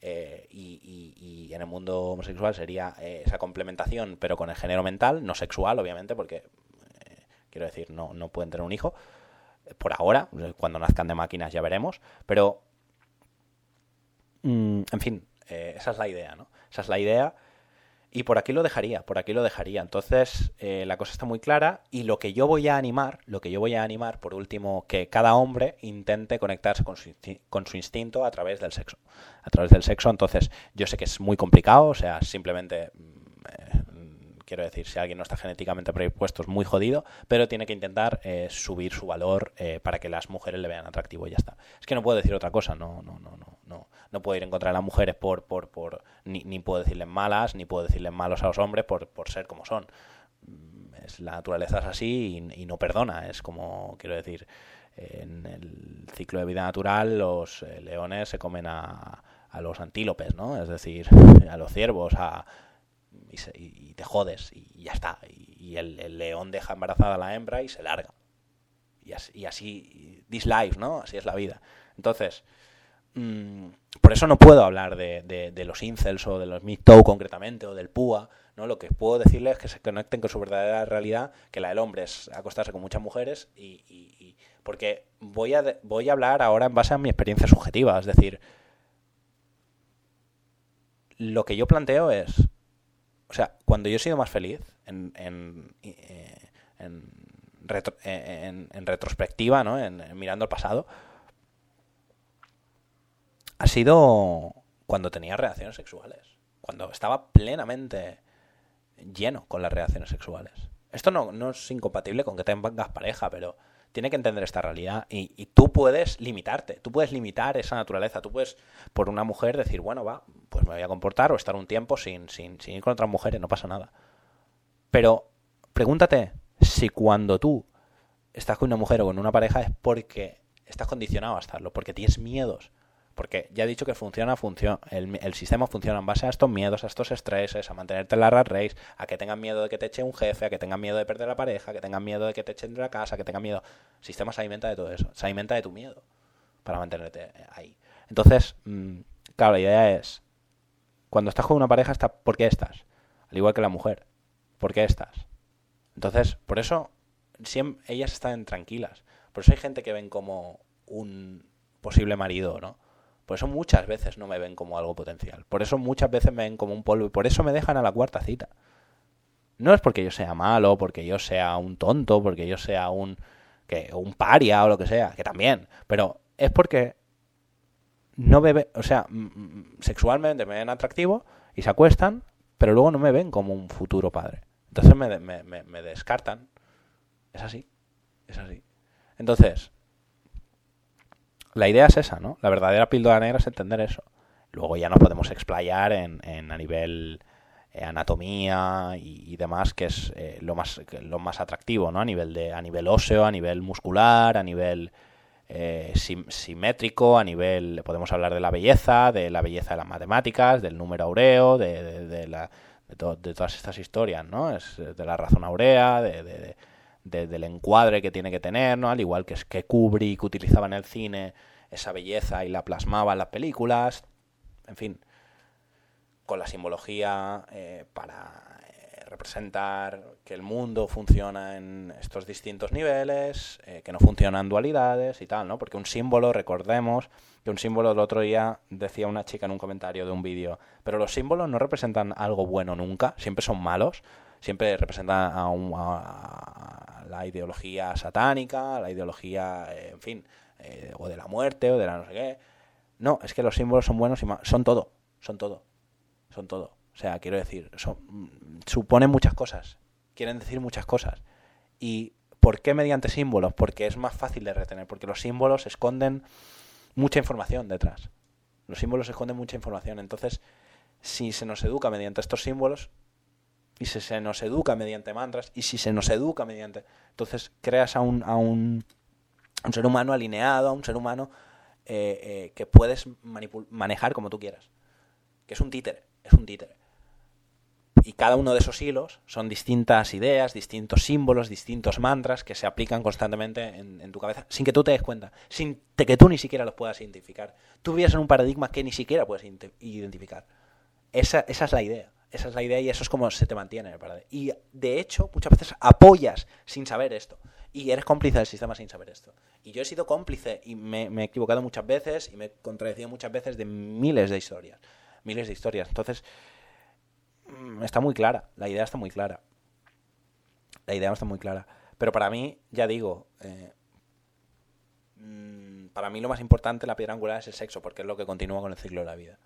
eh, y, en el mundo homosexual sería eh, esa complementación, pero con el género mental, no sexual, obviamente, porque, eh, quiero decir, no, no pueden tener un hijo. Por ahora, cuando nazcan de máquinas ya veremos, pero, mm, en fin, esa es la idea, ¿no? Esa es la idea y por aquí lo dejaría, por aquí lo dejaría. Entonces, eh, la cosa está muy clara y lo que yo voy a animar, lo que yo voy a animar, por último, que cada hombre intente conectarse con su, con su instinto a través del sexo. A través del sexo, entonces, yo sé que es muy complicado, o sea, simplemente... Mm, eh, quiero decir, si alguien no está genéticamente predispuesto es muy jodido, pero tiene que intentar eh, subir su valor para que las mujeres le vean atractivo y ya está. Es que no puedo decir otra cosa, no, no, no, no, no no puedo ir en contra de las mujeres por, por, por ni, ni puedo decirles malas, ni puedo decirles malos a los hombres por, por ser como son. Mm, es, la naturaleza es así y, no perdona. Es como, quiero decir, en el ciclo de vida natural los eh, leones se comen a, a, los antílopes, ¿no? Es decir, [LAUGHS] a los ciervos, a, y, te jodes y ya está. Y, el, león deja embarazada a la hembra y se larga. Y así, y this life, ¿no? Así es la vida. Entonces, Mm, por eso no puedo hablar de, los incels o de los MeToo concretamente o del PUA. ¿no? Lo que puedo decirles es que se conecten con su verdadera realidad, que la del hombre es acostarse con muchas mujeres y, porque voy a, voy a hablar ahora en base a mi experiencia subjetiva, es decir, lo que yo planteo es, o sea, cuando yo he sido más feliz en, en, eh, en, en retrospectiva, ¿no? en, mirando al pasado, ha sido cuando tenía reacciones sexuales, cuando estaba plenamente lleno con las reacciones sexuales. Esto no, no es incompatible con que tengas pareja, pero tiene que entender esta realidad y, tú puedes limitarte, tú puedes limitar esa naturaleza, tú puedes por una mujer decir, bueno, va, pues me voy a comportar o estar un tiempo sin, sin, sin ir con otras mujeres, no pasa nada. Pero pregúntate si cuando tú estás con una mujer o con una pareja es porque estás condicionado a estarlo, porque tienes miedos, porque ya he dicho que funciona, funciona el, sistema funciona en base a estos miedos, a estos estreses, a mantenerte en la rat race, a que tengan miedo de que te eche un jefe, a que tengan miedo de perder la pareja, a que tengan miedo de que te echen de la casa, que tengan miedo. El sistema se alimenta de todo eso, se alimenta de tu miedo para mantenerte ahí. Entonces, mm, claro, la idea es, cuando estás con una pareja, está, ¿por qué estás? Al igual que la mujer, ¿por qué estás? Entonces, por eso siempre, ellas están tranquilas. Por eso hay gente que ven como un posible marido, ¿no? Por eso muchas veces no me ven como algo potencial. Por eso muchas veces me ven como un polvo y por eso me dejan a la cuarta cita. No es porque yo sea malo, porque yo sea un tonto, porque yo sea un que un paria o lo que sea, que también, pero es porque no me o sea, sexualmente me ven atractivo y se acuestan, pero luego no me ven como un futuro padre. Entonces me, me descartan. Es así, es así. Entonces, la idea es esa, ¿no? La verdadera píldora negra es entender eso. Luego ya nos podemos explayar en, en a nivel eh, anatomía y, demás, que es eh, lo más lo más atractivo, ¿no? A nivel de a nivel óseo, a nivel muscular, a nivel eh, simétrico, a nivel podemos hablar de la belleza, de la belleza de las matemáticas, del número aureo, de, de, la, de, todas estas historias, ¿no? Es de la razón aurea, de, del encuadre que tiene que tener, ¿no? Al igual que, que Kubrick utilizaba en el cine esa belleza y la plasmaba en las películas, en fin, con la simbología eh, para eh, representar que el mundo funciona en estos distintos niveles, eh, que no funcionan dualidades y tal, ¿no? Porque un símbolo, recordemos que un símbolo del otro día decía una chica en un comentario de un vídeo, pero los símbolos no representan algo bueno nunca, siempre son malos, siempre representan a, un, a la ideología satánica, la ideología, en fin, eh, o de la muerte, o de la no sé qué. No, es que los símbolos son buenos y son todo, son todo, son todo. O sea, quiero decir, son, mm, suponen muchas cosas, quieren decir muchas cosas. ¿Y por qué mediante símbolos? Porque es más fácil de retener, porque los símbolos esconden mucha información detrás. Los símbolos esconden mucha información. Entonces, si se nos educa mediante estos símbolos, y si se nos educa mediante mantras, y si se nos educa mediante... Entonces creas a un, a un, un ser humano alineado, a un ser humano eh, eh, que puedes manejar como tú quieras. Que es un títere, es un títere. Y cada uno de esos hilos son distintas ideas, distintos símbolos, distintos mantras que se aplican constantemente en, tu cabeza sin que tú te des cuenta, sin que tú ni siquiera los puedas identificar. Tú vives en un paradigma que ni siquiera puedes identificar. Esa, esa es la idea. Esa es la idea y eso es como se te mantiene paradigma. Y de hecho, muchas veces apoyas sin saber esto. Y eres cómplice del sistema sin saber esto. Y yo he sido cómplice y me, me he equivocado muchas veces y me he contradecido muchas veces de miles de historias. Miles de historias. Entonces, Mm, está muy clara, la idea está muy clara. La idea está muy clara. Pero para mí, ya digo, eh, mm, para mí lo más importante, la piedra angular, es el sexo, porque es lo que continúa con el ciclo de la vida.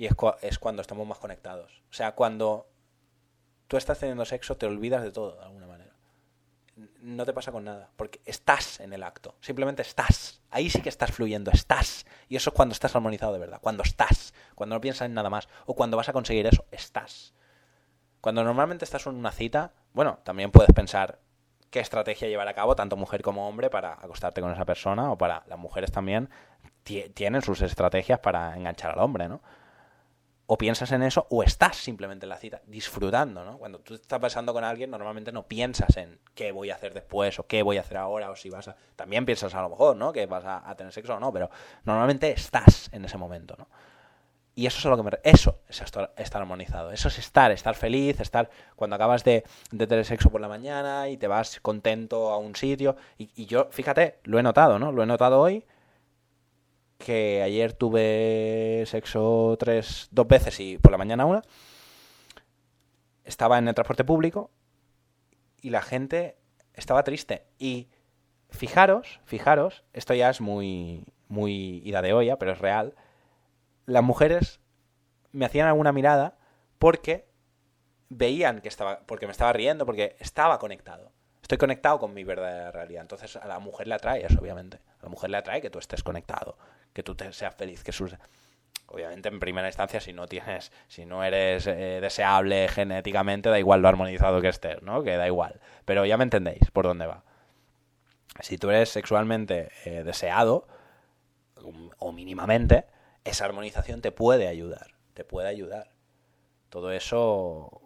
Y es, es cuando estamos más conectados. O sea, cuando tú estás teniendo sexo, te olvidas de todo, de alguna manera no te pasa con nada, porque estás en el acto, simplemente estás. Ahí sí que estás fluyendo, estás. Y eso es cuando estás armonizado de verdad, cuando estás, cuando no piensas en nada más, o cuando vas a conseguir eso, estás. Cuando normalmente estás en una cita, bueno, también puedes pensar qué estrategia llevar a cabo, tanto mujer como hombre, para acostarte con esa persona, o para las mujeres también, tienen sus estrategias para enganchar al hombre, ¿no? O piensas en eso o estás simplemente en la cita disfrutando, ¿no? Cuando tú estás pasando con alguien normalmente no piensas en qué voy a hacer después o qué voy a hacer ahora o si vas a... También piensas a lo mejor, ¿no? Que vas a, tener sexo o no, pero normalmente estás en ese momento, ¿no? Y eso es lo que me... Eso es estar, armonizado. Eso es estar, estar feliz, estar... Cuando acabas de, tener sexo por la mañana y te vas contento a un sitio. Y, y yo, fíjate, lo he notado, ¿no? Lo he notado hoy que ayer tuve sexo tres, dos veces y por la mañana una. Estaba en el transporte público y la gente estaba triste. Y fijaros, fijaros, esto ya es muy, muy ida de olla, pero es real. Las mujeres me hacían alguna mirada porque veían que estaba, porque me estaba riendo, porque estaba conectado. Estoy conectado con mi verdadera realidad. Entonces a la mujer le atrae eso, obviamente. A la mujer le atrae que tú estés conectado, que tú te seas feliz, que sus obviamente en primera instancia si no tienes si no eres eh, deseable genéticamente da igual lo armonizado que estés no que da igual. Pero ya me entendéis por dónde va. Si tú eres sexualmente eh, deseado o mínimamente esa armonización te puede ayudar te puede ayudar. Todo eso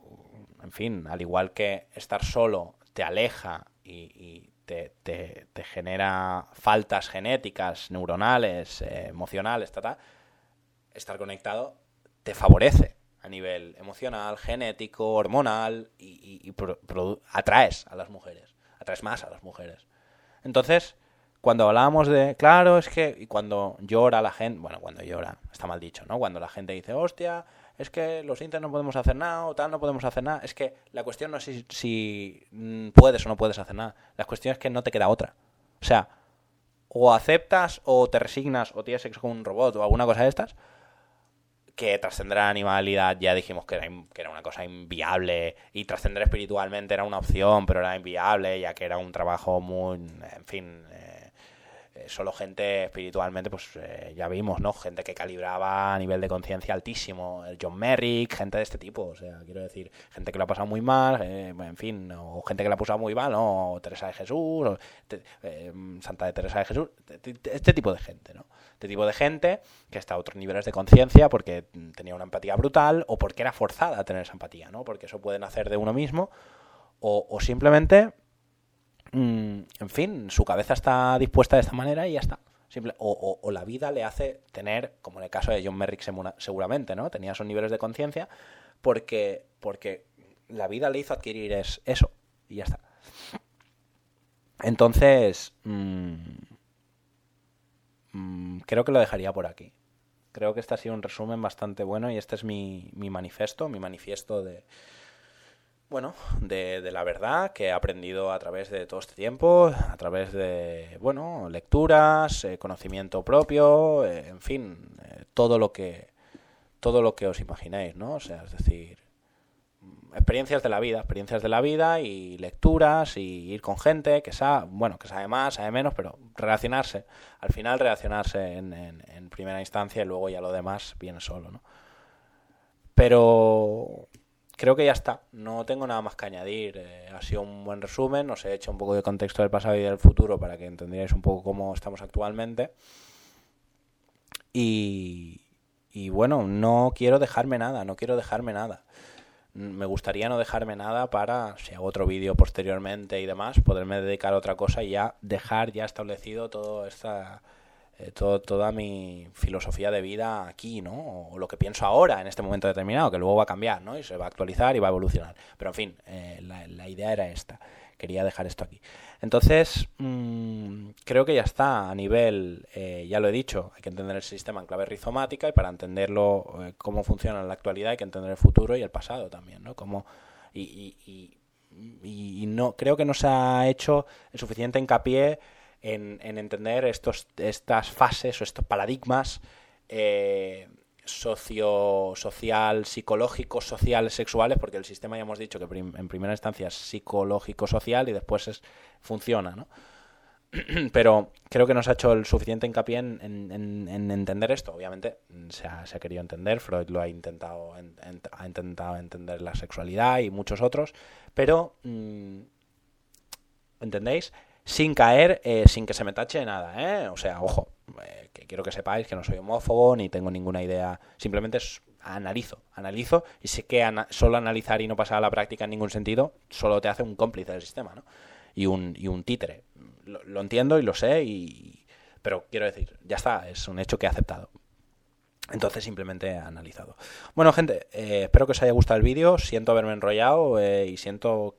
en fin al igual que estar solo te aleja y, te, genera faltas genéticas, neuronales, eh, emocionales, estar conectado te favorece a nivel emocional, genético, hormonal y, atraes a las mujeres, atraes más a las mujeres. Entonces, cuando hablábamos de, claro, es que, y cuando llora la gente, bueno, cuando llora, está mal dicho, ¿no? Cuando la gente dice, hostia, es que los inter no podemos hacer nada o tal, no podemos hacer nada. Es que la cuestión no es si, mm, puedes o no puedes hacer nada. La cuestión es que no te queda otra. O sea, o aceptas o te resignas o tienes sexo con un robot o alguna cosa de estas, que trascender la animalidad ya dijimos que era, que era una cosa inviable y trascender espiritualmente era una opción, pero era inviable ya que era un trabajo muy, en fin, solo gente espiritualmente, pues eh, ya vimos, ¿no? Gente que calibraba a nivel de conciencia altísimo, el John Merrick, gente de este tipo, o sea, quiero decir, gente que lo ha pasado muy mal, eh, en fin, o gente que lo ha pasado muy mal, ¿no? Teresa de Jesús, Santa de Teresa de Jesús, este tipo de gente, ¿no? Este tipo de gente que está a otros niveles de conciencia porque tenía una empatía brutal o porque era forzada a tener esa empatía, ¿no? Porque eso puede nacer de uno mismo o, o simplemente Mm, en fin, su cabeza está dispuesta de esta manera y ya está. Simple, o, la vida le hace tener, como en el caso de John Merrick seguramente, ¿no? Tenía esos niveles de conciencia porque, porque la vida le hizo adquirir eso y ya está. Entonces, mm, mm, creo que lo dejaría por aquí. Creo que este ha sido un resumen bastante bueno y este es mi, mi manifiesto, mi manifiesto de, bueno, de, la verdad que he aprendido a través de todo este tiempo, a través de, bueno, lecturas, eh, conocimiento propio, eh, en fin, eh, todo lo que todo lo que os imaginéis, ¿no? O sea, es decir, experiencias de la vida, experiencias de la vida y lecturas y ir con gente que sabe, bueno, que sabe más, sabe menos, pero relacionarse, al final relacionarse en, en primera instancia y luego ya lo demás viene solo, ¿no? Pero creo que ya está. No tengo nada más que añadir. Eh, ha sido un buen resumen. Os he hecho un poco de contexto del pasado y del futuro para que entendierais un poco cómo estamos actualmente. Y, y bueno, no quiero dejarme nada, no quiero dejarme nada. Me gustaría no dejarme nada para, si hago otro vídeo posteriormente y demás, poderme dedicar a otra cosa y ya dejar ya establecido todo esta eh, todo, toda mi filosofía de vida aquí, ¿no? O lo que pienso ahora, en este momento determinado, que luego va a cambiar, ¿no? Y se va a actualizar y va a evolucionar. Pero en fin, eh, la, idea era esta. Quería dejar esto aquí. Entonces, mm, creo que ya está a nivel, eh, ya lo he dicho, hay que entender el sistema en clave rizomática y para entenderlo, cómo funciona en la actualidad, hay que entender el futuro y el pasado también, ¿no? Como, y, y, y no creo que no se ha hecho el suficiente hincapié en, entender estos, estas fases o estos paradigmas eh, socio, social, psicológicos, sociales, sexuales, porque el sistema ya hemos dicho que en primera instancia es psicológico-social y después es, funciona, ¿no? [CLEARS THROAT] Pero creo que nos ha hecho el suficiente hincapié en, entender esto. Obviamente se ha, querido entender, Freud lo ha intentado, ha intentado entender la sexualidad y muchos otros, pero, mm, ¿entendéis? Sin caer, eh, sin que se me tache nada, ¿eh? O sea, ojo, eh, que quiero que sepáis que no soy homófobo ni tengo ninguna idea, simplemente analizo, analizo y sé que solo analizar y no pasar a la práctica en ningún sentido solo te hace un cómplice del sistema, ¿no? Y un, y un títere. Lo, entiendo y lo sé, y, pero quiero decir, ya está, es un hecho que he aceptado. Entonces simplemente he analizado. Bueno, gente, eh, espero que os haya gustado el vídeo. Siento haberme enrollado y siento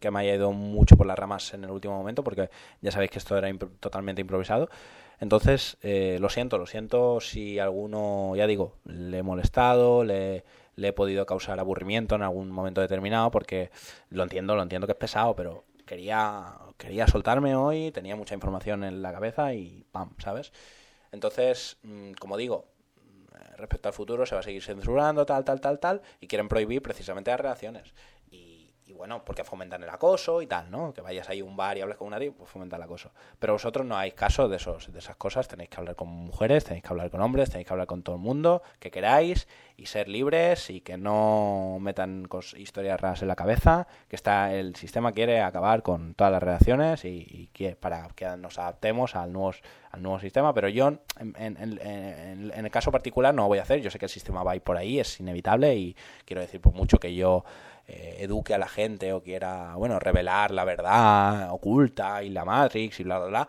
que me haya ido mucho por las ramas en el último momento, porque ya sabéis que esto era totalmente improvisado. Entonces, eh, lo siento, lo siento si alguno, ya digo, le he molestado, le, he podido causar aburrimiento en algún momento determinado, porque lo entiendo, lo entiendo que es pesado, pero quería, quería soltarme hoy, tenía mucha información en la cabeza y ¡pam! ¿Sabes? Entonces, mm, como digo, respecto al futuro se va a seguir censurando, tal, tal, tal, tal, y quieren prohibir precisamente las reacciones bueno, porque fomentan el acoso y tal, ¿no? Que vayas ahí a un bar y hables con una tía, pues fomenta el acoso. Pero vosotros no hay caso de, esos, de esas cosas, tenéis que hablar con mujeres, tenéis que hablar con hombres, tenéis que hablar con todo el mundo que queráis y ser libres y que no metan historias raras en la cabeza, que está el sistema quiere acabar con todas las relaciones y, que, para que nos adaptemos al nuevo, al nuevo sistema, pero yo en, en, el caso particular no lo voy a hacer, yo sé que el sistema va a ir por ahí, es inevitable y quiero decir por mucho que yo eh, eduque a la gente o quiera, bueno, revelar la verdad oculta y la Matrix y bla, bla, bla.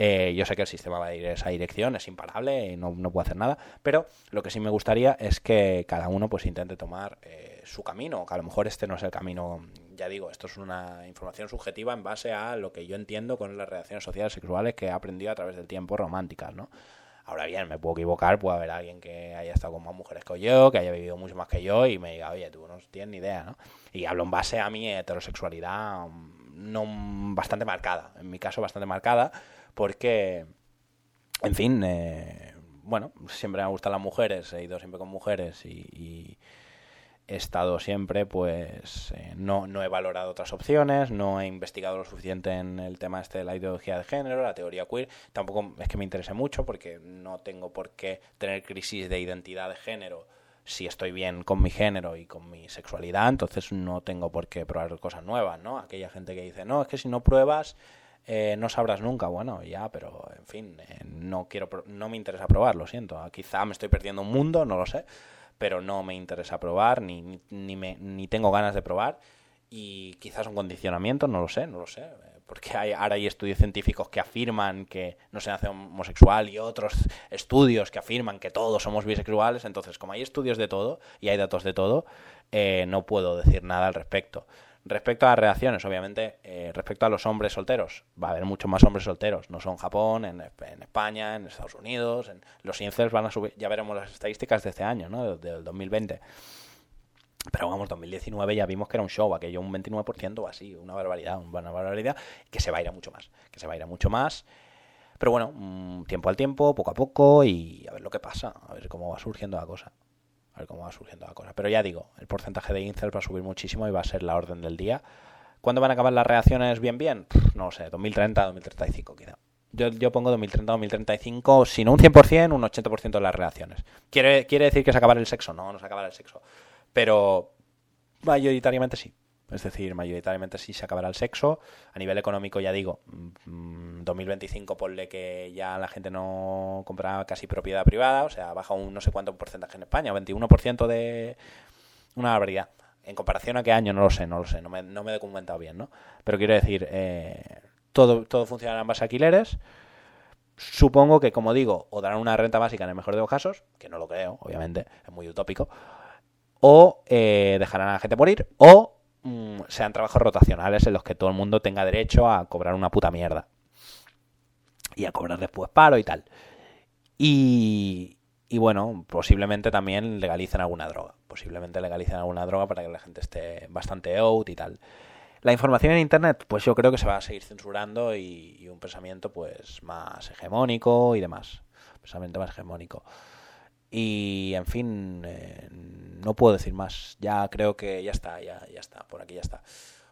Eh, yo sé que el sistema va a ir en esa dirección, es imparable y no, no puedo hacer nada, pero lo que sí me gustaría es que cada uno pues intente tomar eh, su camino, que a lo mejor este no es el camino, ya digo, esto es una información subjetiva en base a lo que yo entiendo con las relaciones sociales sexuales que he aprendido a través del tiempo románticas, ¿no? Ahora bien, me puedo equivocar, puede haber alguien que haya estado con más mujeres que yo, que haya vivido mucho más que yo y me diga, oye, tú no tienes ni idea, ¿no? Y hablo en base a mi heterosexualidad mm, no bastante marcada, en mi caso bastante marcada, porque, en fin, eh, bueno, siempre me gustan las mujeres, he ido siempre con mujeres y he estado siempre, pues eh, no, no he valorado otras opciones, no he investigado lo suficiente en el tema este de la ideología de género, la teoría queer, tampoco es que me interese mucho porque no tengo por qué tener crisis de identidad de género si estoy bien con mi género y con mi sexualidad, entonces no tengo por qué probar cosas nuevas, ¿no? Aquella gente que dice, no, es que si no pruebas eh, no sabrás nunca, bueno, ya, pero en fin, eh, no quiero, no me interesa probar, lo siento, quizá me estoy perdiendo un mundo, no lo sé, pero no me interesa probar, ni, ni, me, ni tengo ganas de probar. Y quizás un condicionamiento, no lo sé, no lo sé. Porque hay, ahora hay estudios científicos que afirman que no se hace homosexual y otros estudios que afirman que todos somos bisexuales. Entonces, como hay estudios de todo y hay datos de todo, eh, no puedo decir nada al respecto. Respecto a las reacciones, obviamente, eh, respecto a los hombres solteros, va a haber muchos más hombres solteros. No son Japón, en, España, en Estados Unidos. En, los incels van a subir, ya veremos las estadísticas de este año, ¿no? Del 2020. Pero vamos, 2019 ya vimos que era un show, aquello un 29% o así, una barbaridad, una barbaridad, que se va a ir a mucho más, que se va a ir a mucho más. Pero bueno, mm, tiempo al tiempo, poco a poco y a ver lo que pasa, a ver cómo va surgiendo la cosa a ver cómo va surgiendo la cosa. Pero ya digo, el porcentaje de incels va a subir muchísimo y va a ser la orden del día. ¿Cuándo van a acabar las reacciones bien bien? no lo sé, 2030, 2035 quizá. Yo, yo pongo 2030, 2035, si no un 100%, un 80% de las reacciones. ¿Quiere, ¿Quiere decir que se acabará el sexo? No, no se acabará el sexo. Pero Mayoritariamente sí. Es decir, mayoritariamente sí se acabará el sexo. A nivel económico, ya digo, 2025 mm, ponle que ya la gente no comprará casi propiedad privada, o sea, baja un no sé cuánto porcentaje en España, 21% de una barbaridad. En comparación a qué año, no lo sé, no lo sé, no me, no me he documentado bien, ¿no? Pero quiero decir, eh, todo, todo funcionará en base a alquileres. Supongo que, como digo, o darán una renta básica en el mejor de los casos, que no lo creo, obviamente, es muy utópico, o eh, dejarán a la gente morir, o Mm, sean trabajos rotacionales en los que todo el mundo tenga derecho a cobrar una puta mierda. Y a cobrar después paro y tal. Y, y bueno, posiblemente también legalicen alguna droga. Posiblemente legalicen alguna droga para que la gente esté bastante out y tal. La información en Internet, pues yo creo que se va a seguir censurando y, y un pensamiento pues más hegemónico y demás. Pensamiento más hegemónico. Y en fin, eh, no puedo decir más. Ya creo que ya está, ya, ya está, por aquí ya está.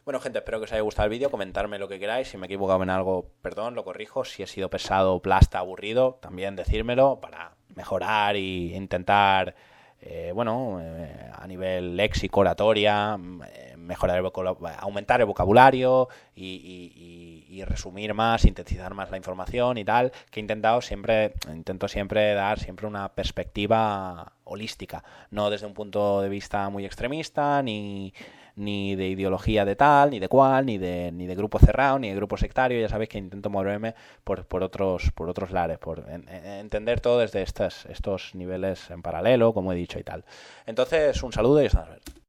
Bueno, gente, espero que os haya gustado el vídeo. Comentarme lo que queráis. Si me he equivocado en algo, perdón, lo corrijo. Si he sido pesado, plasta, aburrido, también decírmelo para mejorar e intentar, eh, bueno, eh, a nivel léxico, oratoria, mejorar el aumentar el vocabulario y, resumir más, sintetizar más la información y tal, que he intentado siempre, intento siempre dar siempre una perspectiva holística, no desde un punto de vista muy extremista, ni, ni de ideología de tal, ni de cual, ni de, ni de grupo cerrado, ni de grupo sectario, ya sabéis que intento moverme por, por otros, por otros lares, por entender todo desde estos, estos niveles en paralelo, como he dicho y tal. Entonces, un saludo y hasta luego.